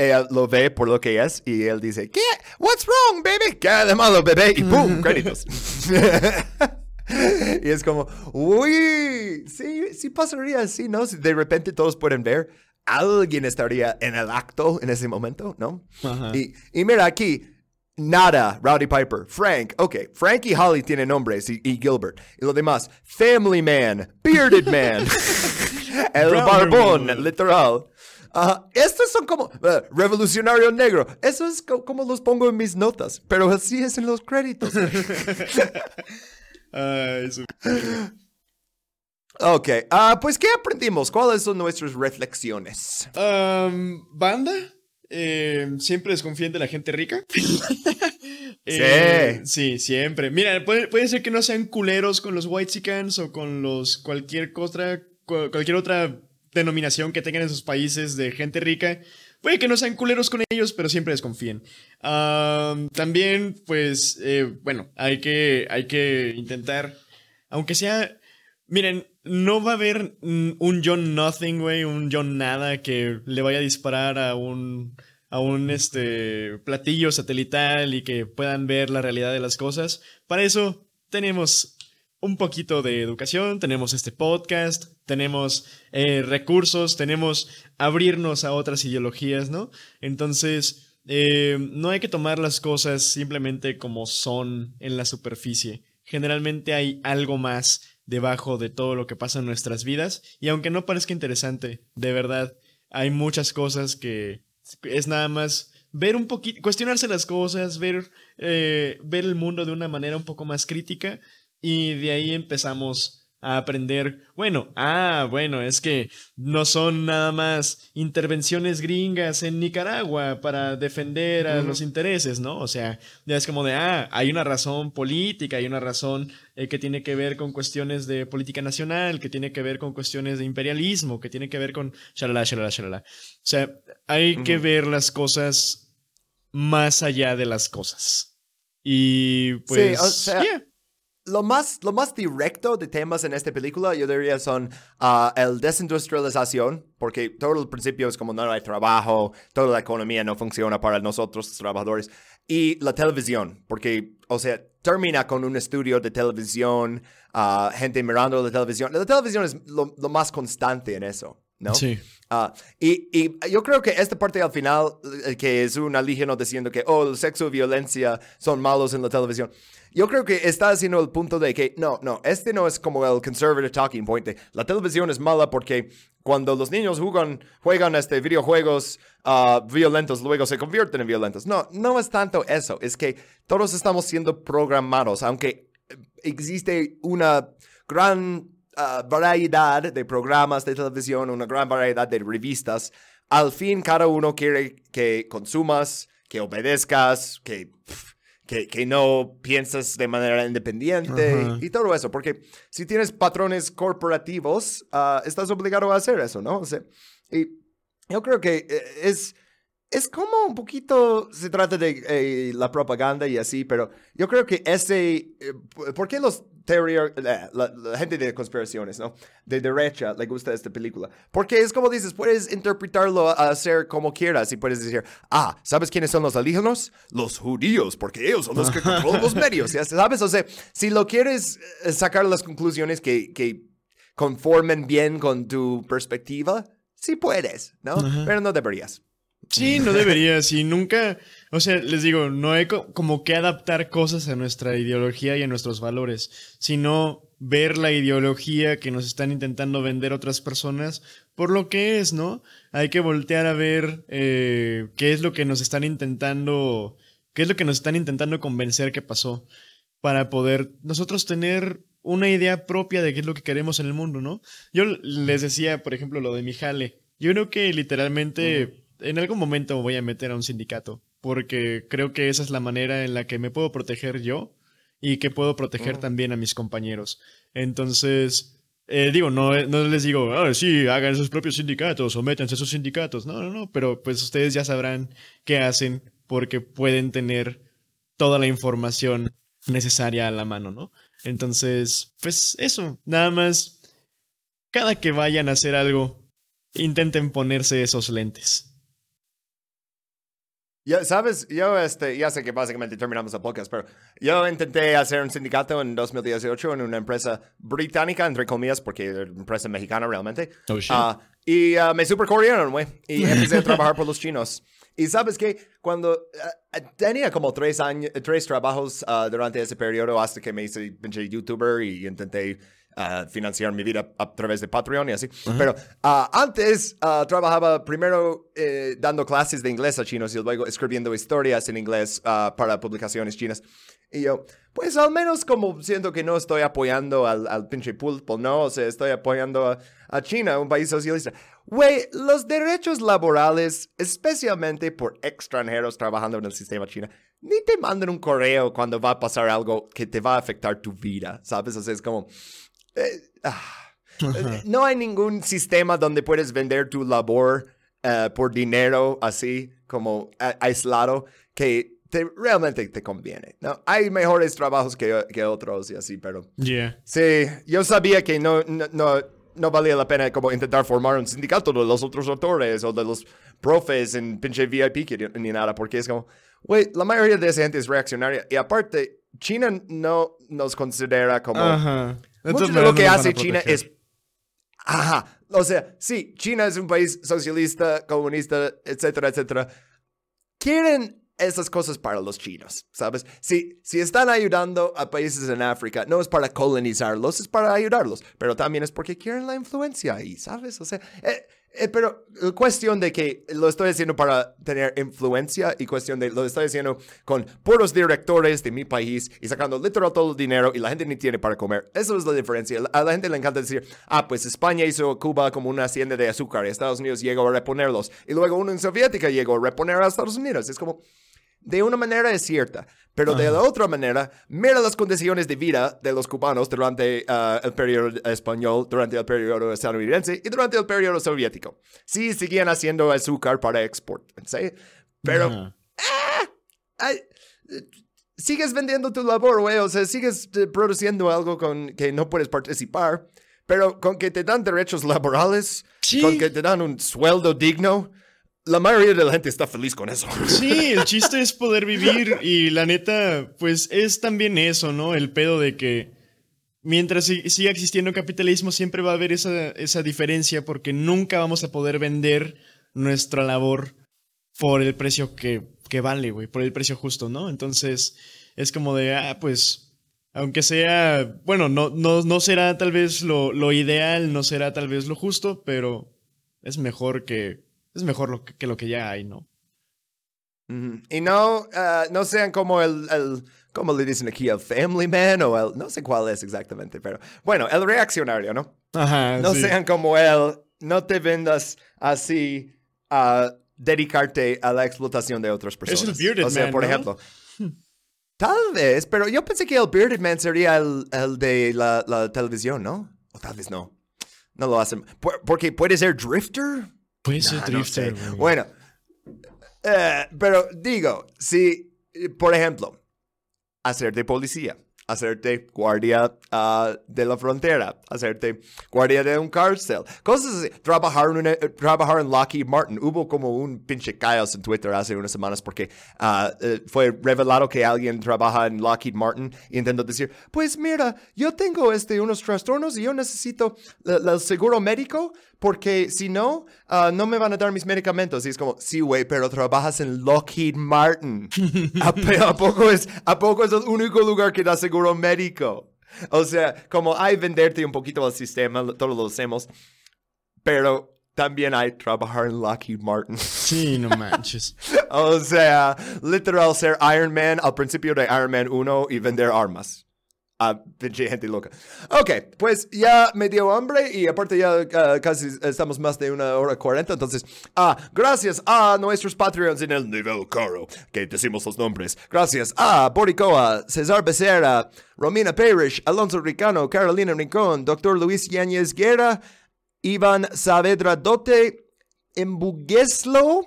ella lo ve por lo que es y él dice, ¿qué? What's wrong, baby? ¿Qué de malo, bebé? Y ¡pum! Créditos. y es como, uy, sí, sí pasaría así, ¿no? Si de repente todos pueden ver, alguien estaría en el acto en ese momento, ¿no? Y, y mira aquí, Nada, Rowdy Piper, Frank, ok, Frank y Holly tienen nombres y, y Gilbert. Y lo demás, Family Man, Bearded Man, El Brown Barbón, literal. Ah, estos son como eh, Revolucionario Negro. Eso es co- como los pongo en mis notas, pero así es en los créditos. Ay, su- ok, ah, pues ¿qué aprendimos? ¿Cuáles son nuestras reflexiones? Am, Banda, eh, siempre desconfíen de la gente rica. Eh, sí, siempre. Mira, puede, puede ser que no sean culeros con los Whitexicans o con los cualquier otra, cu- cualquier otra denominación que tengan en sus países de gente rica. Puede que no sean culeros con ellos, pero siempre desconfíen. Am, también, pues, eh, bueno, hay que, hay que intentar, aunque sea Miren, no va a haber mm, un John Nothing, güey, un John Nada que le vaya a disparar a un, a un este, platillo satelital y que puedan ver la realidad de las cosas. Para eso tenemos un poquito de educación, tenemos este podcast, tenemos eh, recursos, tenemos abrirnos a otras ideologías, ¿no? Entonces, eh, no hay que tomar las cosas simplemente como son en la superficie. Generalmente hay algo más debajo de todo lo que pasa en nuestras vidas y aunque no parezca interesante, de verdad, hay muchas cosas que es nada más ver un poquito, cuestionarse las cosas, ver, eh, ver el mundo de una manera un poco más crítica y de ahí empezamos a aprender, bueno, ah, bueno, es que no son nada más intervenciones gringas en Nicaragua para defender a los intereses, ¿no? O sea, ya es como de, ah, hay una razón política, hay una razón eh, que tiene que ver con cuestiones de política nacional, que tiene que ver con cuestiones de imperialismo, que tiene que ver con shalala, shalala, shalala. O sea, hay que ver las cosas más allá de las cosas. Y pues, Sí, o sea- yeah. Lo más, lo más directo de temas en esta película, yo diría, son uh, el desindustrialización, porque todo el principio es como no hay trabajo, toda la economía no funciona para nosotros, los trabajadores, y la televisión, porque, o sea, termina con un estudio de televisión, uh, gente mirando la televisión. La televisión es lo, lo más constante en eso, ¿no? Sí. Ah, y, y, yo creo que esta parte al final, eh, que es un alígeno diciendo que, oh, el sexo y violencia son malos en la televisión, yo creo que está haciendo el punto de que, no, no, este no es como el conservative talking point. De, la televisión es mala porque cuando los niños juegan, juegan este, videojuegos uh, violentos, luego se convierten en violentos. No, no es tanto eso, es que todos estamos siendo programados, aunque existe una gran uh, variedad de programas de televisión, una gran variedad de revistas. Al fin, cada uno quiere que consumas, que obedezcas, que, que, que no piensas de manera independiente Ajá. y todo eso. Porque si tienes patrones corporativos, uh, estás obligado a hacer eso, ¿no? O sea, y yo creo que eh, es es como un poquito, se trata de eh, la propaganda y así, pero yo creo que ese, eh, ¿por qué los teoría, la, la, la, gente de conspiraciones, ¿no? De derecha le gusta esta película? Porque es como dices, puedes interpretarlo a hacer como quieras y puedes decir, ah, ¿sabes quiénes son los alienígenas? Los judíos, porque ellos son los que controlan los medios, ¿ya ¿sabes? O sea, si lo quieres eh, sacar las conclusiones que, que conformen bien con tu perspectiva, sí puedes, ¿no? Pero no deberías. Sí, no deberías. Y nunca, o sea, les digo, no hay co como que adaptar cosas a nuestra ideología y a nuestros valores, sino ver la ideología que nos están intentando vender otras personas por lo que es, ¿no? Hay que voltear a ver eh, qué es lo que nos están intentando, qué es lo que nos están intentando convencer que pasó, para poder nosotros tener una idea propia de qué es lo que queremos en el mundo, ¿no? Yo les decía, por ejemplo, lo de mi jale. Yo creo que literalmente... En algún momento me voy a meter a un sindicato, porque creo que esa es la manera en la que me puedo proteger yo y que puedo proteger también a mis compañeros. Entonces, eh, digo, no, no les digo, oh, sí, hagan sus propios sindicatos o métanse a sus sindicatos. No, no, no, pero pues ustedes ya sabrán qué hacen porque pueden tener toda la información necesaria a la mano, ¿no? Entonces, pues eso, nada más, cada que vayan a hacer algo, intenten ponerse esos lentes. Ya, sabes, yo este, ya sé que básicamente terminamos el podcast, pero yo intenté hacer un sindicato en 2018 en una empresa británica, entre comillas, porque era una empresa mexicana realmente. Oh, shit. Uh, y uh, me super corrieron, güey. Y empecé a trabajar por los chinos. Y sabes que cuando uh, tenía como tres, años, tres trabajos durante ese periodo hasta que me hice pinche youtuber y intenté Financiar mi vida a través de Patreon y así. Uh -huh. Pero uh, antes uh, trabajaba primero eh, dando clases de inglés a chinos y luego escribiendo historias en inglés para publicaciones chinas. Y yo, pues al menos como siento que no estoy apoyando al, al pinche pulpo, ¿no? O sea, estoy apoyando a, a China, un país socialista. Güey, los derechos laborales, especialmente por extranjeros trabajando en el sistema chino, ni te mandan un correo cuando va a pasar algo que te va a afectar tu vida, ¿sabes? O sea, es como... Eh, ah, no hay ningún sistema donde puedes vender tu labor uh, por dinero así como aislado que te, realmente te conviene. ¿no? Hay mejores trabajos que, que otros y así, pero... Yeah. Sí, yo sabía que no, no, no, no, valía la pena como intentar formar un sindicato de los otros autores o de los profes en pinche VIP que, ni nada, porque es como, güey, la mayoría de esa gente es reaccionaria y aparte, China no nos considera como... Uh -huh. Mucho de lo que hace China es... Ajá. O sea, sí, China es un país socialista, comunista, etcétera, etcétera. Quieren esas cosas para los chinos, ¿sabes? Si, si están ayudando a países en África, no es para colonizarlos, es para ayudarlos, pero también es porque quieren la influencia ahí, ¿sabes? O sea, eh, eh, pero cuestión de que lo estoy haciendo para tener influencia y cuestión de lo estoy haciendo con puros directores de mi país y sacando literal todo el dinero y la gente ni tiene para comer. Eso es la diferencia. A la gente le encanta decir, ah, pues España hizo Cuba como una hacienda de azúcar y Estados Unidos llegó a reponerlos. Y luego uno en Soviética llegó a reponer a Estados Unidos. Es como, de una manera es cierta, pero de la otra manera, mira las condiciones de vida de los cubanos durante uh, el periodo español, durante el periodo estadounidense y durante el periodo soviético. Sí, seguían haciendo azúcar para export, ¿sí? Pero, ah, sigues vendiendo tu labor, güey. O sea, sigues eh, produciendo algo con que no puedes participar, pero con que te dan derechos laborales, Sí. con que te dan un sueldo digno. La mayoría de la gente está feliz con eso. Sí, el chiste es poder vivir y la neta, pues es también eso, ¿no? El pedo de que mientras si- siga existiendo capitalismo siempre va a haber esa, esa diferencia porque nunca vamos a poder vender nuestra labor por el precio que, que vale, güey, por el precio justo, ¿no? Entonces es como de, ah, pues, aunque sea, bueno, no, no, no será tal vez lo, lo ideal, no será tal vez lo justo, pero es mejor que, es mejor lo que, que lo que ya hay, ¿no? Y no, ah, no sean como el, el, ¿cómo le dicen aquí? El family man o el, no sé cuál es exactamente, pero bueno, el reaccionario, ¿no? Ajá. No sí. sean como él, no te vendas así a dedicarte a la explotación de otras personas. el bearded o sea, man, por ¿no? ejemplo. Tal vez, pero yo pensé que el bearded man sería el, el de la, la televisión, ¿no? O tal vez no. No lo hacen. Por- porque puede ser drifter. Puede ser Ah, no sé. drifter, güey. Bueno, eh, pero digo, si, por ejemplo, hacerte policía, hacerte guardia ah, de la frontera, hacerte guardia de un cárcel, cosas así. Trabajar en, una- trabajar en Lockheed Martin. Hubo como un pinche caos en Twitter hace unas semanas porque ah, eh, fue revelado que alguien trabaja en Lockheed Martin y intentó decir, pues mira, yo tengo este, unos trastornos y yo necesito eh, el seguro médico porque si no, ah, no me van a dar mis medicamentos. Y es como, sí, güey, pero trabajas en Lockheed Martin. ¿A, poco es, ¿A poco es el único lugar que da seguro médico? O sea, como hay venderte un poquito al sistema, todos lo hacemos, pero también hay trabajar en Lockheed Martin. Sí, no manches. o sea, literal ser Iron Man al principio de Iron Man 1 y vender armas. A gente loca. Ok, pues ya me dio hambre y aparte ya ah, casi estamos más de una hora cuarenta. Entonces, ah, gracias a nuestros Patreons en el nivel caro, que decimos los nombres. Gracias a Boricoa, César Becerra, Romina Parrish, Alonso Ricano, Carolina Rincón, Dr. Luis Yáñez Guerra, Iván Saavedra Dote, Embugueslo.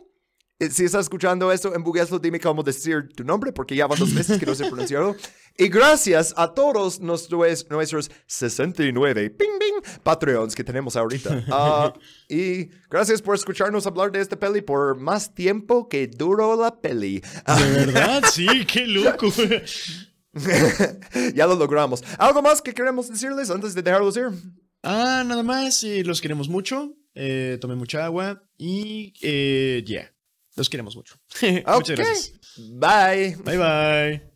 Eh, Si estás escuchando esto, Embugueslo, dime cómo decir tu nombre, porque ya van dos veces que no sé pronunciarlo. Y gracias a todos nuestros, nuestros 69 ping, ping, Patreons que tenemos ahorita. Ah, y gracias por escucharnos hablar de esta peli por más tiempo que duró la peli. De verdad, sí, qué loco. ya lo logramos. ¿Algo más que queremos decirles antes de dejarlos ir? Ah, nada más, eh, los queremos mucho. Eh, tomen mucha agua y eh, ya, los queremos mucho. Ok. Muchas gracias. Bye. Bye bye.